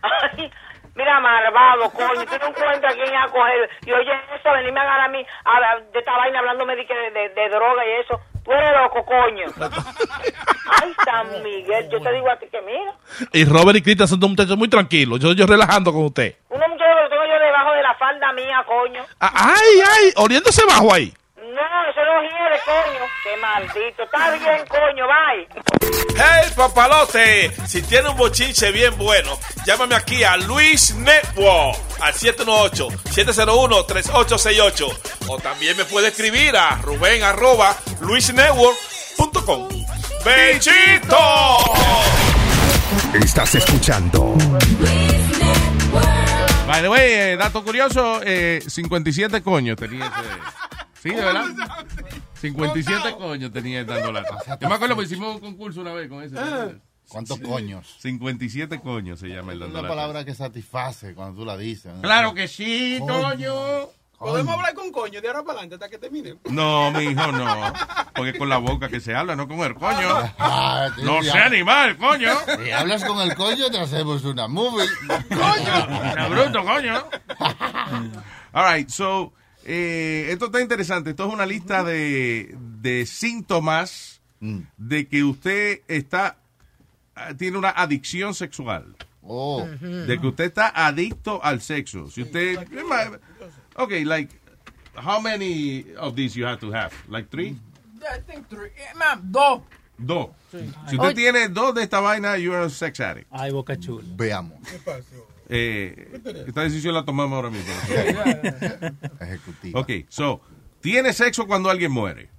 Ay, mira, malvado, coño. Tú no encuentras a quién a coger. Y oye, eso, venirme a agarrar a mí a- de esta vaina hablándome de, de- de droga y eso. Tú eres loco, coño. Ay, San Miguel. Yo te digo a ti que mira. Y Robert y Cristian son dos muchachos muy tranquilos. Yo, yo relajando con usted. Uno muchacho que lo tengo yo debajo de la falda mía, coño. Ah, Ay, ay, oliéndose bajo ahí. No, eso no hiere, coño. Qué maldito. Está bien, coño, bye. ¡Hey, papalote! Si tiene un bochinche bien bueno, llámame aquí a Luis Network al 718-701-3868. O también me puede escribir a Rubén arroba luisnetwork.com. ¡Bechito! Estás escuchando. By the way, eh, dato curioso, eh, 57 coños tenía ese... Sí, de verdad. 57 coños tenía dando lata. Yo me acuerdo que hicimos un concurso una vez con ese. ¿Cuántos coños? 57 coños se llama el Es dando una lata. palabra que satisface cuando tú la dices. ¿no? Claro que sí, Toño. Podemos hablar con coño de ahora para adelante hasta que termine. No, mi hijo, no. Porque con la boca que se habla, no con el coño. Ah, No ya. sea animal, coño. Si hablas con el coño, te hacemos una movie. Está bruto, coño. All right, so, eh, esto está interesante. Esto es una lista de, de síntomas de que usted está ah, tiene una adicción sexual. Oh. De que usted está adicto al sexo. Si usted Ok, like how many of these you have to have? Like three? I think three. Eh, ma'am, dos. Dos. Sí. Si usted tiene dos de esta vaina, you're a sex addict. Ay, boca chula. Veamos. Eh, esta decisión la tomamos ahora mismo. Ejecutiva. Ok, so, tiene sexo cuando alguien muere.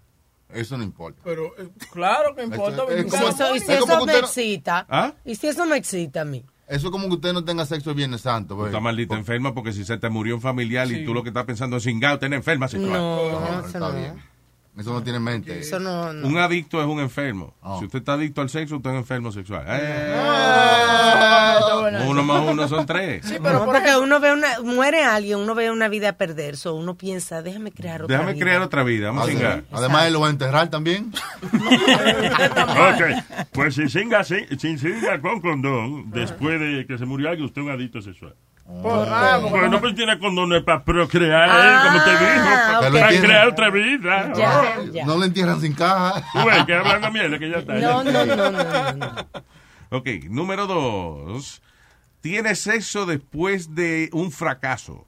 Eso no importa. Pero, Claro que importa. Es- es Y si como- eso, y si es como eso que me usted no- excita, ¿Ah? y si eso me excita a mí. Eso es como que usted no tenga sexo el Viernes Santo. pues. Está maldita enferma porque si se te murió un familiar y tú lo que estás pensando es cingado, tener enferma sexual. No, está no. bien. Eso no tiene mente. Eso no, no. Un adicto es un enfermo. Oh. Si usted está adicto al sexo, usted es un enfermo sexual. Ah. Eh, uno más uno son tres. Sí, pero No, por porque ejemplo, uno ve una, muere alguien, uno ve una vida perder, so uno piensa, déjame crear otra Déjame vida. crear otra vida, vamos a Además, cingar. además él lo va a enterrar también. Ok, pues si singa, si, si singa con condón, después de que se murió alguien, usted es un adicto sexual. Por- ah, porque Bueno, no- pues tiene condones para procrear, Ah, como te dijo, ok. para crear otra vida. Ya, ya. No lo entierran sin caja. Ves que hablando mierda que ya está. No, no, no, no, no, no. Ok, número dos. Tiene sexo después de un fracaso.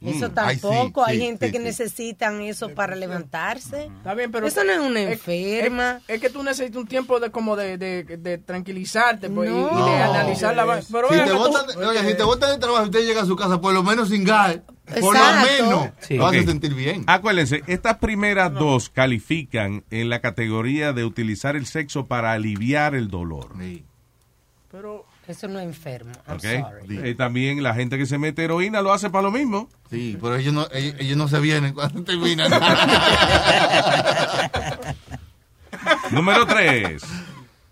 Eso Mm. Ay, sí, tampoco. Hay sí, gente sí, que sí. necesitan eso para levantarse. Está bien, pero Eso no es una enferma. Es, es que tú necesitas un tiempo de como de, de, de tranquilizarte pues, y- de analizar la. Pero Si te, acá, tú- botan, oye, si te botan de trabajo y usted llega a su casa, por lo menos sin gas. Por lo menos. Sí. Lo hace Ok. sentir bien. Acuérdense, estas primeras dos califican en la categoría de utilizar el sexo para aliviar el dolor. Sí. pero Eso no es enfermo. I'm ¿ok? sorry. Eh, también la gente que se mete heroína lo hace para lo mismo. Sí, pero ellos no, ellos, ellos no se vienen cuando terminan. Número tres.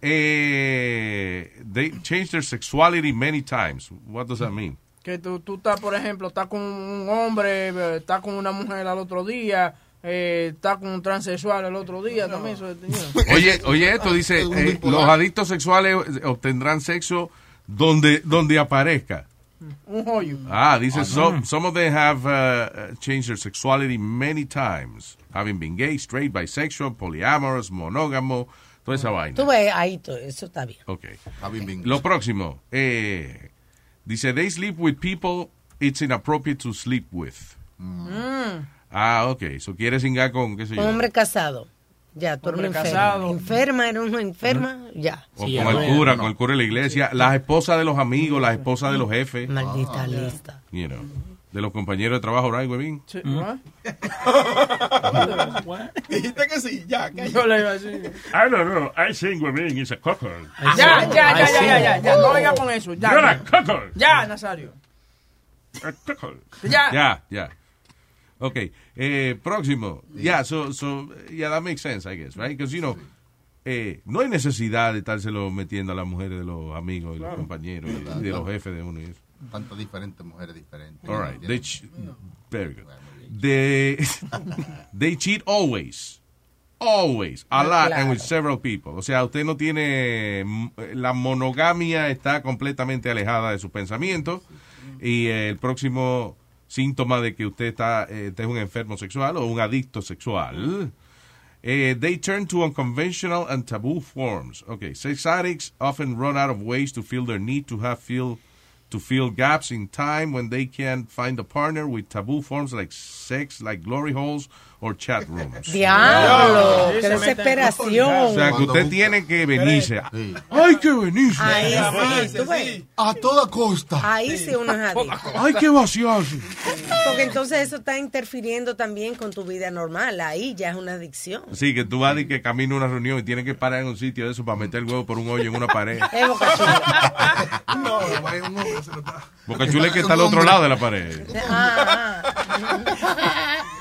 Eh, they change their sexuality many times. What does that mean? que tú, tú estás, por ejemplo, estás con un hombre, eh, estás con una mujer al otro día, eh, estás con un transexual al otro día, también. Oye, oye, esto dice, eh, los adictos sexuales obtendrán sexo donde, donde aparezca. un joyo. Ah, dice, some, some of them have uh, changed their sexuality many times, having been gay, straight, bisexual, polyamorous, monógamo, toda esa vaina. Tú ves, ahí to- eso está bien. Ok. Having been- Lo próximo, eh, dice, they sleep with people it's inappropriate to sleep with. Mm. Ah, ok. Eso quiere singar con, qué sé yo. Un hombre casado. Ya, tú eres casado. enferma. Enferma, eres una enferma, ya. O Sí, con ya, el cura, con el cura de la iglesia, las esposas de los amigos, las esposas de los jefes, Maldita lista. you know, de los compañeros de trabajo, right, Webin? Sí, ¿what? Dijiste que sí, ya. que- Yo le iba a decir. I don't know, I think women is a cocker. Ya, ya, ya, ya, ya, ya, ya, no venga con eso, ya. You're a Ya, cocker. ya Nazario. A cocker. Ya. Ya, ya. Ok. Eh, próximo. Yeah, so, so, yeah, that makes sense, I guess, right? Because, you know, eh, no hay necesidad de estárselo metiendo a las mujeres de los amigos y los compañeros y y de los jefes de uno y eso. Tantas diferentes mujeres diferentes. All right. They ch- very good. They, they cheat always. Always. A lot and with several people. O sea, usted no tiene... mm, La monogamia está completamente alejada de su pensamiento. Y eh, el próximo síntoma de que usted está eh, es un enfermo sexual o un adicto sexual. eh, they turn to unconventional and taboo forms. Okay, sex addicts often run out of ways to feel their need to have feel to fill gaps in time when they can find a partner with taboo forms like sex, like glory holes or chat rooms. Diablo, Sí, qué desesperación. O sea, que usted tiene que venirse. Sí. ¡Ay, que venirse! Ahí Ah, sí, tú ves. A toda costa. Ahí sí uno es adicto. ¡Ay, que vaciarse! Porque entonces eso está interfiriendo también con tu vida normal. Ahí ya es una adicción. Sí, que tú vas y que camina a una reunión y tienes que parar en un sitio de eso para meter el huevo por un hoyo en una pared. Es boca chula. No, un hombre, se lo está- Boca Chula es que está al otro lado de la pared. Ah, ah.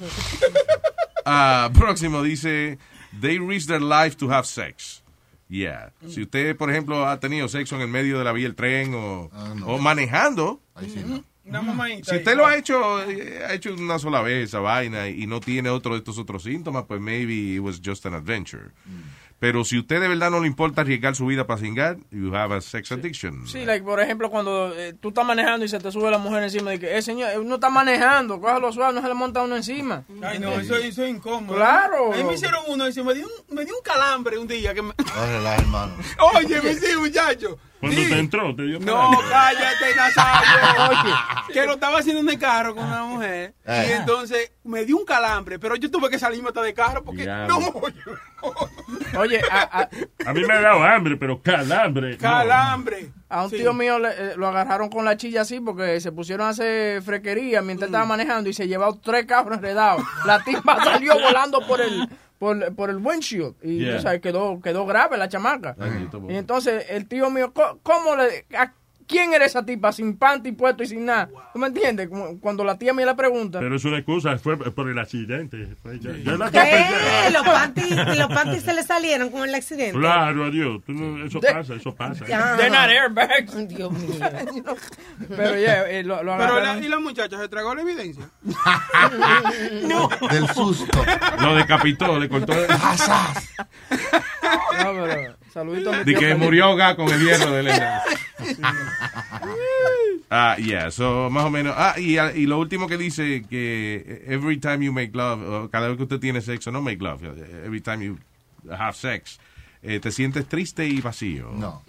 Ah, próximo dice, they risk their life to have sex. Yeah. Si usted, por ejemplo, ha tenido sexo en el medio de la vía del tren o, Ah, no. o manejando, Ahí sí, no. Una mamadita. si usted lo ha hecho, eh, ha hecho una sola vez esa vaina y no tiene otro de estos otros síntomas, pues maybe it was just an adventure. Mm. Pero si usted de verdad no le importa arriesgar su vida para cingar, you have a sex addiction. Sí, like, por ejemplo, cuando eh, tú estás manejando y se te sube la mujer encima y que, eh, señor, eh, uno está manejando, cójalo suave, no se le monta uno encima. Ay, no, eso, eso es incómodo. Claro. A mí me hicieron uno y se me dio un, me dio un calambre un día. Que me... No relaja, hermano. Oye, me sí, muchacho. Cuando Sí. te entró, te dio No, cállate, Nazario. Oye, que lo estaba haciendo en el carro con una mujer. Eh. Y entonces me dio un calambre, pero yo tuve que salirme hasta de carro porque Diablo. no Oye, a, a- A mí me ha dado hambre, pero calambre. no. calambre. A un Sí. tío mío le- eh, lo agarraron con la chilla así porque se pusieron a hacer frequería mientras estaba manejando y se llevó tres carros enredados. La tipa salió volando por el por, por el windshield y Yeah. sabes, quedó quedó grave la chamaca. Ay. Y entonces el tío mío, ¿cómo le a quién era esa tipa sin panty puesto y sin nada? ¿Tú me entiendes? Como Cuando la tía mía le pregunta. Pero es una excusa, fue por el accidente. Fue- la ¿Qué? Los panties, los panties se le salieron con el accidente. Claro, adiós. Tú no- eso pasa, eso pasa. They're not airbags. Dios mío. Pero yeah, eh, lo, lo Pero la, y la muchacha se tragó la evidencia. no. Del susto. Lo decapitó, le cortó. el- No, pero saludito a mi De que Felipe. murió ahogado con el hierro de Elena. Ah, yeah, so más o menos. Ah, y, y lo último que dice que every time you make love, o cada vez que usted tiene sexo, no make love, every time you have sex, eh, te sientes triste y vacío. No.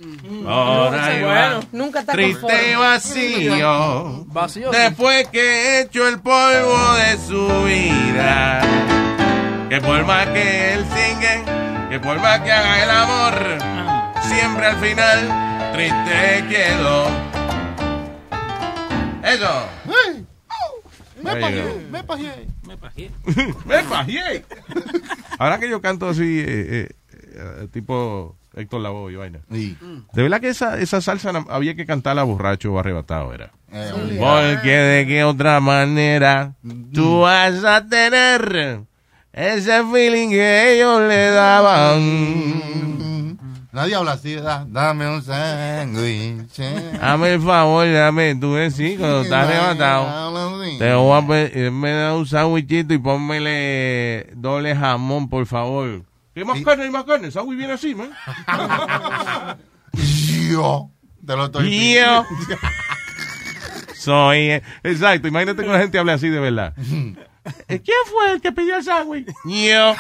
Ahora ahí va. Nunca está Triste conforme. y vacío. Vacío. Después que he hecho el polvo de su vida. Que por más que él sigue, que por más que haga el amor, siempre al final triste quedó. Eso. Me va. me pagué. Me pajeé. Me pajeé. Ahora que yo canto así, eh, eh, eh, tipo Héctor Lavoe y vaina. Sí. De verdad que esa, esa salsa había que cantarla borracho o arrebatado, era. Obligado. Porque de qué otra manera tú vas a tener ese feeling que ellos le daban. Nadie habla así, ¿verdad? Dame un sándwich. Dame el favor, dame tu besito cuando estás arrebatado. Te voy a pedir, me da un sándwichito y pónmele doble jamón, por favor. ¿Qué más carne? ¿Hay más carne? El sándwich viene así, man. Yo. Te lo estoy Yo. Soy, eh, exacto, imagínate que la gente hable así de verdad. ¿Quién fue el que pidió el sándwich? Yo.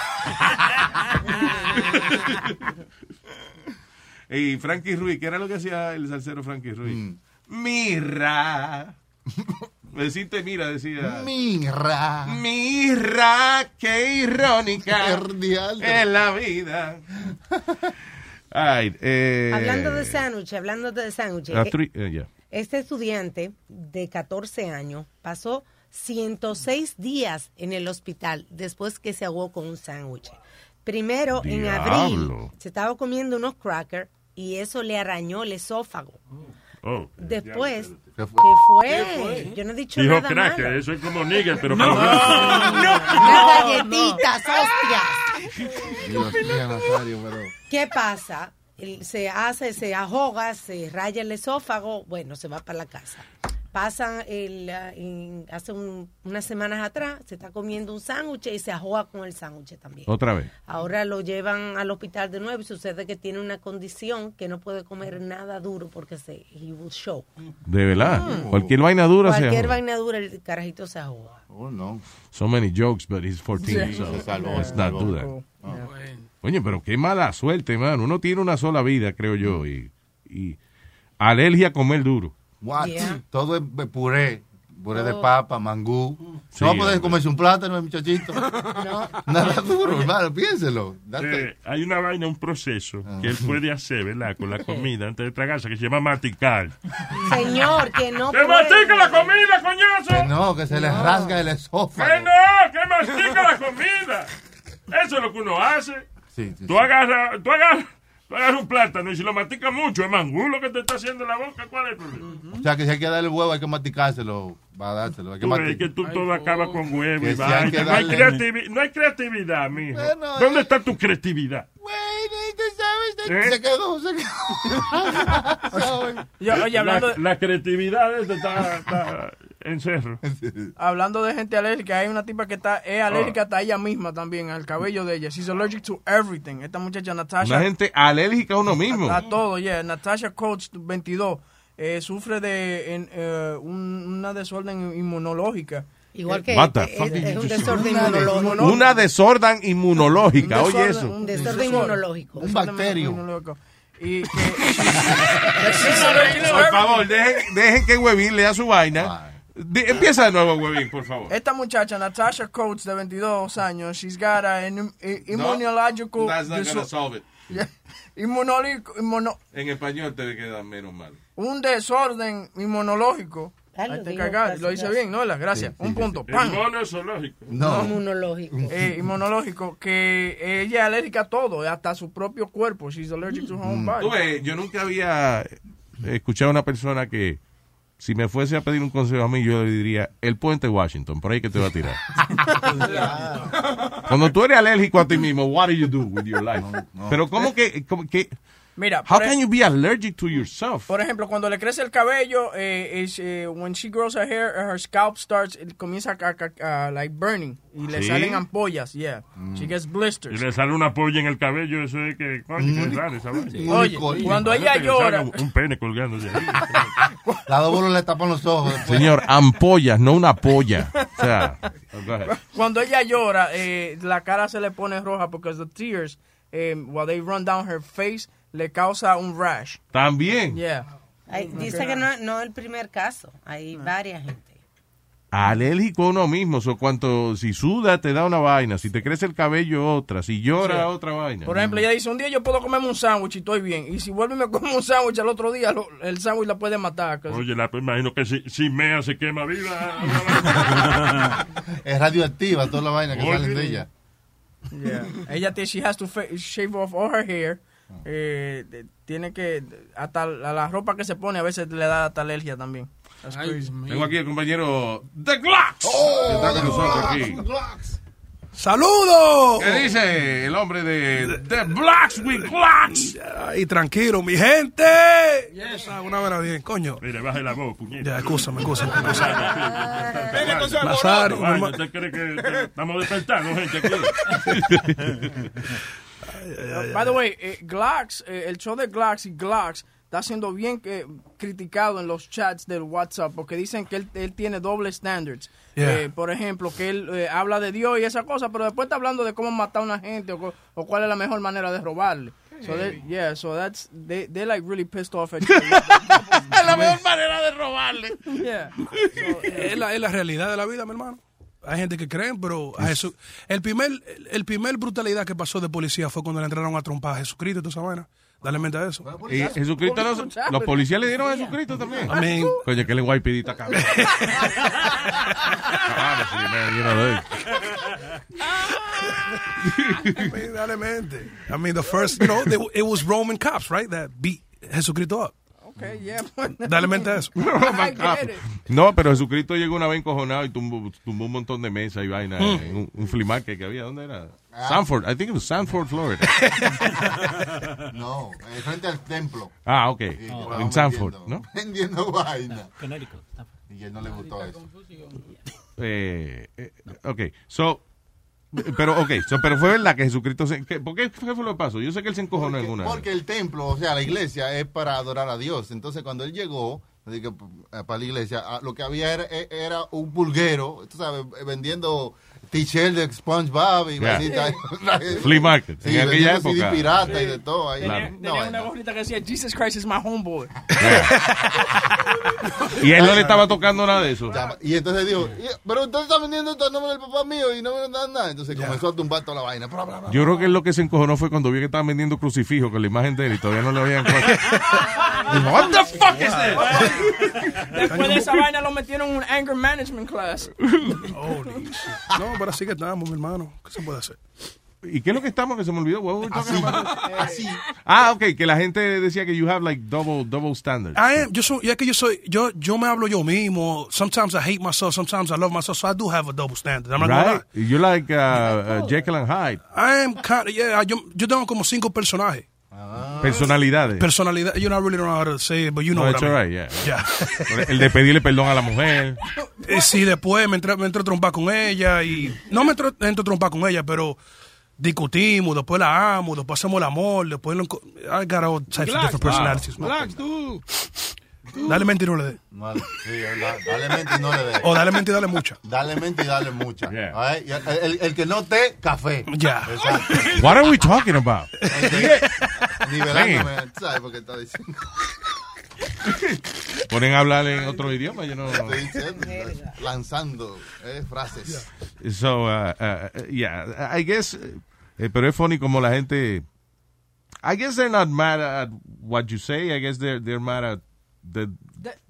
y Frankie Ruiz, ¿qué era lo que hacía el salsero Frankie Ruiz? Mirra. Deciste, mira, decía. Mirra. Mirra, qué irónica Cardial. es la vida. Ay, eh, Hablando de sándwich, hablando de sándwich. la eh. Este estudiante de 14 años pasó 106 días en el hospital después que se ahogó con un sándwich. Primero, en abril, Diablo. se estaba comiendo unos crackers y eso le arañó el esófago. Oh, Después, ¿Qué ¿qué fue? ¿Qué fue? Yo no he dicho Dijo nada crack, malo. eso es como nigger, pero No. para Unas galletitas, hostias. Dios mío, Nazario, pero... ¿Qué pasa? Se hace, se ahoga, se raya el esófago, bueno, se va para la casa. Pasan el, ah, en- hace un- unas semanas atrás, se está comiendo un sándwich y se ahoga con el sándwich también. Otra vez. Ahora lo llevan al hospital de nuevo y sucede que tiene una condición que no puede comer nada duro porque se he will show. De verdad. Cualquier vaina dura se Cualquier vaina dura, el carajito se ahoga. Oh, no. So many jokes, but he's 14, Sí. so Se salvó, let's not do that. Oye, pero qué mala suerte, man. Uno tiene una sola vida, creo yo, y, y alergia a comer duro. What? Yeah. Todo es puré. Puré de Oh. papa, mangú. Sí, no va a poder comerse un plátano, muchachito. No. Nada duro, hermano, piénselo. Date- Eh, hay una vaina, un proceso que él puede hacer, ¿verdad? Con la comida antes de tragarse, que se llama maticar. Señor, que no ¡Que mastica la comida, coñazo! Que no, que se le rasga el esófago. ¡Que no! ¡Que mastica la comida! Eso es lo que uno hace. Sí, sí, Tú sí. agarras, tú agarras, tú agarras un plátano y si lo masticas mucho, es mangú lo que te está haciendo en la boca. ¿Cuál es el problema? O sea, que si hay que darle el huevo, hay que masticárselo. Va a dárselo. Hay que Tú ves mastic- que tú todo acaba con huevo Que y si hay vaina. que No, hay creativi- no hay creatividad, mijo. Bueno, ¿Dónde eh. está tu creatividad? ¿Eh? Se quedó, se quedó. Oye, oye, la, hablando de- la creatividad está, está en cerro. Hablando de gente alérgica, hay una tipa que está es alérgica hasta ella misma también, al cabello de ella. She's allergic to everything. Esta muchacha Natasha. Una gente alérgica a uno mismo. A todo, yeah. Natasha Coach, 22, eh, sufre de en, eh, un- una desorden inmunológica. Igual que este, fuck es, es you un desorden inmunológico. Una desorden inmunológica, Un oye eso. Un desorden inmunológico. Un bacterio. Y que, Por favor, dejen, dejen que Huevín lea su vaina. De- empieza de nuevo, Huevín, por favor. Esta muchacha, Natasha Coates, de 22 años, she's got an immunological... That's not gonna solve it. Yeah. Inmunológico, inmuno- En español te queda menos mal. un desorden inmunológico. Ah, lo hice casi. bien, ¿no? La Gracias. Sí, sí, un punto. sí. ¡Pam! Inmunosológico. No. Inmunológico. Eh, inmunológico, que ella es alérgica a todo, hasta a su propio cuerpo. She's allergic to her own body. Tú ves, yo nunca había escuchado a una persona que, si me fuese a pedir un consejo a mí, yo le diría, el puente Washington, por ahí que te va a tirar. Cuando tú eres alérgico a ti mismo, what do you do with your life? Pero ¿cómo que, cómo que Mira, how can you be allergic to yourself? por ejemplo, cuando le crece el cabello, eh, es, eh, when she grows her hair, her scalp starts, it comienza a, a- a- like burning. Y le ¿Sí? salen ampollas, yeah. She gets Y blisters. le sale una polla en el cabello, eso es que, coño, que raro esa vaina. Oye, cuando ella llora- Un, pene colgando de ahí. La dos le tapan los ojos. después. Señor, ampollas, no una polla. O sea, go ahead. Cuando ella llora, eh, la cara se le pone roja porque the tears, eh, while they run down her face, le causa un rash. También. Yeah. Hay- dice que no, no es el primer caso. Hay varias gente. Alérgico a uno mismo, o cuanto si suda te da una vaina, si te crece el cabello otra, si llora Sí. otra vaina. Por ejemplo, ella dice, un día yo puedo comerme un sándwich y estoy bien. Y si vuelve y me como un sándwich al otro día, lo- el sándwich la puede matar. Oye, la, pues, imagino que si, si mea se quema viva. Es radioactiva toda la vaina que Oye. salen de ella. Yeah. ella te, she has to fa- shave off all her hair. Eh, de- tiene que, hasta la, la ropa que se pone a veces le da hasta alergia también. Crazy. Tengo aquí el compañero The Glocks. que está con nosotros aquí. ¡Saludos! ¿Qué dice el hombre de The Blocks with Glocks? Ay, tranquilo, mi gente. Esa, una vez bien, coño. Mire, baje la voz, puñeta. Ya, escúchame, escúchame. Nazario, Nazario. ¿Usted cree que estamos despertando gente aquí? By the way, eh, Glocks, eh, el show de Glocks y Glocks está siendo bien criticado en los chats del WhatsApp porque dicen que él, él tiene doble standards. Yeah. Eh, por ejemplo, que él eh, habla de Dios y esa cosa, pero después está hablando de cómo matar a una gente o, cuál es la mejor manera de robarle. So they- yeah, so that's they they like really pissed off at you. la mejor manera de robarle. Yeah. es, la, es la realidad de la vida, mi hermano. Hay gente que creen, pero a Jesús, el primer, el, primer brutalidad que pasó de policía fue cuando le entraron a trompar a Jesucristo y toda esa vaina. Dale mente a eso. Y Jesucristo, no- los policías le dieron a Jesucristo también. Amén. Coño, que le cabrón. Know, I mean, dale mente. I mean, the first, you know, they, it was Roman cops, right, that beat Jesucristo up. Okay, yeah. Dale mente a eso. No, pero Jesucristo llegó una vez encojonado y tumbó, tumbó un montón de mesas y vaina Mm. en un, un flea market que había. ¿Dónde era? Sanford. I think it was Sanford, Florida. No, eh, frente al templo. Ah, ok. En Sanford, vendiendo- ¿no? Vendiendo vaina. Connecticut. Y él no le gustó eso. Eh, eh, ok, so, pero, ok, so, pero fue verdad que Jesucristo se, ¿qué, ¿por qué, fue lo que pasó? Yo sé que él se encojonó en una. Porque el templo, o sea, la iglesia es para adorar a Dios. Entonces, cuando él llegó, que, eh, para la iglesia, ah, lo que había era, eh, era un pulguero, tú sabes, eh, vendiendo t-shirt de SpongeBob y Yeah. Flea market, Sí, en aquella vendiendo CD época. pirata y de todo. Ahí. Claro. No, Tenía una gorrita que decía, Jesus Christ is my homeboy. Y él no le estaba tocando nada de eso. Y entonces dijo, "Y- pero usted está vendiendo esto a nombre del papá mío y no me dan nada. Entonces comenzó a tumbar toda la vaina. Bla, bla, bla. Yo creo que él lo que se encojonó fue cuando vio que estaban vendiendo crucifijos con la imagen de él y todavía no le habían What the fuck is this? Después de esa vaina lo metieron en un anger management class. Holy shit. No, pero así que estamos, mi hermano. ¿Qué se puede hacer? ¿Y qué es lo que estamos? Que se me olvidó. About? Así. Ah, ok, que la gente decía que you have like double, double standards. I am, yo soy, ya que yo soy, yo, yo me hablo yo mismo. Sometimes I hate myself, sometimes I love myself, so I do have a double standard. I'm not gonna Right? You're like uh, uh, Jekyll and Hyde. I am kind of, yeah, yo, yo tengo como cinco personajes. Personalidades. Personalidad. You know, I really don't know how to say it, but you know No, what I mean. all right, yeah. Yeah. El de pedirle perdón a la mujer. Eh, sí, después me entré, me entré a trompar con ella y... No me entré, entré a trompar con ella, pero discutimos, después la amo, después hacemos el amor, después... Lo, I got all types of Relax, different personalities. man. Relax, tú. Dale mente y no le dé. No, sí, da- dale mente y no le dé. O dale mente y dale mucha. Dale mente y dale mucha. All right? El, el- el que no te, café. Ya. Exacto. What are we talking about? Nivelándome, ¿sabes por qué está diciendo? Ponen a hablar en otro idioma, yo no. Estoy diciendo, lanzando eh, frases. So, uh, uh, yeah, I guess, eh, pero es funny como la gente, I guess they're not mad at what you say, I guess they're, they're mad at the,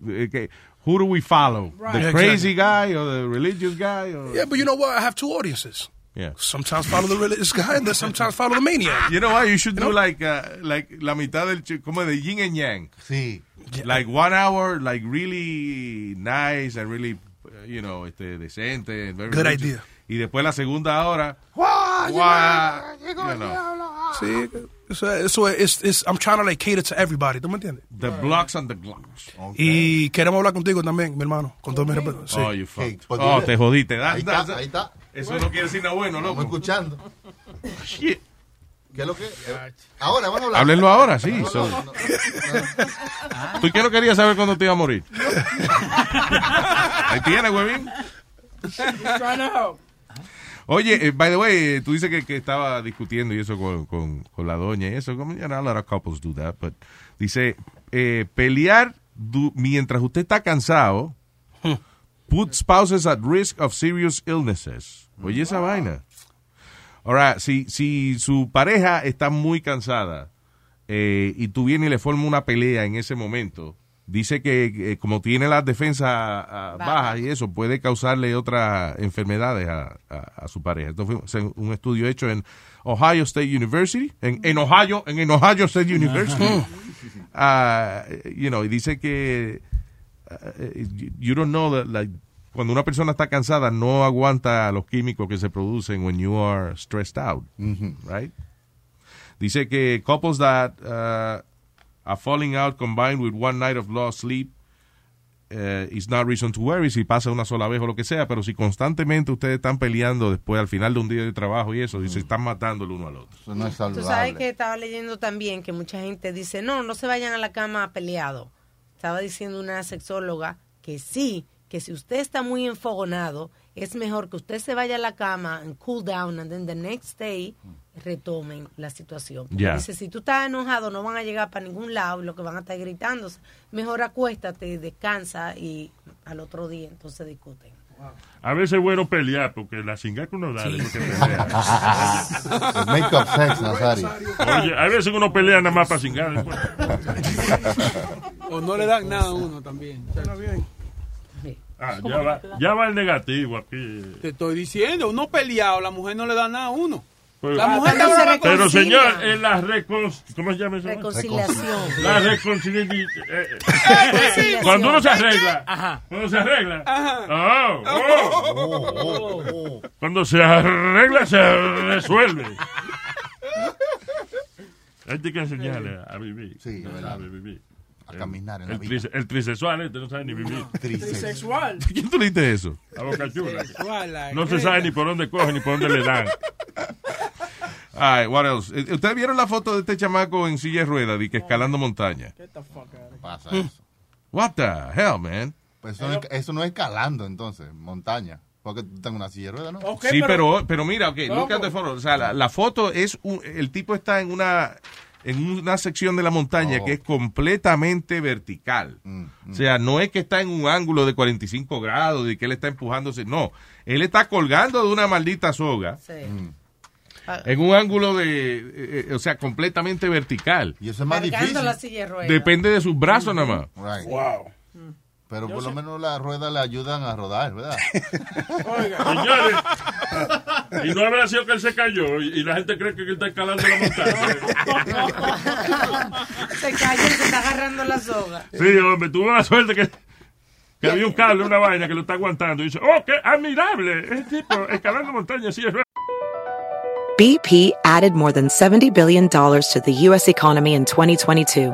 okay, who do we follow? Right. The crazy exactly. guy or the religious guy? Or, Yeah, but you know what? I have two audiences. Yeah. Sometimes follow the religious guy and then sometimes follow the maniac. You know what? You should You do know? like, uh, like la mitad del, ch- como de yin and yang. Sí. Like one hour, like really nice and really, uh, you know, este, decente. and very Good religious. idea. Y después la segunda hora, Guau, guau, llegó you know, Sí, eso, es, I'm trying to like cater to everybody, ¿tú me entiendes? the blocks and the glocks. Y queremos hablar contigo también, mi hermano, con todo mi respeto. Sí. Oh, you fucked. pues oh, te jodiste. Da- Ahí está, ahí está. Eso no quiere decir nada bueno, loco. Estamos escuchando. Shit. ¿Qué es lo que? eh, Ahora, vamos a hablar. Háblenlo ahora, sí. No, no, no, no. ¿Tú qué no querías saber cuándo te iba a morir? Ahí tiene, huevín. Trying to help. Oye, eh, by the way, tú dices que, que estaba discutiendo y eso con, con, con la doña y eso. Como, you know, a lot of couples do that, but dice, eh, pelear mientras usted está cansado put spouses at risk of serious illnesses. Oye, esa vaina. Ahora, si, si su pareja está muy cansada eh, y tú vienes y le formas una pelea en ese momento, dice que eh, como tiene las defensas ah, bajas y eso, puede causarle otras enfermedades a, a- a su pareja. Esto fue un estudio hecho en Ohio State University, en, en Ohio, en, en Ohio State University. Ah, you know, y dice que uh, you- don't know that, like, cuando una persona está cansada no aguanta los químicos que se producen when you are stressed out, right? Dice que couples that uh, are falling out combined with one night of lost sleep uh, is not reason to worry si pasa una sola vez o lo que sea, pero si constantemente ustedes están peleando después al final de un día de trabajo y eso, y se están matando el uno al otro. Eso no es Tú sabes saludable. que estaba leyendo también que mucha gente dice, no, no se vayan a la cama peleados. Estaba diciendo una sexóloga que sí, que si usted está muy enfogonado, es mejor que usted se vaya a la cama and cool down and then the next day retomen la situación. Ya. Dice, si tú estás enojado no van a llegar para ningún lado y lo que van a estar gritando. Mejor acuéstate, descansa y al otro día entonces discuten. A veces es bueno pelear porque la cinga que uno da después que pelea. El make-up sex, Nazario. Oye, a veces uno pelea nada más para cingar. después. O no le dan nada a uno también. Ah, ya va, ya va el negativo aquí. Te estoy diciendo, uno peleado, la mujer no le da nada a uno. Pues- la mujer está brava con- Pero señor, en la recon... ¿Cómo se llama eso? Reconciliación. La reconciliación. eh, eh, Reconciliación. Cuando uno se arregla. Ajá. Cuando se arregla. Ajá. Oh, oh, oh. Cuando se arregla, se resuelve. Hay que enseñarle a vivir. Sí, No verdad. sabe vivir. A caminar en el, la vida. el trisexual, este no sabe ni vivir. Trisexual. ¿Quién tú leíste eso? A boca chula. No se sabe ni por dónde coge ni por dónde le dan. All right, what else? Eh, ¿Ustedes vieron la foto de este chamaco en silla de ruedas y que escalando montaña? Pasa Hmm. eso. What the hell, man? Pues eso, no es, eso no es escalando, entonces, montaña. Porque tú tengo una silla de ruedas, ¿no? sí, pero, pero mira, ok, look at the photo. O sea, la, la foto es, un- el tipo está en una, en una sección de la montaña Oh. que es completamente vertical. Mm, O sea, no es que está en un ángulo de 45 grados y que él está empujándose, no. Él está colgando de una maldita soga Mm. en un ángulo de, eh, eh, o sea, completamente vertical. Y eso es más Cargando difícil. la silla de. Depende de sus brazos nada más. Right. Wow. Pero por lo menos las ruedas le ayudan a rodar, ¿verdad? Señores, y no habrá sido que él se cayó y, y la gente cree que él está escalando la montaña. se cayó, se está agarrando la soga. Sí, hombre, tuvo la suerte que, que había un cable, una vaina que lo está aguantando. Y dice, oh, qué admirable, es tipo escalando montaña, sí, es verdad. BP added more than $70 billion to the U.S. economy in 2022.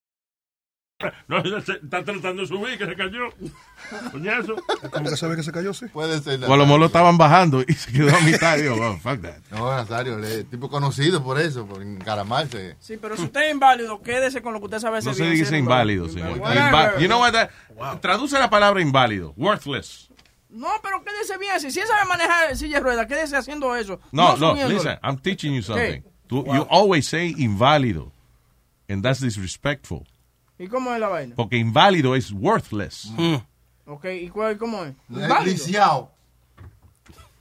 No, se está tratando de subir, que se cayó. Coñazo. ¿Cómo que sabe que se cayó, sí? Puede ser. O a lo mejor lo estaban bajando y se quedó a mitad. Digo, well, fuck that. No, Nazario, le- tipo conocido por eso, por encaramarse. Sí, pero si usted es inválido, quédese con lo que usted sabe No se bien, dice inválido, señor. Inva- you know what? that- Traduce la palabra inválido. Worthless. No, pero quédese bien. Si, si él sabe manejar silla de ruedas, quédese haciendo eso. No, no, subiéndolo. listen, I'm teaching you something. ¿Qué? Tú- You always say inválido. And that's disrespectful. ¿Y cómo es la vaina? Porque inválido es worthless. Ok, ¿y cuál, cómo es? Eh, Inválido. lisiado.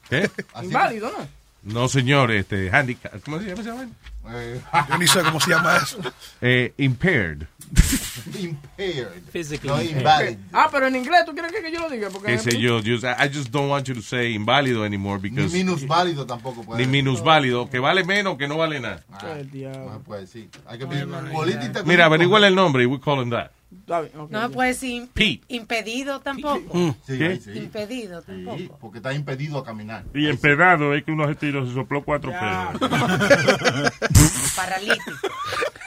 ¿Qué? Inválido, ¿no? No, señor, este, handicap. ¿Cómo se llama esa vaina? Yo ni sé cómo se llama eso. Eh, impaired. Impaired. Physically No, impaired. invalid. Ah, pero en inglés, ¿tú quieres que, yo lo diga? Porque sé yo, just- I just don't want you to say inválido anymore Ni because minusválido tampoco puede ni minusválido, que vale menos, que no vale nada. El diablo. No se puede decir. Hay que pedir política. Mira, averigüe el nombre y we call him that. Está bien, ok. No puede decir Pete. impedido tampoco. Sí, ¿Qué? sí. Impedido Sí, tampoco. porque está impedido a caminar. Y empedado es que unos estilos se sopló cuatro pedos. Paralítico.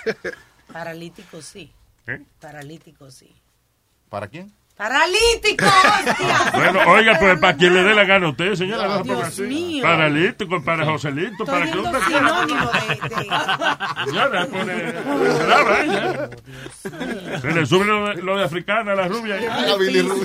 Paralítico sí. ¿Eh? Paralítico sí. ¿Para quién? ¡Paralítico! hostia! Bueno, oiga, pues para quien le dé la gana a usted, señora. Dios no mío. Paralítico, para Joselito, para que usted sinónimo de, de- Señora, pone brava ella. Se le sube lo de, lo de africana a la rubia.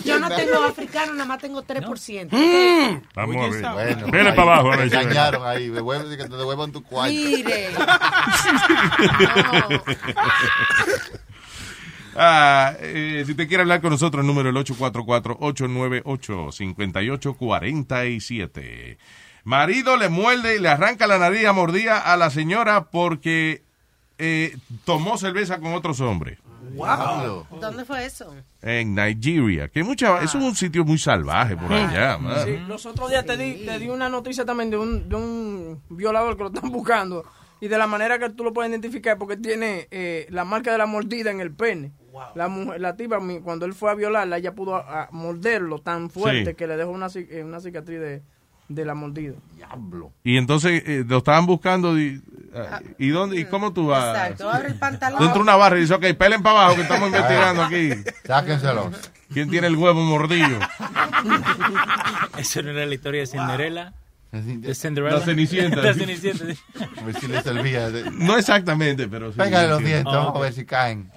Yo no tengo africano, nada más tengo 3%. Mm. Vamos a ver. Bueno, Vele para abajo. Ahora, engañaron ahí. Devuelve, que te devuelvan tu cuarto. Mire. Ah, eh, si usted quiere hablar con nosotros, el número es el 844-898-5847. Marido le muerde y le arranca la nariz a mordida a la señora porque eh, tomó cerveza con otros hombres Wow. ¿Dónde fue eso? en Nigeria. Que mucha, eso es un sitio muy salvaje por allá. Sí, los otros días te di, te di una noticia también de un, de un violador que lo están buscando y de la manera que tú lo puedes identificar porque tiene eh, la marca de la mordida en el pene. La mujer, la tipa, mi- cuando él fue a violarla, ella pudo a- a morderlo tan fuerte Sí. que le dejó una, eh, una cicatriz de, de la mordida. Diablo. Y entonces eh, lo estaban buscando y, ah, ¿y dónde y cómo tú vas? Exacto, abre el pantalón. Dentro de una barra y dice, ok, pelen para abajo que estamos investigando aquí. Sáquenselo. ¿Quién tiene el huevo mordido? ¿Eso no era la historia de Cinderella? ¿De Cinderella? La Cenicienta. La Cenicienta. A ver si le servía. No exactamente, pero sí. Pégale los dientes, Oh, vamos a ver si caen.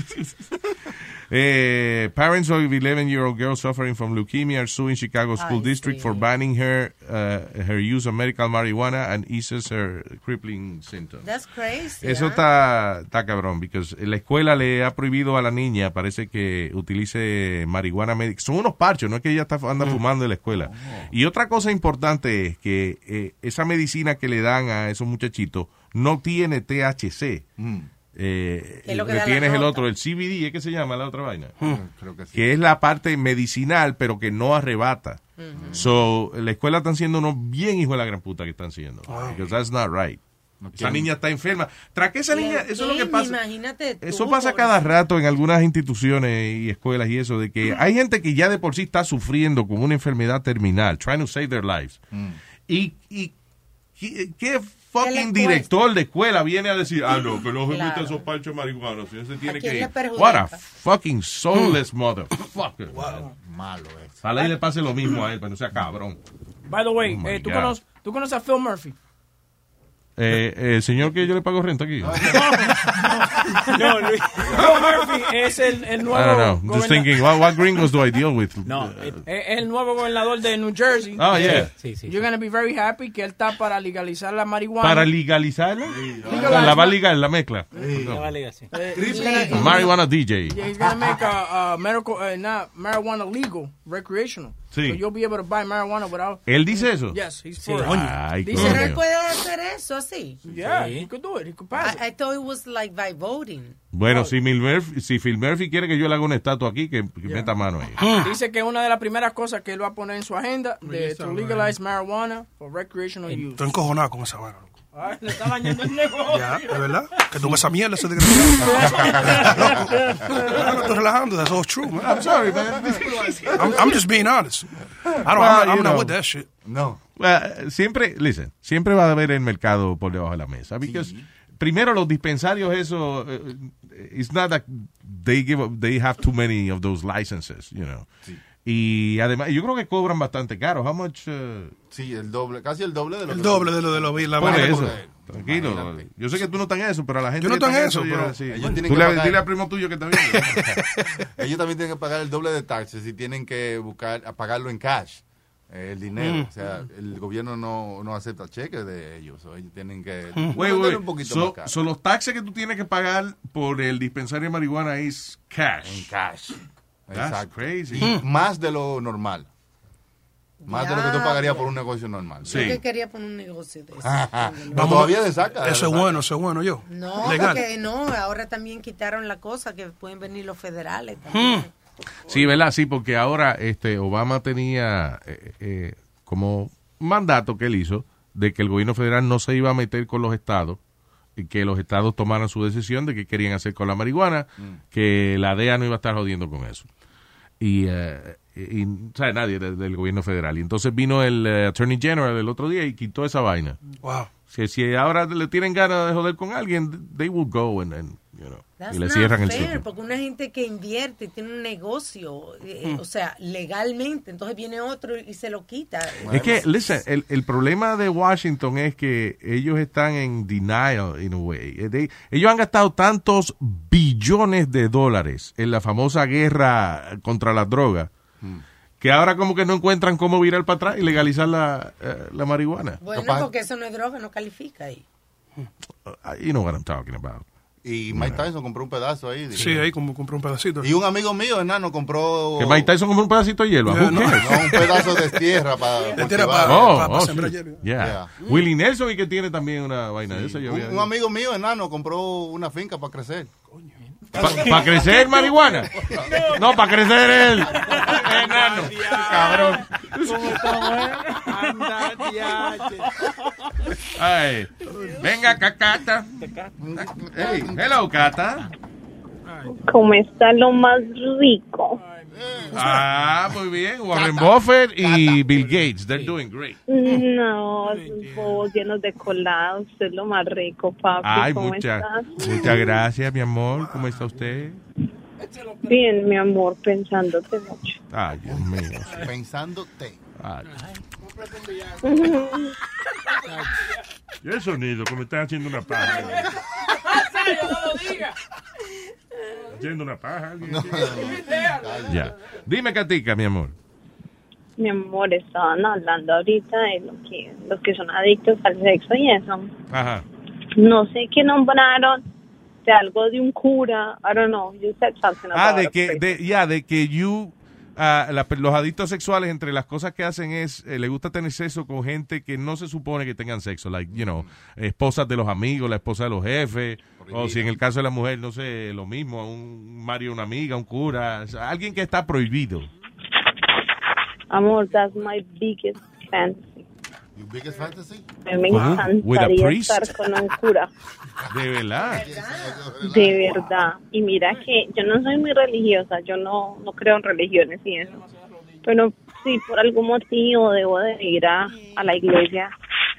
Eh, parents of 11-year-old girl suffering from leukemia are suing Chicago School Ay, District sí. for banning her uh, her use of medical marijuana and eases her crippling symptoms. That's crazy. Eso ¿ah? está, está cabrón, porque la escuela le ha prohibido a la niña, parece que utilice marihuana médica. Son unos parchos, no es que ella está, anda Mm. fumando en la escuela. Y otra cosa importante es que eh, esa medicina que le dan a esos muchachitos no tiene THC. Mm. Eh, Que es lo que que da la tiene es el otro, el CBD, ¿es que se llama la otra vaina? Creo que sí. Que es la parte medicinal, pero que no arrebata. So, la escuela están siendo unos bien hijos de la gran puta que están siendo. Because that's not right. Esa niña está enferma. Tras que esa niña, eso es lo que pasa. Imagínate tú, Eso pasa cada rato en algunas instituciones y escuelas y eso, de que hay gente que ya de por sí está sufriendo con una enfermedad terminal, trying to save their lives. Y, y ¿qué, qué fucking director de escuela viene a decir, ah, no, que no se Claro. esos panchos marihuanos, si se tiene ¿A quién que ir. What a fucking soulless motherfucker. Malo es. Ojalá y le pase lo mismo a él, pero no sea cabrón. By the way, Oh, eh, ¿tú, conoces, ¿tú conoces a Phil Murphy? Eh, eh, señor que yo le pago renta aquí. No, Luis. Joe Murphy es el, el I nuevo. don't know. Just goberna- thinking, what, what gringos do I deal with? No, es es el nuevo gobernador de New Jersey. Oh, yeah. Sí, sí. You're gonna be very happy que él está para legalizar la marihuana. Para legalizarla. Legalize- La va a ligar, la mezcla. Eh, Marijuana DJ. Yeah, he's gonna make a, a medical, uh, not marijuana legal, recreational. Sí. So you'll be able to buy marijuana without. ¿Él dice eso? Yes, he's Sí. for it. Ay, Dice él puede hacer eso así. Yeah, Sí. he could do it. He could pass it. I, I thought it was like by voting. Bueno, si, Phil Murphy, si Phil Murphy quiere que yo le haga una estatua aquí, que, que meta mano ahí. Dice que una de las primeras cosas que él va a poner en su agenda de to legalize marijuana for recreational use. Estoy encojonado con esa vaina. Ay, le está bañando el negocio. Ya, ¿de verdad? Que tú esa mierda, ese desgraciado. No, no estoy relajando. That's all true, man. I'm sorry, man. I'm, I'm just being honest. I don't, Well, I'm, I'm you not know. with that shit. No. Well, siempre, listen, siempre va a haber el mercado por debajo de la mesa. Because, primero, los dispensarios, eso, eh, it's not that they give, they have too many of those licenses, you know. Y además, yo creo que cobran bastante caro. How much? uh, Sí, el doble, casi el doble de lo El que- doble de lo de lo vi. La Por eso, tranquilo. Yo sé que tú no estás en eso, pero a la gente Yo no estoy en eso, pero- sí. Ellos tienen Tú que le- pagar- Dile al primo tuyo que está viendo. Ellos también tienen que pagar el doble de taxes y tienen que buscar, a pagarlo en cash, el dinero. Mm. O sea, el gobierno no, no acepta cheques de ellos. o ellos tienen que Wait, ponerlo wait. un poquito So, más caro. so los taxes que tú tienes que pagar por el dispensario de marihuana es cash. En cash. That's Exacto. crazy. Y más de lo normal. Más de lo que tú pagarías por un negocio normal. Yo que quería poner un negocio de eso. Pero todavía de saca. Eso es bueno, eso es bueno yo. No, Legal. porque no, ahora también quitaron la cosa que pueden venir los federales también. Sí, ¿verdad? Sí, porque ahora este Obama tenía eh, eh, como mandato que él hizo de que el gobierno federal no se iba a meter con los estados y que los estados tomaran su decisión de qué querían hacer con la marihuana, que la DEA no iba a estar jodiendo con eso. Y, eh, y, y, ¿sabe? Nadie de- del gobierno federal. Y entonces vino el eh, Attorney General el otro día y quitó esa vaina. Wow. Si, si ahora le tienen ganas de joder con alguien, they will go and, and, you know, That's y le not cierran el fair, sitio. porque una gente que invierte y tiene un negocio, eh, o sea, legalmente, entonces viene otro y se lo quita. Es que, listen, el, el problema de Washington es que ellos están en denial, in a way. Eh, they- ellos han gastado tantos billones de dólares en la famosa guerra contra las drogas que ahora como que no encuentran cómo virar para atrás y legalizar la, eh, la marihuana. Bueno, porque eso no es droga, no califica ahí. Uh, You know what I'm talking about. Y Mike Tyson compró un pedazo ahí. Sí, ahí como compré un pedacito. Y un amigo mío, enano, compró... Que Mike Tyson compró un pedacito de hielo. Yeah, Who no. cares? No, un pedazo de tierra para De tierra para- Oh, para oh, sembrar sí. hielo. Yeah. Yeah. Willie Nelson y que tiene también una vaina de esa. yo Un, un amigo mío, enano, compró una finca para crecer. ¿Para crecer marihuana? No, para crecer el enano. Cabrón. Ay. Venga, Cacata. Hey, hello, Cata. ¿Cómo está lo más rico? Ah, muy bien. Warren Buffett y Bill Gates. They're doing great. No, bobos llenos de colado. Usted es lo más rico, papi. Ay, ¿Cómo muchas estás? muchas gracias, mi amor. ¿Cómo está usted? Bien, mi amor, pensándote mucho. Ay, Dios mío. Pensándote. Ay. Y el sonido, como están haciendo una paja. Haciendo una paja. alguien aquí. Ya. Dime, Catica, mi amor. Mi amor, estaban hablando ahorita de lo que, los que son adictos al sexo y eso. Ajá. No sé qué nombraron de algo de un cura. I don't know. You said something Ah, about de que, de, ya, de que you, ah, la- los adictos sexuales, entre las cosas que hacen es, eh, le gusta tener sexo con gente que no se supone que tengan sexo, like, you know, esposas de los amigos, la esposa de los jefes, o si en el caso de la mujer, no sé, lo mismo, un marido, una amiga, un cura, o sea, alguien que está prohibido. Amor, that's my biggest fantasy. Your biggest fantasy? Me encantaría estar con un cura. De verdad. De verdad. Y mira que yo no soy muy religiosa, yo no, no creo en religiones y eso. Pero si por algún motivo debo de ir a, a la iglesia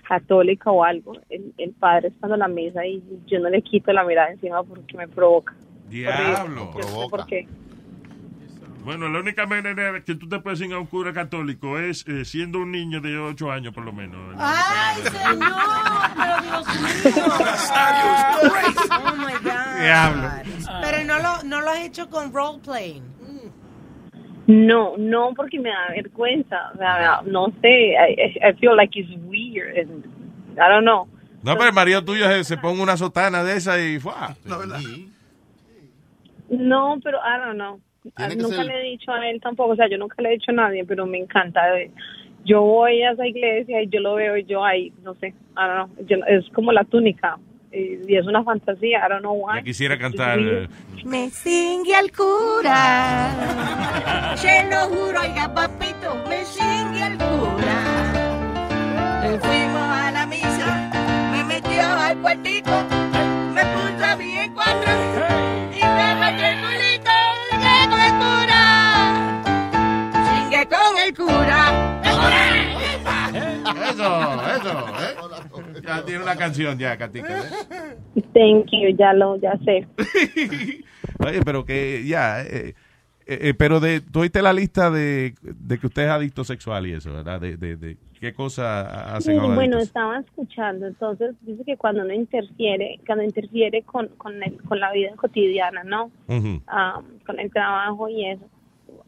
católica o algo, el, el padre está en la mesa y yo no le quito la mirada encima porque me provoca. Diablo. Yo no sé por qué. Bueno, la única manera que tú te puedes ir a un cura católico es eh, siendo un niño de 8 años, por lo menos. ¡Ay, señor! Pero Dios mío. Oh, my God. Diablo. Pero no lo, no lo has hecho con roleplaying. No, no, porque me da vergüenza. O sea, no sé. I, I feel like it's weird. And I don't know. No, pero el marido tuyo se, se pone una sotana de esa y fue. No, pero I don't know. Que nunca ser- le he dicho a él tampoco. O sea, yo nunca le he dicho a nadie, pero me encanta. Yo voy a esa iglesia y yo lo veo y yo ahí, no sé. I don't know. Yo- es como la túnica. Y, y es una fantasía. I don't know why. Ya quisiera cantar. eh, Me singue al cura. Se lo juro, oiga, papito, me singue al cura. Fuimos a la misa, me metió al cuartico, me puso a mí en cuatro y me metió el el cura. Eso, eso. ¿eh? Ya tiene una canción ya, Katica. ¿eh? Thank you, ya lo, ya sé. Oye, pero que ya. eh, eh, eh, pero de, tú oíste la lista de, de que usted es adicto sexual y eso, ¿verdad? De, de, de qué cosa hacen Sí, a los bueno, adictos? estaba escuchando, entonces dice que cuando uno interfiere, cuando interfiere con, con, el- con la vida cotidiana, ¿no? Ah, con el trabajo y eso.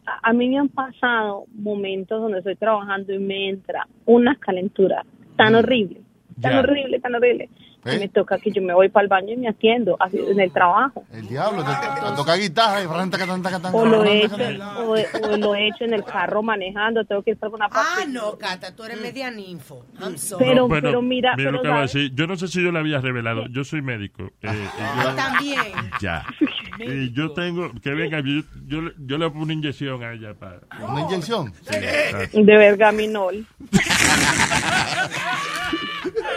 A, a mí me han pasado momentos donde estoy trabajando y me entra una calentura tan horrible, tan Ya. horrible, tan horrible, ¿Eh? me toca que yo me voy para el baño y me atiendo así, en el trabajo. El diablo, te, te toca guitarra y frente que tanta que O lo, he hecho, o, o lo he hecho en el carro manejando, tengo que estar con una Ah, no, Cata, tú eres media ninfo. I'm sorry. Pero- Bueno, pero mira, mira lo pero que va a ¿sabes? decir. Yo no sé si yo le había revelado. Yo soy médico. Eh, eh, yo- También. Ya. y yo tengo. Que venga, yo, yo, le- yo le pongo una inyección a ella para. ¿Una inyección? De vergaminol.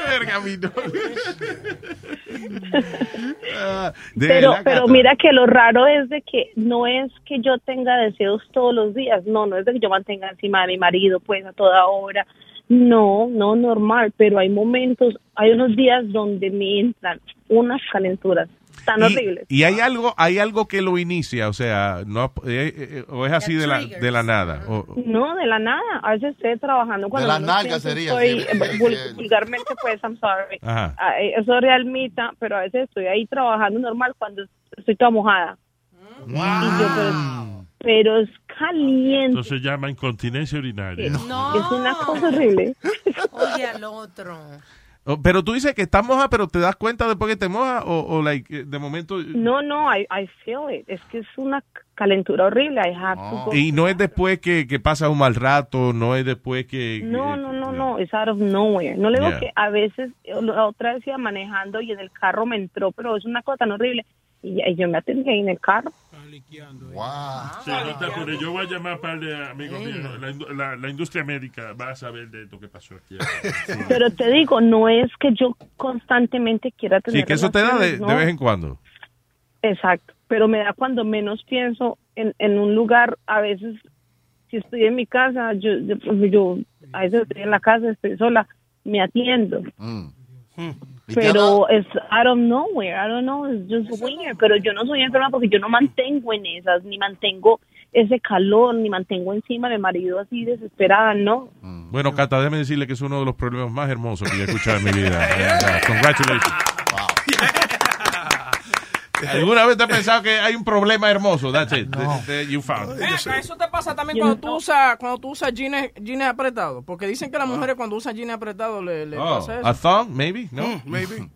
Vergaminol. Ah, pero pero mira que lo raro es de que no es que yo tenga deseos todos los días, no, no es de que yo mantenga encima de mi marido pues a toda hora, no, no normal, pero hay momentos, hay unos días donde me entran unas calenturas tan horribles. Y hay algo, hay algo que lo inicia, o sea, no eh, eh, o es así de la, de la nada. o- No, de la nada. A veces estoy trabajando la nalga sería, estoy- sí, eh, vul- vulgarmente, pues, I'm sorry. Ajá. Ah, eh, Eso es realmita, pero a veces estoy ahí trabajando normal cuando estoy toda mojada. Y yo, pero, pero es caliente. Eso se llama incontinencia urinaria. No. Es una cosa horrible. Oye al otro. O- pero tú dices que estás moja, pero te das cuenta después que te moja o, o like, eh, de momento No, no, I, I feel it. Es que es una calentura horrible. I have to go. y no es después que, que pasas un mal rato, no es después que No, no, no, no, es out of nowhere. No le digo Yeah. que a veces, eh, la otra vez iba manejando y en el carro me entró, pero es una cosa tan horrible. Y, y yo me atendí ahí en el carro. Sí, no te apures. Yo voy a llamar para de amigos míos. La, la- la industria médica va a saber de esto que pasó aquí. Pero te digo, no es que yo constantemente quiera tener Sí, que eso te da de, relaciones, de ¿no? vez en cuando. Exacto, pero me da cuando menos pienso en, en un lugar, a veces, si estoy en mi casa, yo, yo, yo a veces estoy en la casa, estoy sola, me atiendo. Mm. Pero es out of nowhere, I don't know, it's just weird. Pero yo no soy enferma porque yo no mantengo en esas, ni mantengo ese calor, ni mantengo encima de marido así desesperada, no. Bueno, Cata, déjeme decirle que es uno de los problemas más hermosos que yo he escuchado en mi vida. Congratulations. ¿Alguna vez te has pensado que hay un problema hermoso? That's it. That- that you found it. Ven acá, eso te pasa también cuando tú usas cuando tú usas jeans, jeans apretados, porque dicen que las mujeres cuando usan jeans apretados le, le Oh, pasa eso. a thumb, maybe? No. maybe.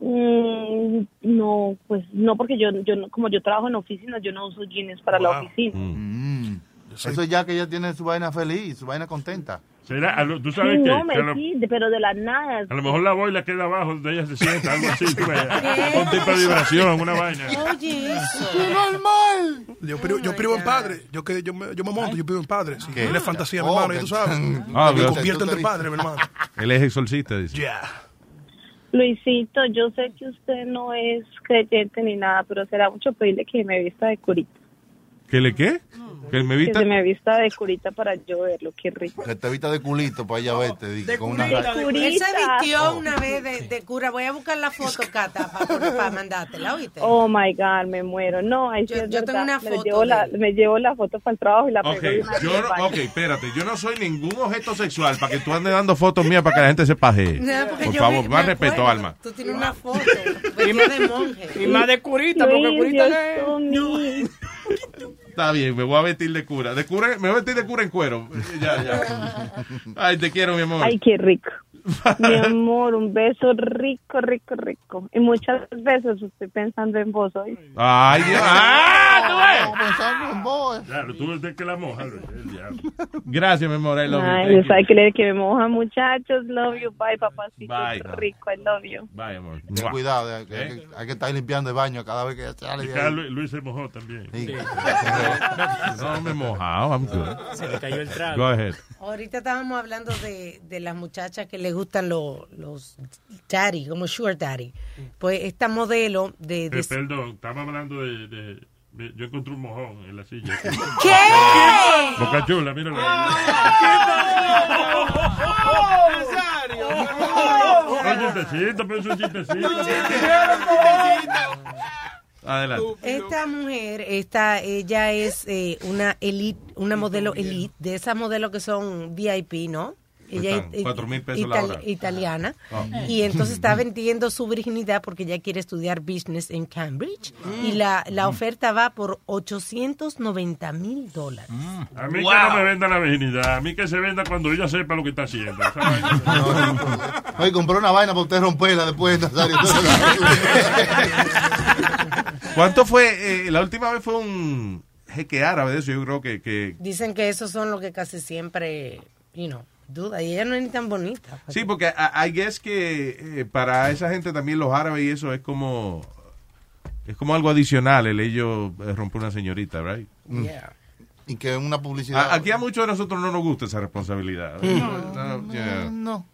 Mm, no, pues no, porque yo, yo no- como yo trabajo en oficina, yo no uso jeans para la oficina. Mm. Eso ya que ella tiene su vaina feliz, su vaina contenta. ¿Será? A lo- ¿Tú Sí, sabes qué? no, me Que lo, sí, pero de la nada. a lo mejor la boila queda abajo donde ella se sienta, algo así. Un tipo de vibración, una vaina. Oye, eso. normal! Yo, privo, yo privo en padre. Yo, que, yo, me, yo me monto, yo privo en padre. Sí, ¿Qué? Tiene fantasía, mi Oh, hermano, ya tú sabes. Ah, me pero- convierto entre padre, mi hermano. Él es exorcista, dice. Yeah. Luisito, yo sé que usted no es creyente ni nada, pero será mucho pedirle que me vista de curita. ¿Que le qué? ¿Que me Que vista? se me vista de curita para yo verlo, qué rico. Que te vista de culito para ella verte. dije, con una de curita. Él se vistió una vez de, de cura. Voy a buscar la foto, Cata, para, mandártela, ¿oíste? Oh my God, me muero. No, ahí sí Yo- es yo tengo verdad. una me foto Llevo de la, me llevo la foto para el trabajo y la pego Ok, de una vez yo no, ok, espérate, yo no soy ningún objeto sexual para que tú andes dando fotos mías para que la gente se paje. No, Por favor, me- más me respeto. Alma. Tú tienes una foto vestido de monje. Y más de curita, porque curita mío. Está bien, me voy a vestir de cura. De cura me voy a vestir de cura en cuero. Ya, ya. Ay, te quiero, mi amor. Ay, qué rico. Mi amor, un beso rico, rico, rico. Y muchas veces estoy pensando en vos hoy. Ay, Dios. ¡Ah, Claro, tú ves que la moja. Gracias, mi amor. I love. Ay, you. sabe que le que me moja, muchachos. Love you. Bye, papacito. Bye. Rico, I love you. Bye, amor. Ten cuidado, eh, que hay, que, hay que estar limpiando el baño cada vez que sale Y de acá ahí. Lu- Luis se mojó también. No me he mojado, I'm good. Se le cayó el trago. Go ahead. Ahorita estábamos hablando de, de las muchachas que les gustan los, los daddy, como sugar daddy. Pues esta modelo de... de- Eh, perdón, estamos hablando de, Yo encontré un mojón en la silla. ¿Qué? Boca chula, míralo. Un chistecito, pero es un chistecito. Adelante. Esta mujer, esta, ella es eh, una elite, una modelo elite, de esas modelos que son VIP, ¿no? Ella Están, es eh, 4,000 pesos la hora. italiana. Ah. Y entonces está vendiendo su virginidad porque ella quiere estudiar business en Cambridge. Y la, la oferta va por 890 mil dólares. A mí que no me venda la virginidad. A mí que se venda cuando ella sepa lo que está haciendo. Oye, compró una vaina para usted romperla después, Nazario. ¿Cuánto fue? eh, la última vez fue un jeque árabe de eso, yo creo que... que Dicen que esos son los que casi siempre, you know, duda. Y ella no es ni tan bonita. Sí, porque I, I guess que eh, para esa gente también los árabes y eso es como... Es como algo adicional el ellos eh, romper una señorita, right? Yeah. Y que una publicidad. A- aquí a muchos de nosotros no nos gusta esa responsabilidad. No, yeah. no.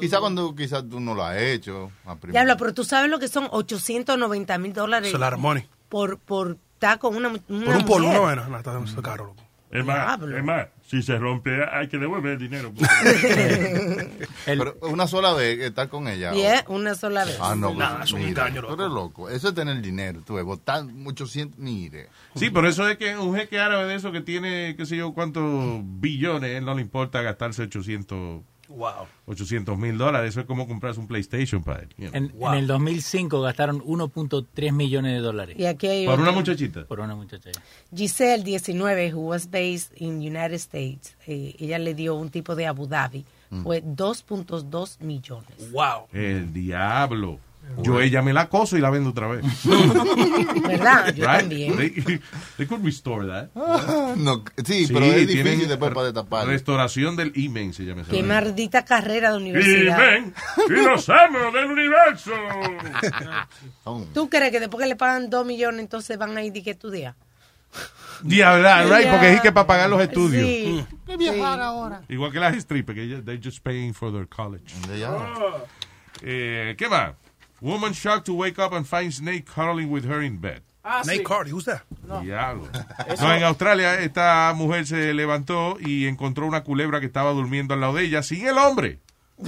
Quizá cuando quizás tú no lo has hecho. Diablo, pero tú sabes lo que son 890 mil dólares la money. por, por estar con una, una Por un polvo, no. No, está demasiado caro, loco. Es más, es más, si se rompe hay que devolver el dinero. Pero una sola vez estar con ella. Yeah, una sola vez. Ah, no, Nah, es un mire, engaño, Tú eres loco. Eso es tener dinero. Tú ves, botar 800. Mire. Sí, por eso es que un jeque árabe de eso que tiene, qué sé yo, cuántos billones, él no le importa gastarse 800 Wow. 800 mil dólares. Eso es como comprarse un PlayStation para él. you know. En, en el 2005 gastaron 1.3 millones de dólares. Y aquí hay ¿Por una muchachita? Por una muchacha. Giselle, 19, who was based in United States, eh, ella le dio un tipo de Abu Dhabi, Mm. fue 2.2 millones. Wow. El diablo. Yo ella me la acoso y la vendo otra vez. ¿Verdad? Yo Right? también. They, they could restore that. No, sí, pero es difícil tienen después para destapar. Restauración del imen se llama Qué maldita carrera de universidad. los amos del universo. ¿Tú crees que después que le pagan 2 millones entonces van a ir y que estudiar? Diabla, right, Yeah. porque es que para pagar los estudios. Sí. ¿Qué viajar ahora? Igual que las strippers, que ellas- they're just paying for their college. Eh, ¿Qué más? Woman shocked to wake up and find snake cuddling with her in bed. Ah, Nate Cardi, who's that? Diablo. Eso- No, en Australia esta mujer se levantó y encontró una culebra que estaba durmiendo al lado de ella sin el hombre.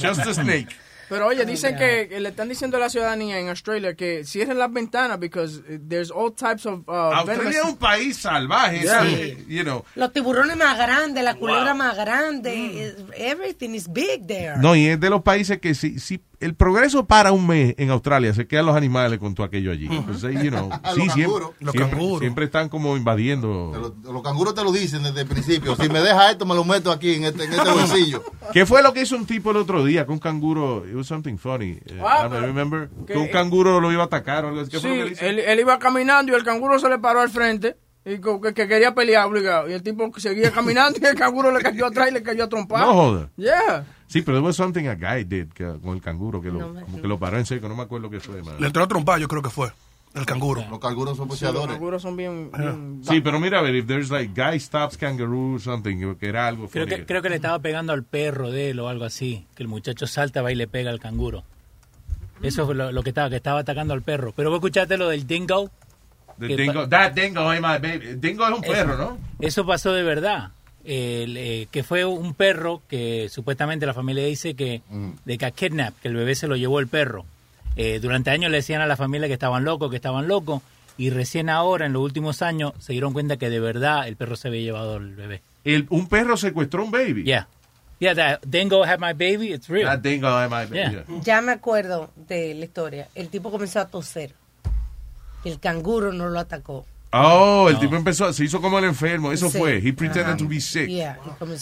Just a snake. Pero oye, dicen que, que le están diciendo a la ciudadanía en Australia que cierren las ventanas because there's all types of uh, Australia es un país salvaje, Yeah. sí, you know. Los tiburones más grandes, la culebra más grande, eh, everything is big there. No, y es de los países que si, si el progreso para un mes en Australia, se quedan los animales con todo aquello allí. Entonces, you know, Los siempre, canguros. Los siempre, canguros. siempre están como invadiendo. Los, los canguros te lo dicen desde el principio. Si me deja esto, me lo meto aquí en este, en este bolsillo. ¿Qué fue lo que hizo un tipo el otro día con un canguro? It was something funny. Eh, Ah, I don't remember. que- Que un canguro lo iba a atacar o algo así. ¿Qué fue lo que le Sí, hizo? él, él iba caminando y el canguro se le paró al frente y que, que quería pelear obligado. Y el tipo seguía caminando y el canguro le cayó atrás y le cayó a trompar. No joda. Yeah. Sí, pero there was something a guy did que- con el canguro que lo, No como que lo paró en seco. No me acuerdo qué fue. man. Le entró a trompar, yo creo que fue. El canguro. Los canguros son Sí, los canguros son bien... bien- Sí, pero mira, a ver, if there's like guy stops kangaroo something, que era algo Creo que, creo que le estaba pegando al perro de él o algo así. Que el muchacho salta, va y le pega al canguro. Eso fue lo, lo que estaba, que estaba atacando al perro. Pero vos escuchaste lo del dingo. The dingo, that dingo my baby. Dingo es un perro, ¿no? Eso pasó de verdad. El, eh, que fue un perro que supuestamente la familia dice que de que kidnap, que el bebé se lo llevó el perro. Eh, durante años le decían a la familia que estaban locos, que estaban locos, y recién ahora, en los últimos años, se dieron cuenta que de verdad el perro se había llevado el bebé. El, un perro secuestró un baby. Yeah. Yeah, that dingo had my baby, it's real. That dingo had my baby. Yeah. Ya me acuerdo de la historia. El tipo comenzó a toser. El canguro no lo atacó. Oh, el tipo empezó, se hizo como el enfermo. Eso Sí. fue. He pretended to be sick. Yeah,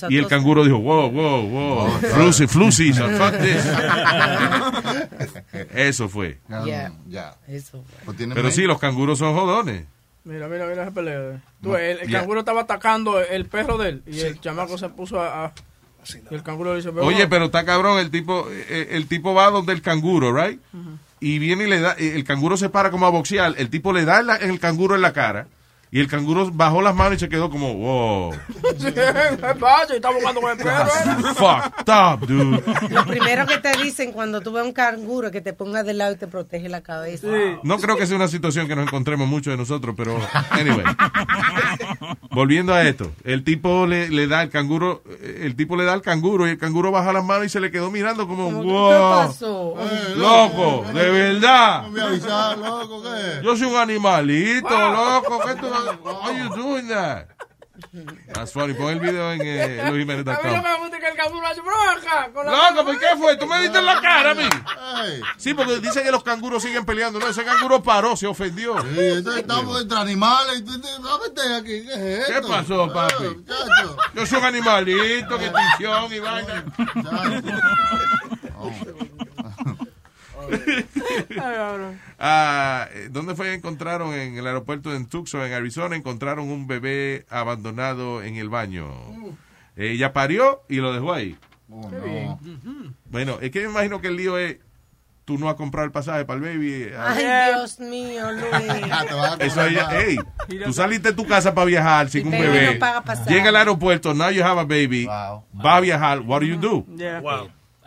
y el canguro dijo, wow, wow, wow. Flu, se- flu season, fuck this. Eso fue. Ya. Eso fue. Pero sí, los canguros son jodones. Mira, mira, mira ese pelea. Tú, No, el, el yeah. canguro estaba atacando el perro de él y el chamaco se puso a... a- y el canguro le dice... "Ve, Oye, bueno". pero está cabrón, el tipo, eh, el tipo va donde el canguro, right? Y viene y le da, el canguro se para como a boxear, el tipo le da el canguro en la cara y el canguro bajó las manos y se quedó como, wow, Sí, ¿Qué? Está buscando con el perro. ¿eh? fucked up, dude. Lo primero que te dicen cuando tú ves un canguro es que te pongas de lado y te protege la cabeza. No creo que sea una situación que nos encontremos muchos de nosotros, pero anyway. Volviendo a esto, el tipo le, le da al canguro, el tipo le da al canguro y el canguro baja las manos y se le quedó mirando como, ¿Qué wow, pasó? loco, de verdad. No me avisaron, loco, ¿qué? Yo soy un animalito, loco. ¿Qué tú, why you doing that? That's funny. Pon el video en eh, A mí que me gusta que el canguro hace broja. Loco, ¿por qué fue? ¿Tú me diste en la cara a mí? Sí, porque dicen que los canguros siguen peleando. No, ese canguro paró, se ofendió. Sí, entonces estamos entre animales aquí. ¿Qué es ¿Qué esto? pasó, papi? Ah, muchacho. Yo soy un animalito, que extinción y vaina. Ah, eh, ¿Dónde fue que encontraron en el aeropuerto en Tucson, en Arizona? Encontraron un bebé abandonado en el baño. Ella parió y lo dejó ahí. Bueno, es que me imagino que el lío es, tú no has comprado el pasaje para el baby. ah, Ay, Dios mío, Luis. Eso es, hey, tú saliste de tu casa para viajar sin un bebé. no paga pasaje. Llega al aeropuerto, now you have a baby. Va a viajar, what do you do? Yeah.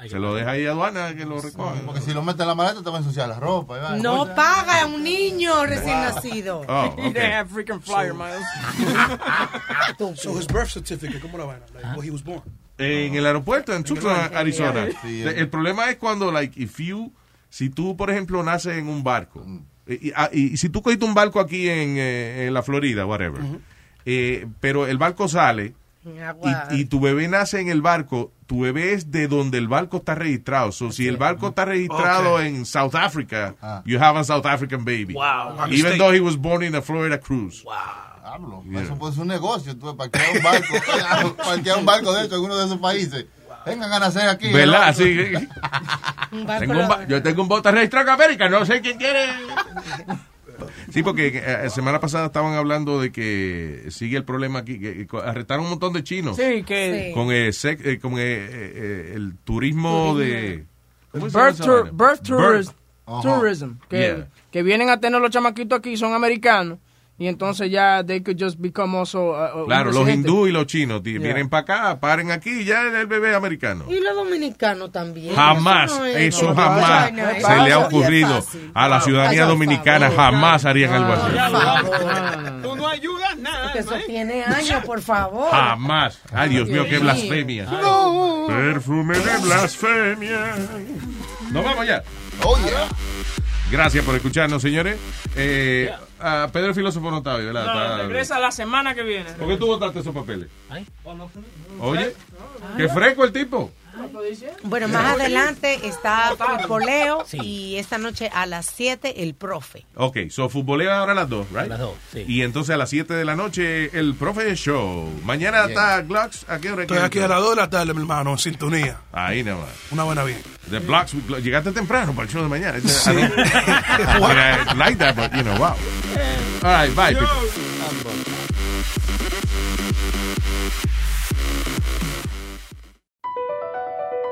Se lo deja ahí a aduana que lo recoge. Porque si lo metes en la maleta te va a ensuciar la ropa. No paga a un niño recién nacido. Oh, He didn't okay. have freaking flyer, Miles. So his birth certificate, ¿cómo la vaina? Like, where he was born. En el aeropuerto, en Tucson, Arizona. Sí, El- el problema es cuando, like, if you, si tú, por ejemplo, naces en un barco, y, y- ah, y si tú cogiste un barco aquí en, eh, en la Florida, whatever, eh, pero el barco sale y, y tu bebé nace en el barco, tu bebé es de donde el barco está registrado. So, si el barco está registrado Ok. en South Africa, you have a South African baby. Wow. Even though he was born in a Florida cruise. Diablo, Yeah. Eso puede ser un negocio. Tú parquear un barco. parquear un barco de hecho en uno de esos países. Vengan a nacer aquí. ¿Verdad? ¿no? Sí. Tengo un ba- yo tengo un bote registrado en América, no sé quién quiere. Sí, porque eh, semana pasada estaban hablando de que sigue el problema aquí, que, que arrestaron un montón de chinos. Sí, que... Con, eh, sec- eh, con eh, eh, eh, el turismo de... ¿cómo se llama Birth, birth tourism. Que, Yeah. que vienen a tener los chamaquitos aquí, son americanos. Y entonces ya they could just become also uh, uh, Claro, los residente. hindú y los chinos tí, Yeah. vienen para acá, paren aquí y ya el bebé americano. Y los dominicanos también. Jamás, no es- eso no, jamás no, no, se no, le ha ocurrido a la ciudadanía dominicana, favor, jamás harían algo así. Tú no ayudas nada. Porque eso tiene años, por favor. Jamás. Ay, Dios mío, qué blasfemia. No. Perfume de blasfemia. Nos vamos ya. Oh, yeah. Gracias por escucharnos, señores. Eh, Pedro el filósofo no está hoy, ¿verdad? No, Está- regresa la semana que viene. ¿Por qué tú votaste esos papeles? Oye, qué fresco el tipo. Bueno, más adelante está Futboleo y esta noche a las 7 el profe. Ok, so futbolea ahora a las 2, right? las dos, sí. Y entonces a las 7 de la noche el profe show. Mañana está Glocks. ¿A qué hora? Estoy aquí a las 2 de la tarde, mi hermano, en sintonía. Ahí nada más. Una buena vida. The Blocks, llegaste temprano para el show de mañana. I mean, I like that, but you know, wow. All right, bye.